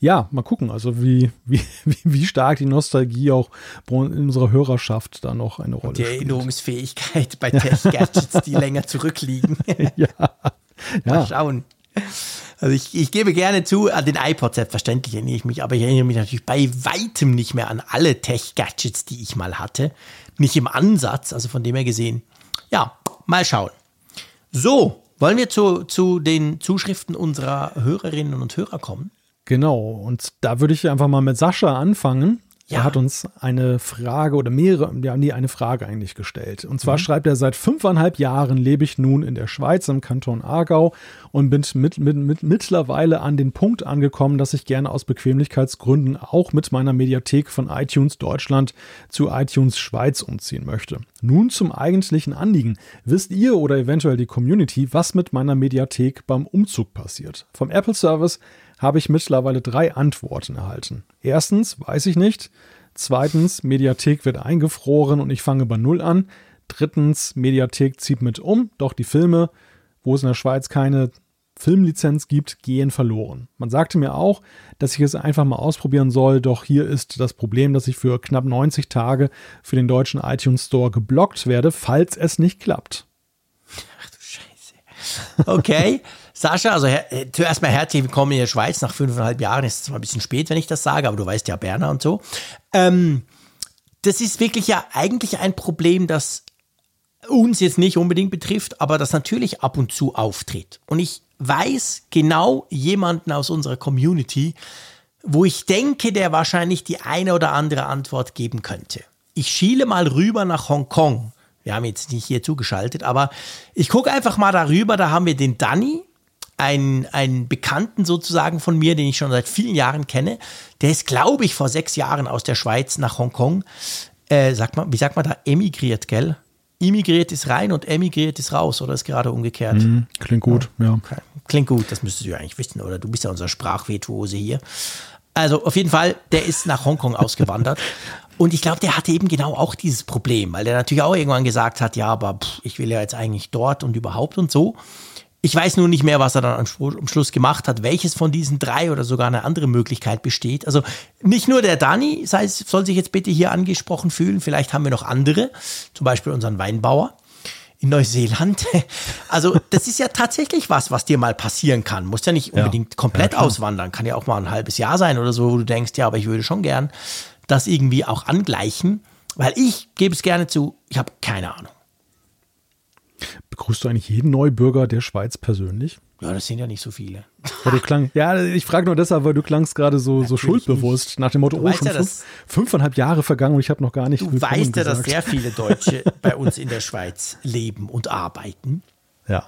Ja, mal gucken, also wie, wie, [laughs] wie stark die Nostalgie auch in unserer Hörerschaft da noch eine Rolle die spielt. Die Erinnerungsfähigkeit bei [laughs] Tech-Gadgets, die länger zurückliegen. [laughs] ja. Mal schauen. Also ich, ich gebe gerne zu, an den iPod selbstverständlich erinnere ich mich, aber ich erinnere mich natürlich bei weitem nicht mehr an alle Tech-Gadgets, die ich mal hatte. Nicht im Ansatz, also von dem her gesehen. Ja, mal schauen. So, wollen wir zu, zu den Zuschriften unserer Hörerinnen und Hörer kommen? Genau, und da würde ich einfach mal mit Sascha anfangen. Ja. Er hat uns eine Frage oder mehrere, ja, nee, eine Frage eigentlich gestellt. Und zwar mhm. schreibt er, seit fünfeinhalb Jahren lebe ich nun in der Schweiz im Kanton Aargau und bin mit, mit, mit mittlerweile an den Punkt angekommen, dass ich gerne aus Bequemlichkeitsgründen auch mit meiner Mediathek von iTunes Deutschland zu iTunes Schweiz umziehen möchte. Nun zum eigentlichen Anliegen. Wisst ihr oder eventuell die Community, was mit meiner Mediathek beim Umzug passiert? Vom Apple Service habe ich mittlerweile drei Antworten erhalten. Erstens, weiß ich nicht. Zweitens, Mediathek wird eingefroren und ich fange bei Null an. Drittens, Mediathek zieht mit um, doch die Filme, wo es in der Schweiz keine Filmlizenz gibt, gehen verloren. Man sagte mir auch, dass ich es einfach mal ausprobieren soll, doch hier ist das Problem, dass ich für knapp 90 Tage für den deutschen iTunes Store geblockt werde, falls es nicht klappt. Ach du Scheiße. Okay. [laughs] Sascha, also äh, zuerst mal herzlich willkommen in der Schweiz. Nach fünfeinhalb Jahren ist zwar ein bisschen spät, wenn ich das sage, aber du weißt ja Berner und so. Ähm, das ist wirklich ja eigentlich ein Problem, das uns jetzt nicht unbedingt betrifft, aber das natürlich ab und zu auftritt. Und ich weiß genau jemanden aus unserer Community, wo ich denke, der wahrscheinlich die eine oder andere Antwort geben könnte. Ich schiele mal rüber nach Hongkong. Wir haben jetzt nicht hier zugeschaltet, aber ich gucke einfach mal darüber. Da haben wir den Danny, einen, einen Bekannten sozusagen von mir, den ich schon seit vielen Jahren kenne. Der ist, glaube ich, vor sechs Jahren aus der Schweiz nach Hongkong, äh, sagt man, wie sagt man da, emigriert, gell? Immigriert ist rein und emigriert ist raus, oder ist gerade umgekehrt? Mhm, klingt gut, ja. Okay. Klingt gut, das müsstest du ja eigentlich wissen, oder? Du bist ja unser Sprachvirtuose hier. Also auf jeden Fall, der ist nach Hongkong [laughs] ausgewandert. Und ich glaube, der hatte eben genau auch dieses Problem, weil der natürlich auch irgendwann gesagt hat, ja, aber pff, ich will ja jetzt eigentlich dort und überhaupt und so. Ich weiß nur nicht mehr, was er dann am Schluss gemacht hat, welches von diesen drei oder sogar eine andere Möglichkeit besteht. Also nicht nur der Dani soll sich jetzt bitte hier angesprochen fühlen, vielleicht haben wir noch andere, zum Beispiel unseren Weinbauer in Neuseeland. [laughs] Also das ist ja tatsächlich was, was dir mal passieren kann. Muss ja nicht unbedingt ja, komplett ja, auswandern, kann ja auch mal ein halbes Jahr sein oder so, wo du denkst, ja, aber ich würde schon gern das irgendwie auch angleichen, weil ich gebe es gerne zu, ich habe keine Ahnung. Begrüßt du eigentlich jeden Neubürger der Schweiz persönlich? Ja, das sind ja nicht so viele. Ja, du klang, [laughs] ja ich frage nur deshalb, weil du klangst gerade so, so schuldbewusst nicht. nach dem Motto, du oh, schon ja, fünf, fünfeinhalb Jahre vergangen und ich habe noch gar nicht Du weißt ja, dass sehr viele Deutsche [laughs] bei uns in der Schweiz leben und arbeiten. Ja.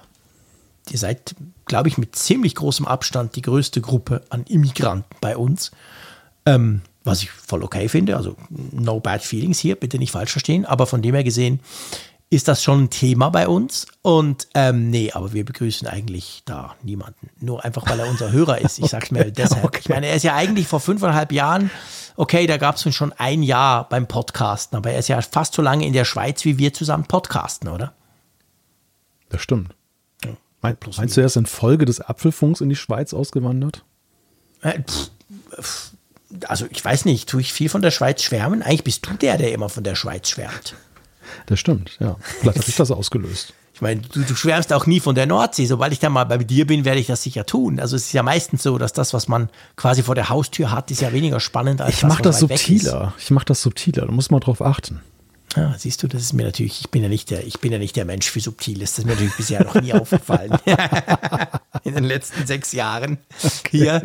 Ihr seid, glaube ich, mit ziemlich großem Abstand die größte Gruppe an Immigranten bei uns. Ähm, was ich voll okay finde. Also no bad feelings hier, bitte nicht falsch verstehen. Aber von dem her gesehen ist das schon ein Thema bei uns. Und ähm, nee, aber wir begrüßen eigentlich da niemanden. Nur einfach, weil er unser Hörer ist. Ich [laughs] sag's mir deshalb. Okay. Ich meine, er ist ja eigentlich vor fünfeinhalb Jahren, okay, da gab es schon ein Jahr beim Podcasten, aber er ist ja fast so lange in der Schweiz, wie wir zusammen podcasten, oder? Das stimmt. Ja, mein, meinst du, er ist in Folge des Apfelfunks in die Schweiz ausgewandert? Äh, pff, pff, also ich weiß nicht, tue ich viel von der Schweiz schwärmen? Eigentlich bist du der, der immer von der Schweiz schwärmt. Das stimmt, ja. Vielleicht habe ich das ausgelöst. Ich meine, du, du, schwärmst auch nie von der Nordsee. Sobald ich dann mal bei dir bin, werde ich das sicher tun. Also es ist ja meistens so, dass das, was man quasi vor der Haustür hat, ist ja weniger spannend als ich das, mach das subtiler. Ich mache das subtiler. Da muss man drauf achten. Ja, siehst du, das ist mir natürlich, ich bin ja nicht der, ich bin ja nicht der Mensch für Subtiles. Das ist mir natürlich bisher noch nie [laughs] aufgefallen. [laughs] In den letzten sechs Jahren hier.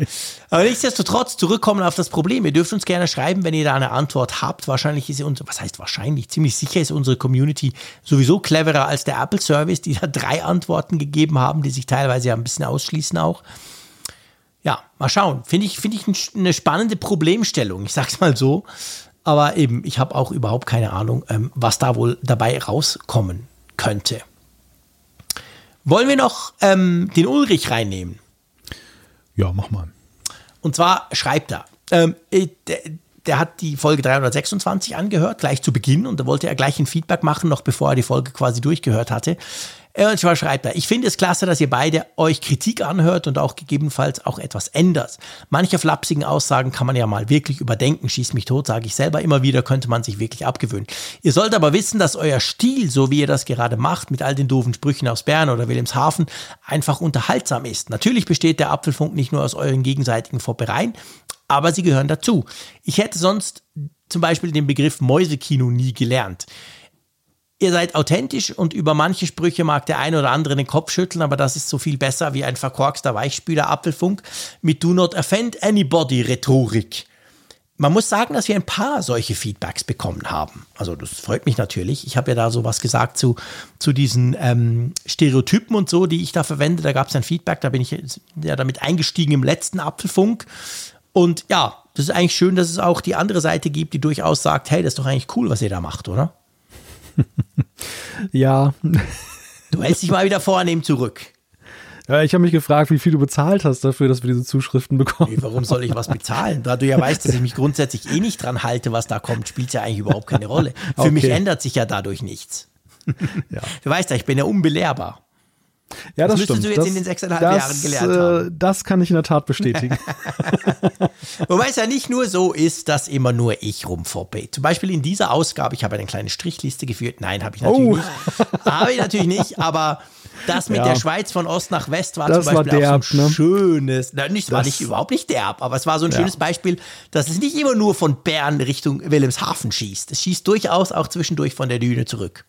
Aber nichtsdestotrotz zurückkommen auf das Problem. Ihr dürft uns gerne schreiben, wenn ihr da eine Antwort habt. Wahrscheinlich ist unsere, was heißt wahrscheinlich? Ziemlich sicher ist unsere Community sowieso cleverer als der Apple Service, die da drei Antworten gegeben haben, die sich teilweise ja ein bisschen ausschließen auch. Ja, mal schauen. Finde ich, finde ich eine spannende Problemstellung. Ich sag's mal so. Aber eben, ich habe auch überhaupt keine Ahnung, ähm, was da wohl dabei rauskommen könnte. Wollen wir noch ähm, den Ulrich reinnehmen? Ja, mach mal. Und zwar schreibt er, ähm, äh, der, der, hat die Folge 326 angehört, gleich zu Beginn, und da wollte er gleich ein Feedback machen, noch bevor er die Folge quasi durchgehört hatte. Und zwar schreibt er, ich finde es klasse, dass ihr beide euch Kritik anhört und auch gegebenenfalls auch etwas ändert. Manche flapsigen Aussagen kann man ja mal wirklich überdenken, schießt mich tot, sage ich selber immer wieder, könnte man sich wirklich abgewöhnen. Ihr sollt aber wissen, dass euer Stil, so wie ihr das gerade macht, mit all den doofen Sprüchen aus Bern oder Wilhelmshaven, einfach unterhaltsam ist. Natürlich besteht der Apfelfunk nicht nur aus euren gegenseitigen Vorbereien, aber sie gehören dazu. Ich hätte sonst zum Beispiel den Begriff Mäusekino nie gelernt. Ihr seid authentisch und über manche Sprüche mag der eine oder andere den Kopf schütteln, aber das ist so viel besser wie ein verkorkster Weichspüler Apfelfunk mit Do not offend anybody Rhetorik. Man muss sagen, dass wir ein paar solche Feedbacks bekommen haben. Also das freut mich natürlich. Ich habe ja da sowas gesagt zu, zu diesen ähm, Stereotypen und so, die ich da verwende. Da gab es ein Feedback, da bin ich ja damit eingestiegen im letzten Apfelfunk. Und ja, das ist eigentlich schön, dass es auch die andere Seite gibt, die durchaus sagt, hey, das ist doch eigentlich cool, was ihr da macht, oder? [laughs] ja. Du hältst dich mal wieder vornehm zurück. Ja, ich habe mich gefragt, wie viel du bezahlt hast dafür, dass wir diese Zuschriften bekommen. Nee, warum soll ich was bezahlen? Da du ja weißt, dass ich mich grundsätzlich eh nicht dran halte, was da kommt, spielt es ja eigentlich überhaupt keine Rolle. Für okay. mich ändert sich ja dadurch nichts. Ja. Du weißt ja, ich bin ja unbelehrbar. Ja, das, das müsstest stimmt. du jetzt das, in den sechseinhalb das, Jahren gelernt äh, haben. Das kann ich in der Tat bestätigen. [laughs] Wobei es ja nicht nur so ist, dass immer nur ich rumfoppe. Zum Beispiel in dieser Ausgabe, ich habe eine kleine Strichliste geführt. Nein, habe ich natürlich oh. nicht. Habe ich natürlich nicht, aber Das mit ja. der Schweiz von Ost nach West war das zum Beispiel war derb, auch so ein ne? schönes, na, nicht, war nicht überhaupt nicht derb, aber es war so ein ja. schönes Beispiel, dass es nicht immer nur von Bern Richtung Wilhelmshaven schießt. Es schießt durchaus auch zwischendurch von der Düne zurück.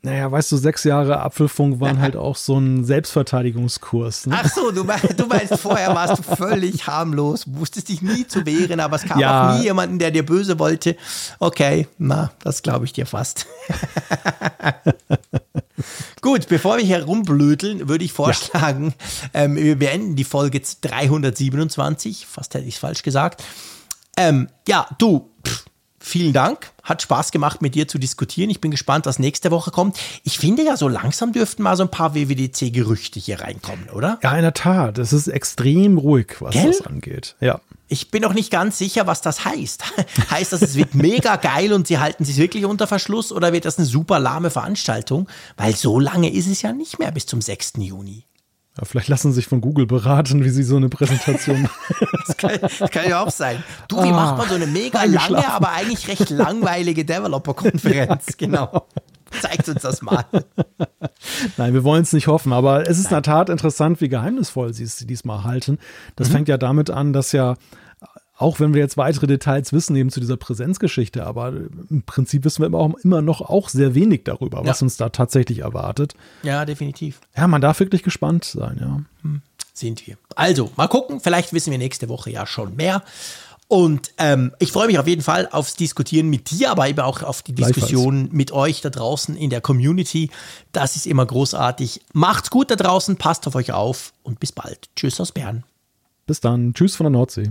Naja, weißt du, sechs Jahre Apfelfunk waren [laughs] halt auch so ein Selbstverteidigungskurs. Ne? Ach so, du meinst, du meinst, vorher warst du völlig harmlos, wusstest dich nie zu wehren, aber es kam ja. auch nie jemanden, der dir böse wollte. Okay, na, das glaube ich dir fast. [laughs] Gut, bevor wir hier rumblödeln, würde ich vorschlagen, ja. ähm, wir beenden die Folge 327. Fast hätte ich es falsch gesagt. Ähm, ja, du, vielen Dank. Hat Spaß gemacht, mit dir zu diskutieren. Ich bin gespannt, was nächste Woche kommt. Ich finde ja, so langsam dürften mal so ein paar WWDC-Gerüchte hier reinkommen, oder? Ja, in der Tat. Es ist extrem ruhig, was Gell? das angeht. Ja. Ich bin noch nicht ganz sicher, was das heißt. [laughs] heißt das, es wird mega geil und sie halten sich wirklich unter Verschluss oder wird das eine super lahme Veranstaltung? Weil so lange ist es ja nicht mehr bis zum 6. Juni. Ja, vielleicht lassen sie sich von Google beraten, wie sie so eine Präsentation [laughs] machen. das, kann, das kann ja auch sein. Du, wie ah, macht man so eine mega lange, aber eigentlich recht langweilige Developer-Konferenz? [laughs] Genau. Zeigt uns das mal. Nein, wir wollen es nicht hoffen, aber es ist Nein. in der Tat interessant, wie geheimnisvoll sie es diesmal halten. Das mhm. fängt ja damit an, dass ja auch wenn wir jetzt weitere Details wissen, eben zu dieser Präsenzgeschichte, aber im Prinzip wissen wir auch immer noch auch sehr wenig darüber, was ja. uns da tatsächlich erwartet. Ja, definitiv. Ja, man darf wirklich gespannt sein, ja. Hm, sind wir. Also, mal gucken, vielleicht wissen wir nächste Woche ja schon mehr. Und ähm, ich freue mich auf jeden Fall aufs Diskutieren mit dir, aber eben auch auf die Diskussion mit euch da draußen in der Community. Das ist immer großartig. Macht's gut da draußen, passt auf euch auf und bis bald. Tschüss aus Bern. Bis dann. Tschüss von der Nordsee.